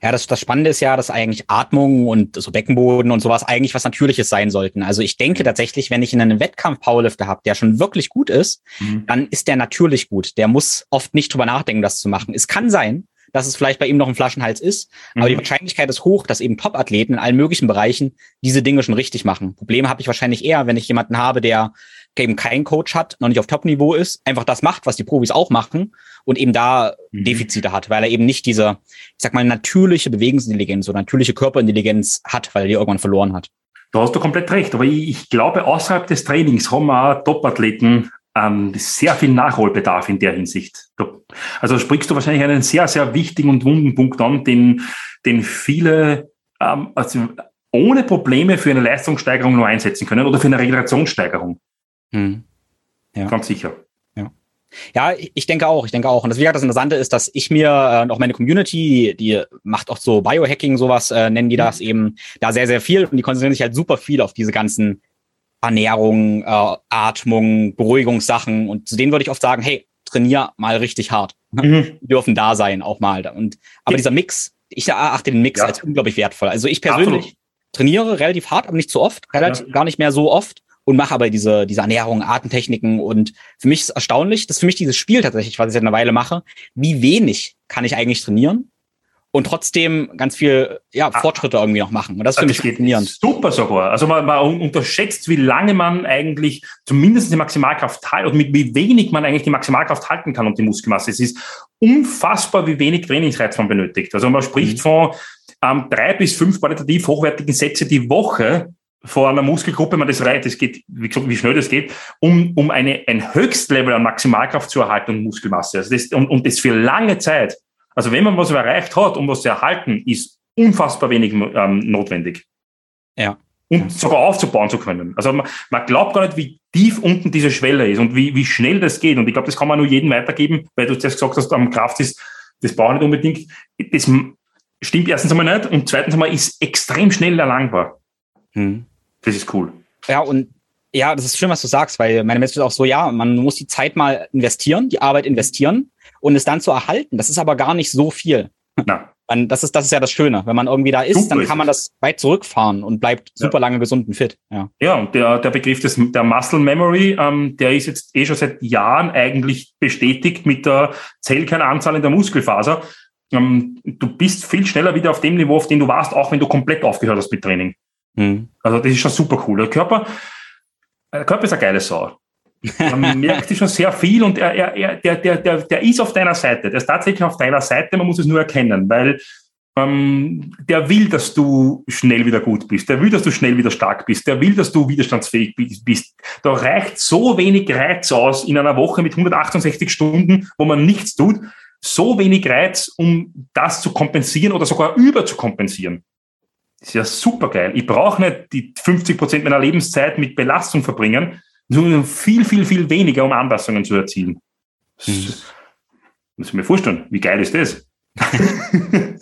Ja, das, das Spannende ist ja, dass eigentlich Atmung und so Beckenboden und sowas eigentlich was Natürliches sein sollten. Also ich denke tatsächlich, wenn ich in einem Wettkampf Powerlifter habe, der schon wirklich gut ist, mhm. dann ist der natürlich gut. Der muss oft nicht drüber nachdenken, das zu machen. Es kann sein, dass es vielleicht bei ihm noch ein Flaschenhals ist. Mhm. Aber die mhm. Wahrscheinlichkeit ist hoch, dass eben Top-Athleten in allen möglichen Bereichen diese Dinge schon richtig machen. Probleme habe ich wahrscheinlich eher, wenn ich jemanden habe, der eben keinen Coach hat, noch nicht auf Top-Niveau ist, einfach das macht, was die Profis auch machen und eben da mhm. Defizite hat, weil er eben nicht diese, ich sag mal, natürliche Bewegungsintelligenz oder natürliche Körperintelligenz hat, weil er die irgendwann verloren hat. Da hast du komplett recht. Aber ich, ich glaube, außerhalb des Trainings haben wir Top-Athleten ähm, sehr viel Nachholbedarf in der Hinsicht. Also sprichst du wahrscheinlich einen sehr, sehr wichtigen und wunden Punkt an, den, den viele ähm, also ohne Probleme für eine Leistungssteigerung nur einsetzen können oder für eine Regenerationssteigerung. Hm. Ja. Ganz sicher. Ja. Ja, ich denke auch, ich denke auch. Und das, wie gesagt, das Interessante ist, dass ich mir äh, und auch meine Community, die macht auch so Biohacking, sowas äh, nennen die das eben, da sehr, sehr viel und die konzentrieren sich halt super viel auf diese ganzen Ernährung, äh, Atmung, Beruhigungssachen. Und zu denen würde ich oft sagen, hey, trainier mal richtig hart. Mhm. Die dürfen da sein, auch mal. Und, aber dieser Mix ich erachte den Mix ja. als unglaublich wertvoll. Also ich persönlich Absolut. trainiere relativ hart, aber nicht zu oft, relativ ja. gar nicht mehr so oft und mache aber diese, diese Ernährung, Artentechniken und für mich ist erstaunlich, das ist für mich dieses Spiel tatsächlich, was ich seit einer Weile mache, wie wenig kann ich eigentlich trainieren und trotzdem ganz viel ja, ah. Fortschritte irgendwie noch machen. Und das finde ich faszinierend. Super sogar. Also man, man unterschätzt, wie lange man eigentlich zumindest die Maximalkraft halten und mit wie wenig man eigentlich die Maximalkraft halten kann und die Muskelmasse. Es ist unfassbar, wie wenig Trainingsreiz man benötigt. Also man spricht mhm. von ähm, drei bis fünf qualitativ hochwertigen Sätze die Woche vor einer Muskelgruppe, man das reicht, das geht, wie gesagt, wie schnell das geht, um, um eine, ein Höchstlevel an Maximalkraft zu erhalten und Muskelmasse. Also das, und, und das für lange Zeit. Also wenn man was erreicht hat, um was zu erhalten, ist unfassbar wenig ähm, notwendig. Ja. Und sogar aufzubauen zu können. Also man, man glaubt gar nicht, wie tief unten diese Schwelle ist und wie, wie schnell das geht. Und ich glaube, das kann man nur jedem weitergeben, weil du das gesagt hast, am Kraft ist, das braucht nicht unbedingt. Das stimmt erstens einmal nicht und zweitens einmal ist extrem schnell erlangbar. Hm. Das ist cool. Ja, und ja, das ist schön, was du sagst, weil meine Message ist auch so, ja, man muss die Zeit mal investieren, die Arbeit investieren und es dann zu erhalten. Das ist aber gar nicht so viel. Na. Das ist, das ist ja das Schöne. Wenn man irgendwie da ist, super dann kann man das weit zurückfahren und bleibt ja. super lange gesund und fit. Ja, ja und der, der Begriff des, der Muscle Memory, ähm, der ist jetzt eh schon seit Jahren eigentlich bestätigt mit der Zellkernanzahl in der Muskelfaser. Ähm, du bist viel schneller wieder auf dem Niveau, auf dem du warst, auch wenn du komplett aufgehört hast mit Training. Mhm. Also das ist schon super cool. Der Körper, der Körper ist eine geile Sau. Man merkt schon sehr viel und er, er, er, der, der, der, der ist auf deiner Seite. Der ist tatsächlich auf deiner Seite, man muss es nur erkennen, weil ähm, der will, dass du schnell wieder gut bist. Der will, dass du schnell wieder stark bist. Der will, dass du widerstandsfähig bist. Da reicht so wenig Reiz aus in einer Woche mit 168 Stunden, wo man nichts tut. So wenig Reiz, um das zu kompensieren oder sogar überzukompensieren. Das ist ja super geil. Ich brauche nicht die 50 Prozent meiner Lebenszeit mit Belastung verbringen, viel, viel, viel weniger, um Anpassungen zu erzielen. Das mhm. muss ich mir vorstellen. Wie geil ist das?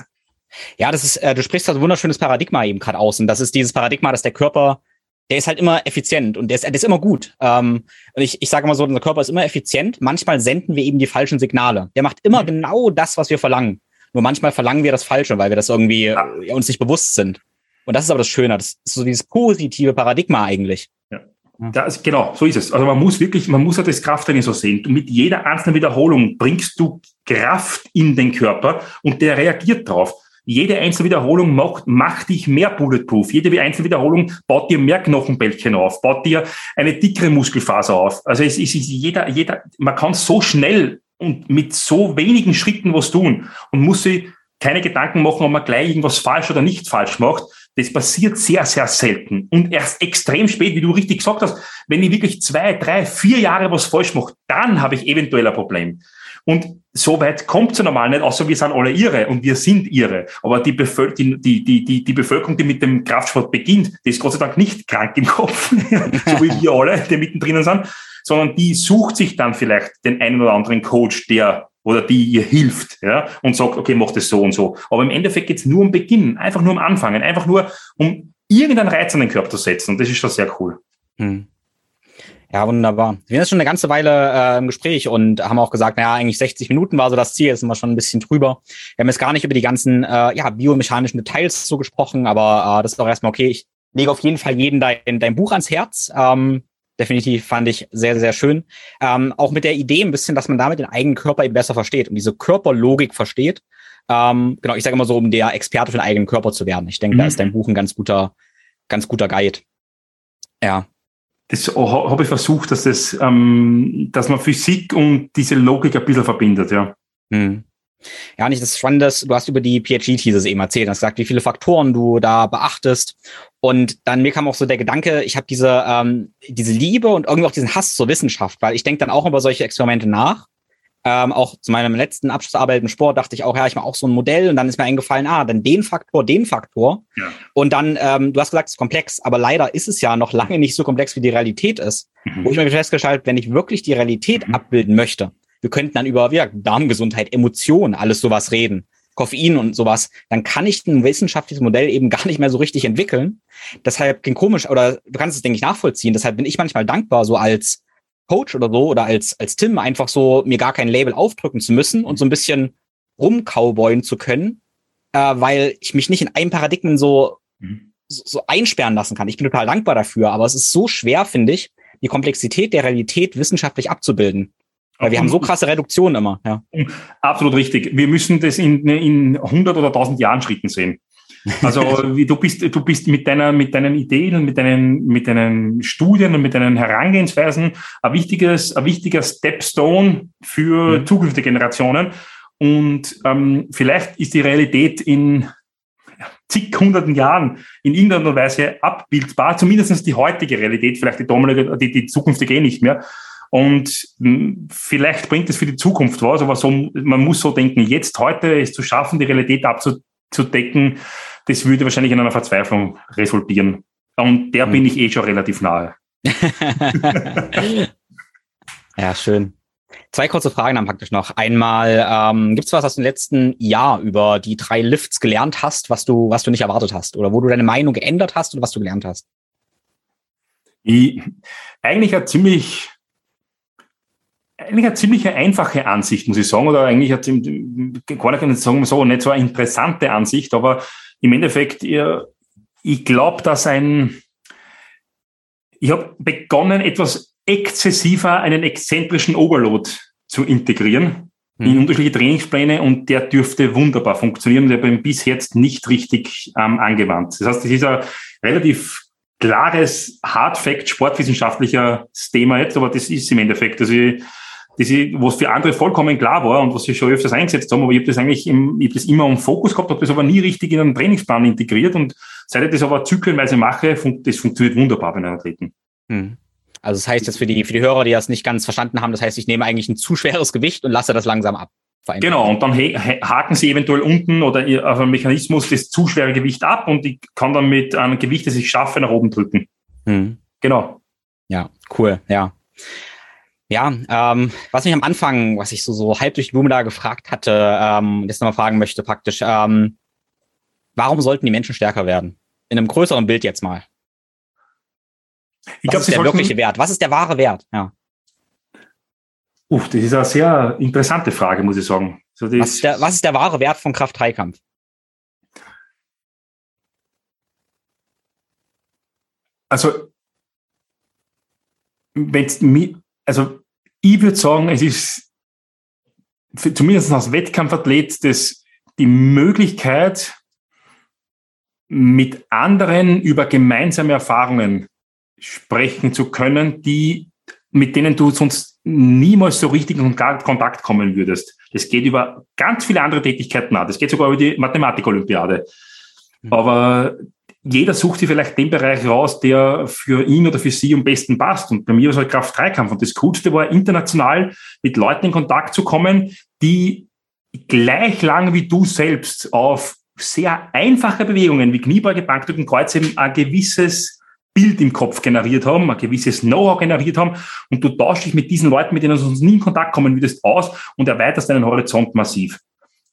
ja, das ist, äh, du sprichst halt ein wunderschönes Paradigma eben gerade aus. Und das ist dieses Paradigma, dass der Körper, der ist halt immer effizient und der ist, der ist immer gut. Ähm, und ich, ich sage mal so, unser Körper ist immer effizient. Manchmal senden wir eben die falschen Signale. Der macht immer mhm. genau das, was wir verlangen. Nur manchmal verlangen wir das Falsche, weil wir das irgendwie ja. Äh, uns nicht bewusst sind. Und das ist aber das Schöne. Das ist so dieses positive Paradigma eigentlich. Ja. Das, genau, so ist es. Also man muss wirklich, man muss ja das Krafttraining so sehen. Du, mit jeder einzelnen Wiederholung bringst du Kraft in den Körper und der reagiert drauf. Jede einzelne Wiederholung macht, macht dich mehr bulletproof. Jede einzelne Wiederholung baut dir mehr Knochenbällchen auf, baut dir eine dickere Muskelfaser auf. Also es ist jeder, jeder, man kann so schnell und mit so wenigen Schritten was tun und muss sich keine Gedanken machen, ob man gleich irgendwas falsch oder nicht falsch macht. Das passiert sehr, sehr selten und erst extrem spät, wie du richtig gesagt hast. Wenn ich wirklich zwei, drei, vier Jahre was falsch mache, dann habe ich eventuell ein Problem. Und so weit kommt es ja normal nicht, außer wir sind alle irre und wir sind irre. Aber die, Bevölker die, die, die, die Bevölkerung, die mit dem Kraftsport beginnt, die ist Gott sei Dank nicht krank im Kopf, so wie wir alle, die mittendrin sind, sondern die sucht sich dann vielleicht den einen oder anderen Coach, der oder die ihr hilft ja, und sagt, okay, mach das so und so. Aber im Endeffekt geht es nur um Beginn, einfach nur um Anfangen, einfach nur um irgendeinen Reiz an den Körper zu setzen. Und das ist schon sehr cool. Hm. Ja, wunderbar. Wir sind jetzt schon eine ganze Weile äh, im Gespräch und haben auch gesagt, naja, eigentlich 60 Minuten war so das Ziel, jetzt sind wir schon ein bisschen drüber. Wir haben jetzt gar nicht über die ganzen äh, ja, biomechanischen Details so gesprochen, aber äh, das ist auch erstmal okay. Ich lege auf jeden Fall jedem dein, dein Buch ans Herz. Ähm, definitiv fand ich sehr, sehr schön. Ähm, auch mit der Idee ein bisschen, dass man damit den eigenen Körper eben besser versteht und diese Körperlogik versteht. Ähm, genau, ich sage immer so, um der Experte für den eigenen Körper zu werden. Ich denke, mhm. da ist dein Buch ein ganz guter, ganz guter Guide. Ja. Das habe ich versucht, dass das, ähm, dass man Physik und diese Logik ein bisschen verbindet, ja. Mhm. Ja, nicht das Spannende ist, du hast über die PhD-Thesis eben erzählt, hast gesagt, wie viele Faktoren du da beachtest. Und dann mir kam auch so der Gedanke, ich habe diese, ähm, diese Liebe und irgendwie auch diesen Hass zur Wissenschaft, weil ich denke dann auch über solche Experimente nach. Ähm, auch zu meinem letzten Abschlussarbeit im Sport dachte ich auch, ja, ich mache auch so ein Modell und dann ist mir eingefallen, ah, dann den Faktor, den Faktor. Ja. Und dann, ähm, du hast gesagt, es ist komplex, aber leider ist es ja noch lange nicht so komplex, wie die Realität ist. Mhm. Wo ich mir festgestellt wenn ich wirklich die Realität mhm. abbilden möchte, wir könnten dann über ja, Darmgesundheit, Emotionen, alles sowas reden, Koffein und sowas, dann kann ich ein wissenschaftliches Modell eben gar nicht mehr so richtig entwickeln. Deshalb klingt komisch, oder du kannst es, denke ich, nachvollziehen. Deshalb bin ich manchmal dankbar, so als Coach oder so oder als, als Tim einfach so mir gar kein Label aufdrücken zu müssen und so ein bisschen rumcowboyen zu können, äh, weil ich mich nicht in einem Paradigmen so, mhm. so, so einsperren lassen kann. Ich bin total dankbar dafür, aber es ist so schwer, finde ich, die Komplexität der Realität wissenschaftlich abzubilden. Weil wir haben so krasse Reduktionen immer. Ja. Absolut richtig. Wir müssen das in, in 100 oder 1000 Jahren Schritten sehen. Also du bist, du bist mit deiner, mit deinen Ideen und mit deinen, mit deinen Studien und mit deinen Herangehensweisen ein wichtiges, ein wichtiger Stepstone für mhm. zukünftige Generationen. Und ähm, vielleicht ist die Realität in zig hunderten Jahren in irgendeiner Weise abbildbar, zumindest die heutige Realität, vielleicht die, damalige, die, die zukünftige eh nicht mehr. Und hm, vielleicht bringt es für die Zukunft was, aber so, man muss so denken, jetzt heute es zu schaffen, die Realität abzudecken, das würde wahrscheinlich in einer Verzweiflung resultieren. Und der mhm. bin ich eh schon relativ nahe. ja, schön. Zwei kurze Fragen dann praktisch noch. Einmal, ähm, gibt es was aus dem letzten Jahr über die drei Lifts gelernt hast, was du, was du nicht erwartet hast? Oder wo du deine Meinung geändert hast oder was du gelernt hast? Ich, eigentlich eine ziemlich, eigentlich eine ziemlich einfache Ansicht, muss ich sagen, oder eigentlich eine, gar nicht sagen so, nicht so eine interessante Ansicht, aber im Endeffekt, ich glaube, dass ein, ich habe begonnen, etwas exzessiver einen exzentrischen Overload zu integrieren hm. in unterschiedliche Trainingspläne und der dürfte wunderbar funktionieren. Der bin bis jetzt nicht richtig ähm, angewandt. Das heißt, das ist ein relativ klares Hard-Fact sportwissenschaftlicher Thema jetzt, aber das ist im Endeffekt, also ich, das ist, was für andere vollkommen klar war und was wir schon öfters eingesetzt haben, aber ich habe das eigentlich im, ich hab das immer im Fokus gehabt, habe das aber nie richtig in einen Trainingsplan integriert und seit ich das aber zyklenweise mache, fun das funktioniert wunderbar bei den Athleten. Hm. Also das heißt jetzt für die, für die Hörer, die das nicht ganz verstanden haben, das heißt, ich nehme eigentlich ein zu schweres Gewicht und lasse das langsam ab. Genau, und dann haken Sie eventuell unten oder auf einem Mechanismus das zu schwere Gewicht ab und ich kann dann mit einem Gewicht, das ich schaffe, nach oben drücken. Hm. Genau. Ja, cool, ja. Ja, ähm, was mich am Anfang, was ich so, so halb durch die Blume da gefragt hatte, ähm, jetzt nochmal fragen möchte praktisch, ähm, warum sollten die Menschen stärker werden? In einem größeren Bild jetzt mal. Ich was ist der wirkliche Wert? Was ist der wahre Wert? Ja. Uff, das ist eine sehr interessante Frage, muss ich sagen. So, was, ist der, was ist der wahre Wert von Kraft-3-Kampf? Also, wenn also ich würde sagen, es ist für, zumindest als Wettkampfathlet das die Möglichkeit, mit anderen über gemeinsame Erfahrungen sprechen zu können, die, mit denen du sonst niemals so richtig in Kontakt kommen würdest. Das geht über ganz viele andere Tätigkeiten an. Das geht sogar über die Mathematik-Olympiade. Mhm. Aber jeder sucht sich vielleicht den Bereich raus, der für ihn oder für sie am besten passt. Und bei mir war es halt Kraft-3-Kampf. Und das Coolste war, international mit Leuten in Kontakt zu kommen, die gleich lang wie du selbst auf sehr einfache Bewegungen wie Kniebeuge, Bankdrücken, Kreuzheben ein gewisses Bild im Kopf generiert haben, ein gewisses Know-how generiert haben und du tauschst dich mit diesen Leuten, mit denen du sonst nie in Kontakt kommen würdest, aus und erweiterst deinen Horizont massiv.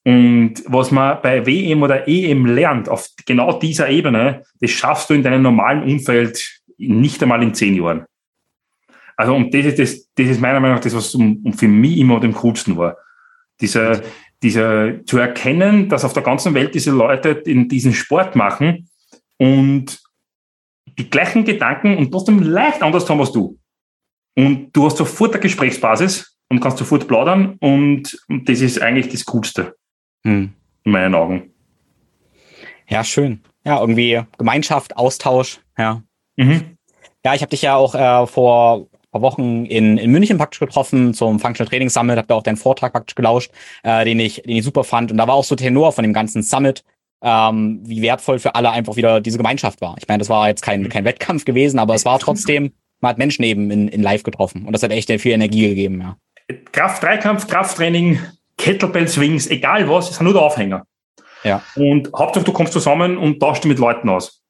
Und was man bei WM oder EM lernt, auf genau dieser Ebene, das schaffst du in deinem normalen Umfeld nicht einmal in zehn Jahren. Also, und das ist, das, das ist meiner Meinung nach das, was für mich immer dem coolsten war. Dieser, dieser, zu erkennen, dass auf der ganzen Welt diese Leute in diesen Sport machen und die gleichen Gedanken und trotzdem leicht anders haben als du. Und du hast sofort eine Gesprächsbasis und kannst sofort plaudern und, und das ist eigentlich das Coolste. Hm. In meinen Augen. Ja, schön. Ja, irgendwie Gemeinschaft, Austausch, ja. Mhm. Ja, ich habe dich ja auch äh, vor paar Wochen in, in München praktisch getroffen zum Functional Training Summit, habe da auch deinen Vortrag praktisch gelauscht, äh, den ich, den ich super fand. Und da war auch so Tenor von dem ganzen Summit, ähm, wie wertvoll für alle einfach wieder diese Gemeinschaft war. Ich meine, das war jetzt kein, kein Wettkampf gewesen, aber es war trotzdem, man hat Menschen eben in, in live getroffen und das hat echt viel Energie gegeben, ja. Kraft-Dreikampf, Krafttraining, Kettlebell Swings, egal was, ist nur der Aufhänger. Ja. Und Hauptsache, du kommst zusammen und tauschst mit Leuten aus.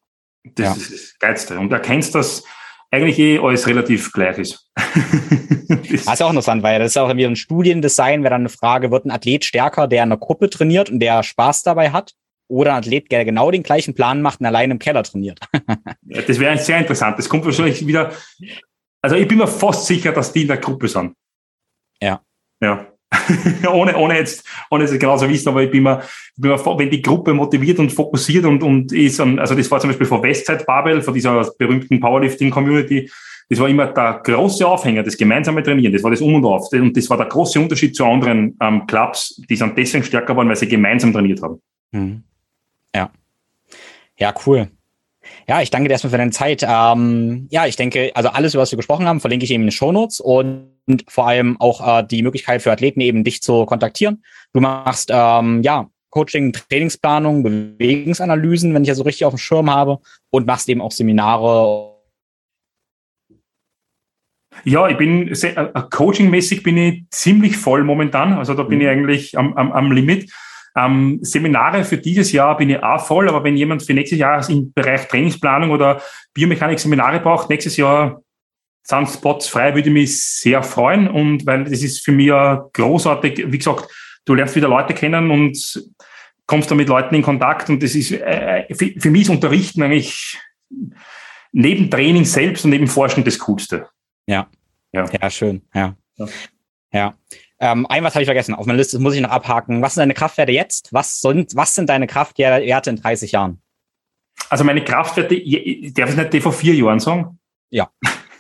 Das ja. ist das Geilste. Und erkennst, dass eigentlich eh alles relativ gleich ist. das ist auch interessant, weil das ist auch wieder ein Studiendesign, wäre dann eine Frage, wird ein Athlet stärker, der in einer Gruppe trainiert und der Spaß dabei hat? oder ein Athlet, der genau den gleichen Plan macht und allein im Keller trainiert. ja, das wäre sehr interessant. Das kommt wahrscheinlich wieder. Also ich bin mir fast sicher, dass die in der Gruppe sind. Ja. Ja. ohne, ohne jetzt, ohne es genau zu wissen, aber ich bin mir, bin mir, wenn die Gruppe motiviert und fokussiert und, und ist, an, also das war zum Beispiel von Westside Babel, von dieser berühmten Powerlifting Community, das war immer der große Aufhänger, das gemeinsame Trainieren, das war das Um und Auf. Und das war der große Unterschied zu anderen ähm, Clubs, die sind deswegen stärker waren, weil sie gemeinsam trainiert haben. Mhm. Ja. Ja, cool. Ja, ich danke dir erstmal für deine Zeit. Ähm, ja, ich denke, also alles, über was wir gesprochen haben, verlinke ich eben in den Shownotes und vor allem auch äh, die Möglichkeit für Athleten eben dich zu kontaktieren. Du machst ähm, ja Coaching, Trainingsplanung, Bewegungsanalysen, wenn ich ja so richtig auf dem Schirm habe und machst eben auch Seminare. Ja, ich bin sehr, äh, coachingmäßig bin ich ziemlich voll momentan. Also da bin mhm. ich eigentlich am, am, am Limit. Ähm, Seminare für dieses Jahr bin ich auch voll, aber wenn jemand für nächstes Jahr im Bereich Trainingsplanung oder Biomechanik Seminare braucht, nächstes Jahr sind Spots frei, würde ich mich sehr freuen und weil das ist für mich großartig, wie gesagt, du lernst wieder Leute kennen und kommst da mit Leuten in Kontakt und das ist äh, für, für mich ist Unterrichten eigentlich neben Training selbst und neben Forschen das Coolste. Ja. Ja, ja schön. Ja. Ja. ja. Ähm, ein was habe ich vergessen. Auf meiner Liste muss ich noch abhaken. Was sind deine Kraftwerte jetzt? Was sind, was sind deine Kraftwerte in 30 Jahren? Also meine Kraftwerte, darf ich nicht die vor vier Jahren sagen? Ja.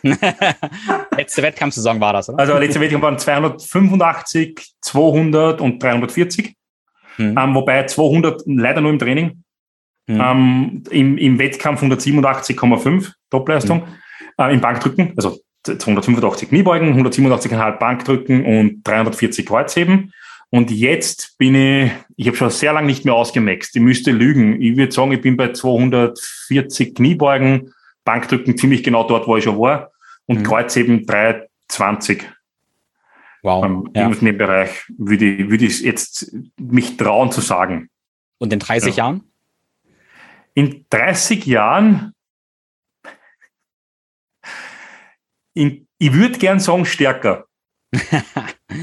letzte Wettkampfsaison war das, oder? Also letzte Wettkampf waren 285, 200 und 340. Hm. Ähm, wobei 200 leider nur im Training. Hm. Ähm, im, Im Wettkampf 187,5 Topleistung. Hm. Äh, Im Bankdrücken, also 285 Kniebeugen, 187,5 Bankdrücken und 340 Kreuzheben. Und jetzt bin ich, ich habe schon sehr lange nicht mehr ausgemaxt. Ich müsste lügen. Ich würde sagen, ich bin bei 240 Kniebeugen, Bankdrücken ziemlich genau dort, wo ich schon war. Und mhm. Kreuzheben 320. Wow. Ähm, ja. In dem Bereich würde ich, würde ich jetzt mich trauen zu sagen. Und in 30 ja. Jahren? In 30 Jahren in, ich würde gern sagen stärker.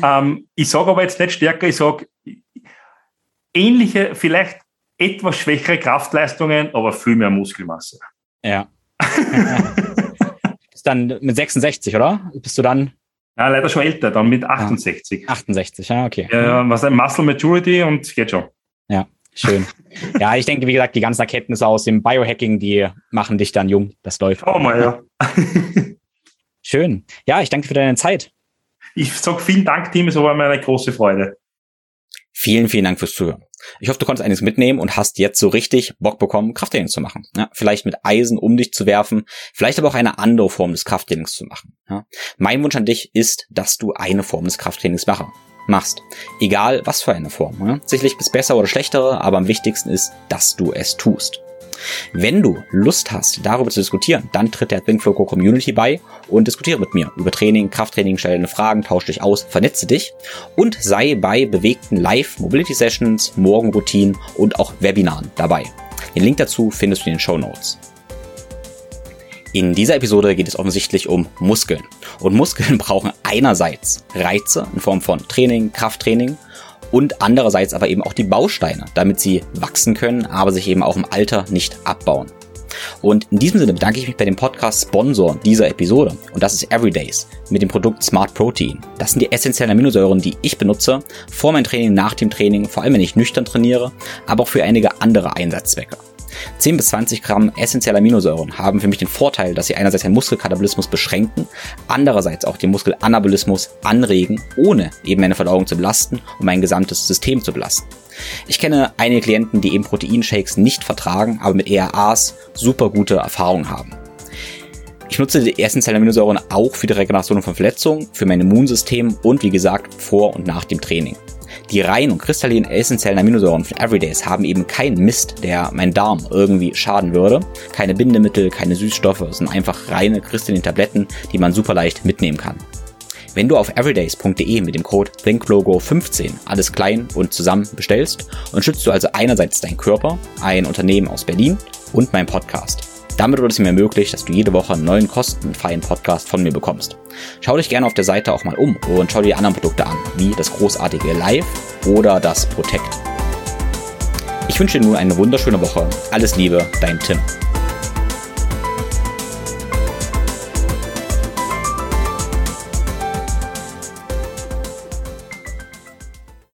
ähm, ich sage aber jetzt nicht stärker, ich sage ähnliche, vielleicht etwas schwächere Kraftleistungen, aber viel mehr Muskelmasse. Ja. Ist dann mit 66, oder? Bist du dann? Ja, leider schon älter, dann mit 68. Ah, 68, ja, okay. Ja, was ein Muscle Maturity und geht schon. Ja, schön. ja, ich denke, wie gesagt, die ganzen Erkenntnisse aus dem Biohacking, die machen dich dann jung. Das läuft. Oh mal, ja. Schön. Ja, ich danke für deine Zeit. Ich sage vielen Dank, Tim. Es war mir eine große Freude. Vielen, vielen Dank fürs Zuhören. Ich hoffe, du konntest einiges mitnehmen und hast jetzt so richtig Bock bekommen, Krafttraining zu machen. Ja, vielleicht mit Eisen um dich zu werfen, vielleicht aber auch eine andere Form des Krafttrainings zu machen. Ja, mein Wunsch an dich ist, dass du eine Form des Krafttrainings mache, machst. Egal was für eine Form. Ja. Sicherlich bis besser oder schlechtere, aber am wichtigsten ist, dass du es tust. Wenn du Lust hast, darüber zu diskutieren, dann tritt der Think Floco Community bei und diskutiere mit mir über Training, Krafttraining, stelle deine Fragen, tausche dich aus, vernetze dich und sei bei bewegten Live-Mobility Sessions, Morgenroutinen und auch Webinaren dabei. Den Link dazu findest du in den Show Notes. In dieser Episode geht es offensichtlich um Muskeln. Und Muskeln brauchen einerseits Reize in Form von Training, Krafttraining und andererseits aber eben auch die Bausteine, damit sie wachsen können, aber sich eben auch im Alter nicht abbauen. Und in diesem Sinne bedanke ich mich bei dem Podcast-Sponsor dieser Episode. Und das ist Everydays mit dem Produkt Smart Protein. Das sind die essentiellen Aminosäuren, die ich benutze vor meinem Training, nach dem Training, vor allem wenn ich nüchtern trainiere, aber auch für einige andere Einsatzzwecke. 10 bis 20 Gramm essentielle Aminosäuren haben für mich den Vorteil, dass sie einerseits den Muskelkatabolismus beschränken, andererseits auch den Muskelanabolismus anregen, ohne eben meine Verdauung zu belasten und mein gesamtes System zu belasten. Ich kenne einige Klienten, die eben Proteinshakes nicht vertragen, aber mit ERAs super gute Erfahrungen haben. Ich nutze die essentiellen Aminosäuren auch für die Regeneration von Verletzungen, für mein Immunsystem und wie gesagt vor und nach dem Training. Die reinen und kristallinen essentiellen Aminosäuren von Everydays haben eben keinen Mist, der mein Darm irgendwie schaden würde. Keine Bindemittel, keine Süßstoffe, es sind einfach reine kristallinen Tabletten, die man super leicht mitnehmen kann. Wenn du auf everydays.de mit dem Code ThinkLogo15 alles klein und zusammen bestellst, unterstützt du also einerseits deinen Körper, ein Unternehmen aus Berlin und meinen Podcast. Damit wird es mir möglich, dass du jede Woche einen neuen kostenfreien Podcast von mir bekommst. Schau dich gerne auf der Seite auch mal um und schau dir die anderen Produkte an, wie das großartige Live oder das Protect. Ich wünsche dir nun eine wunderschöne Woche. Alles Liebe, dein Tim.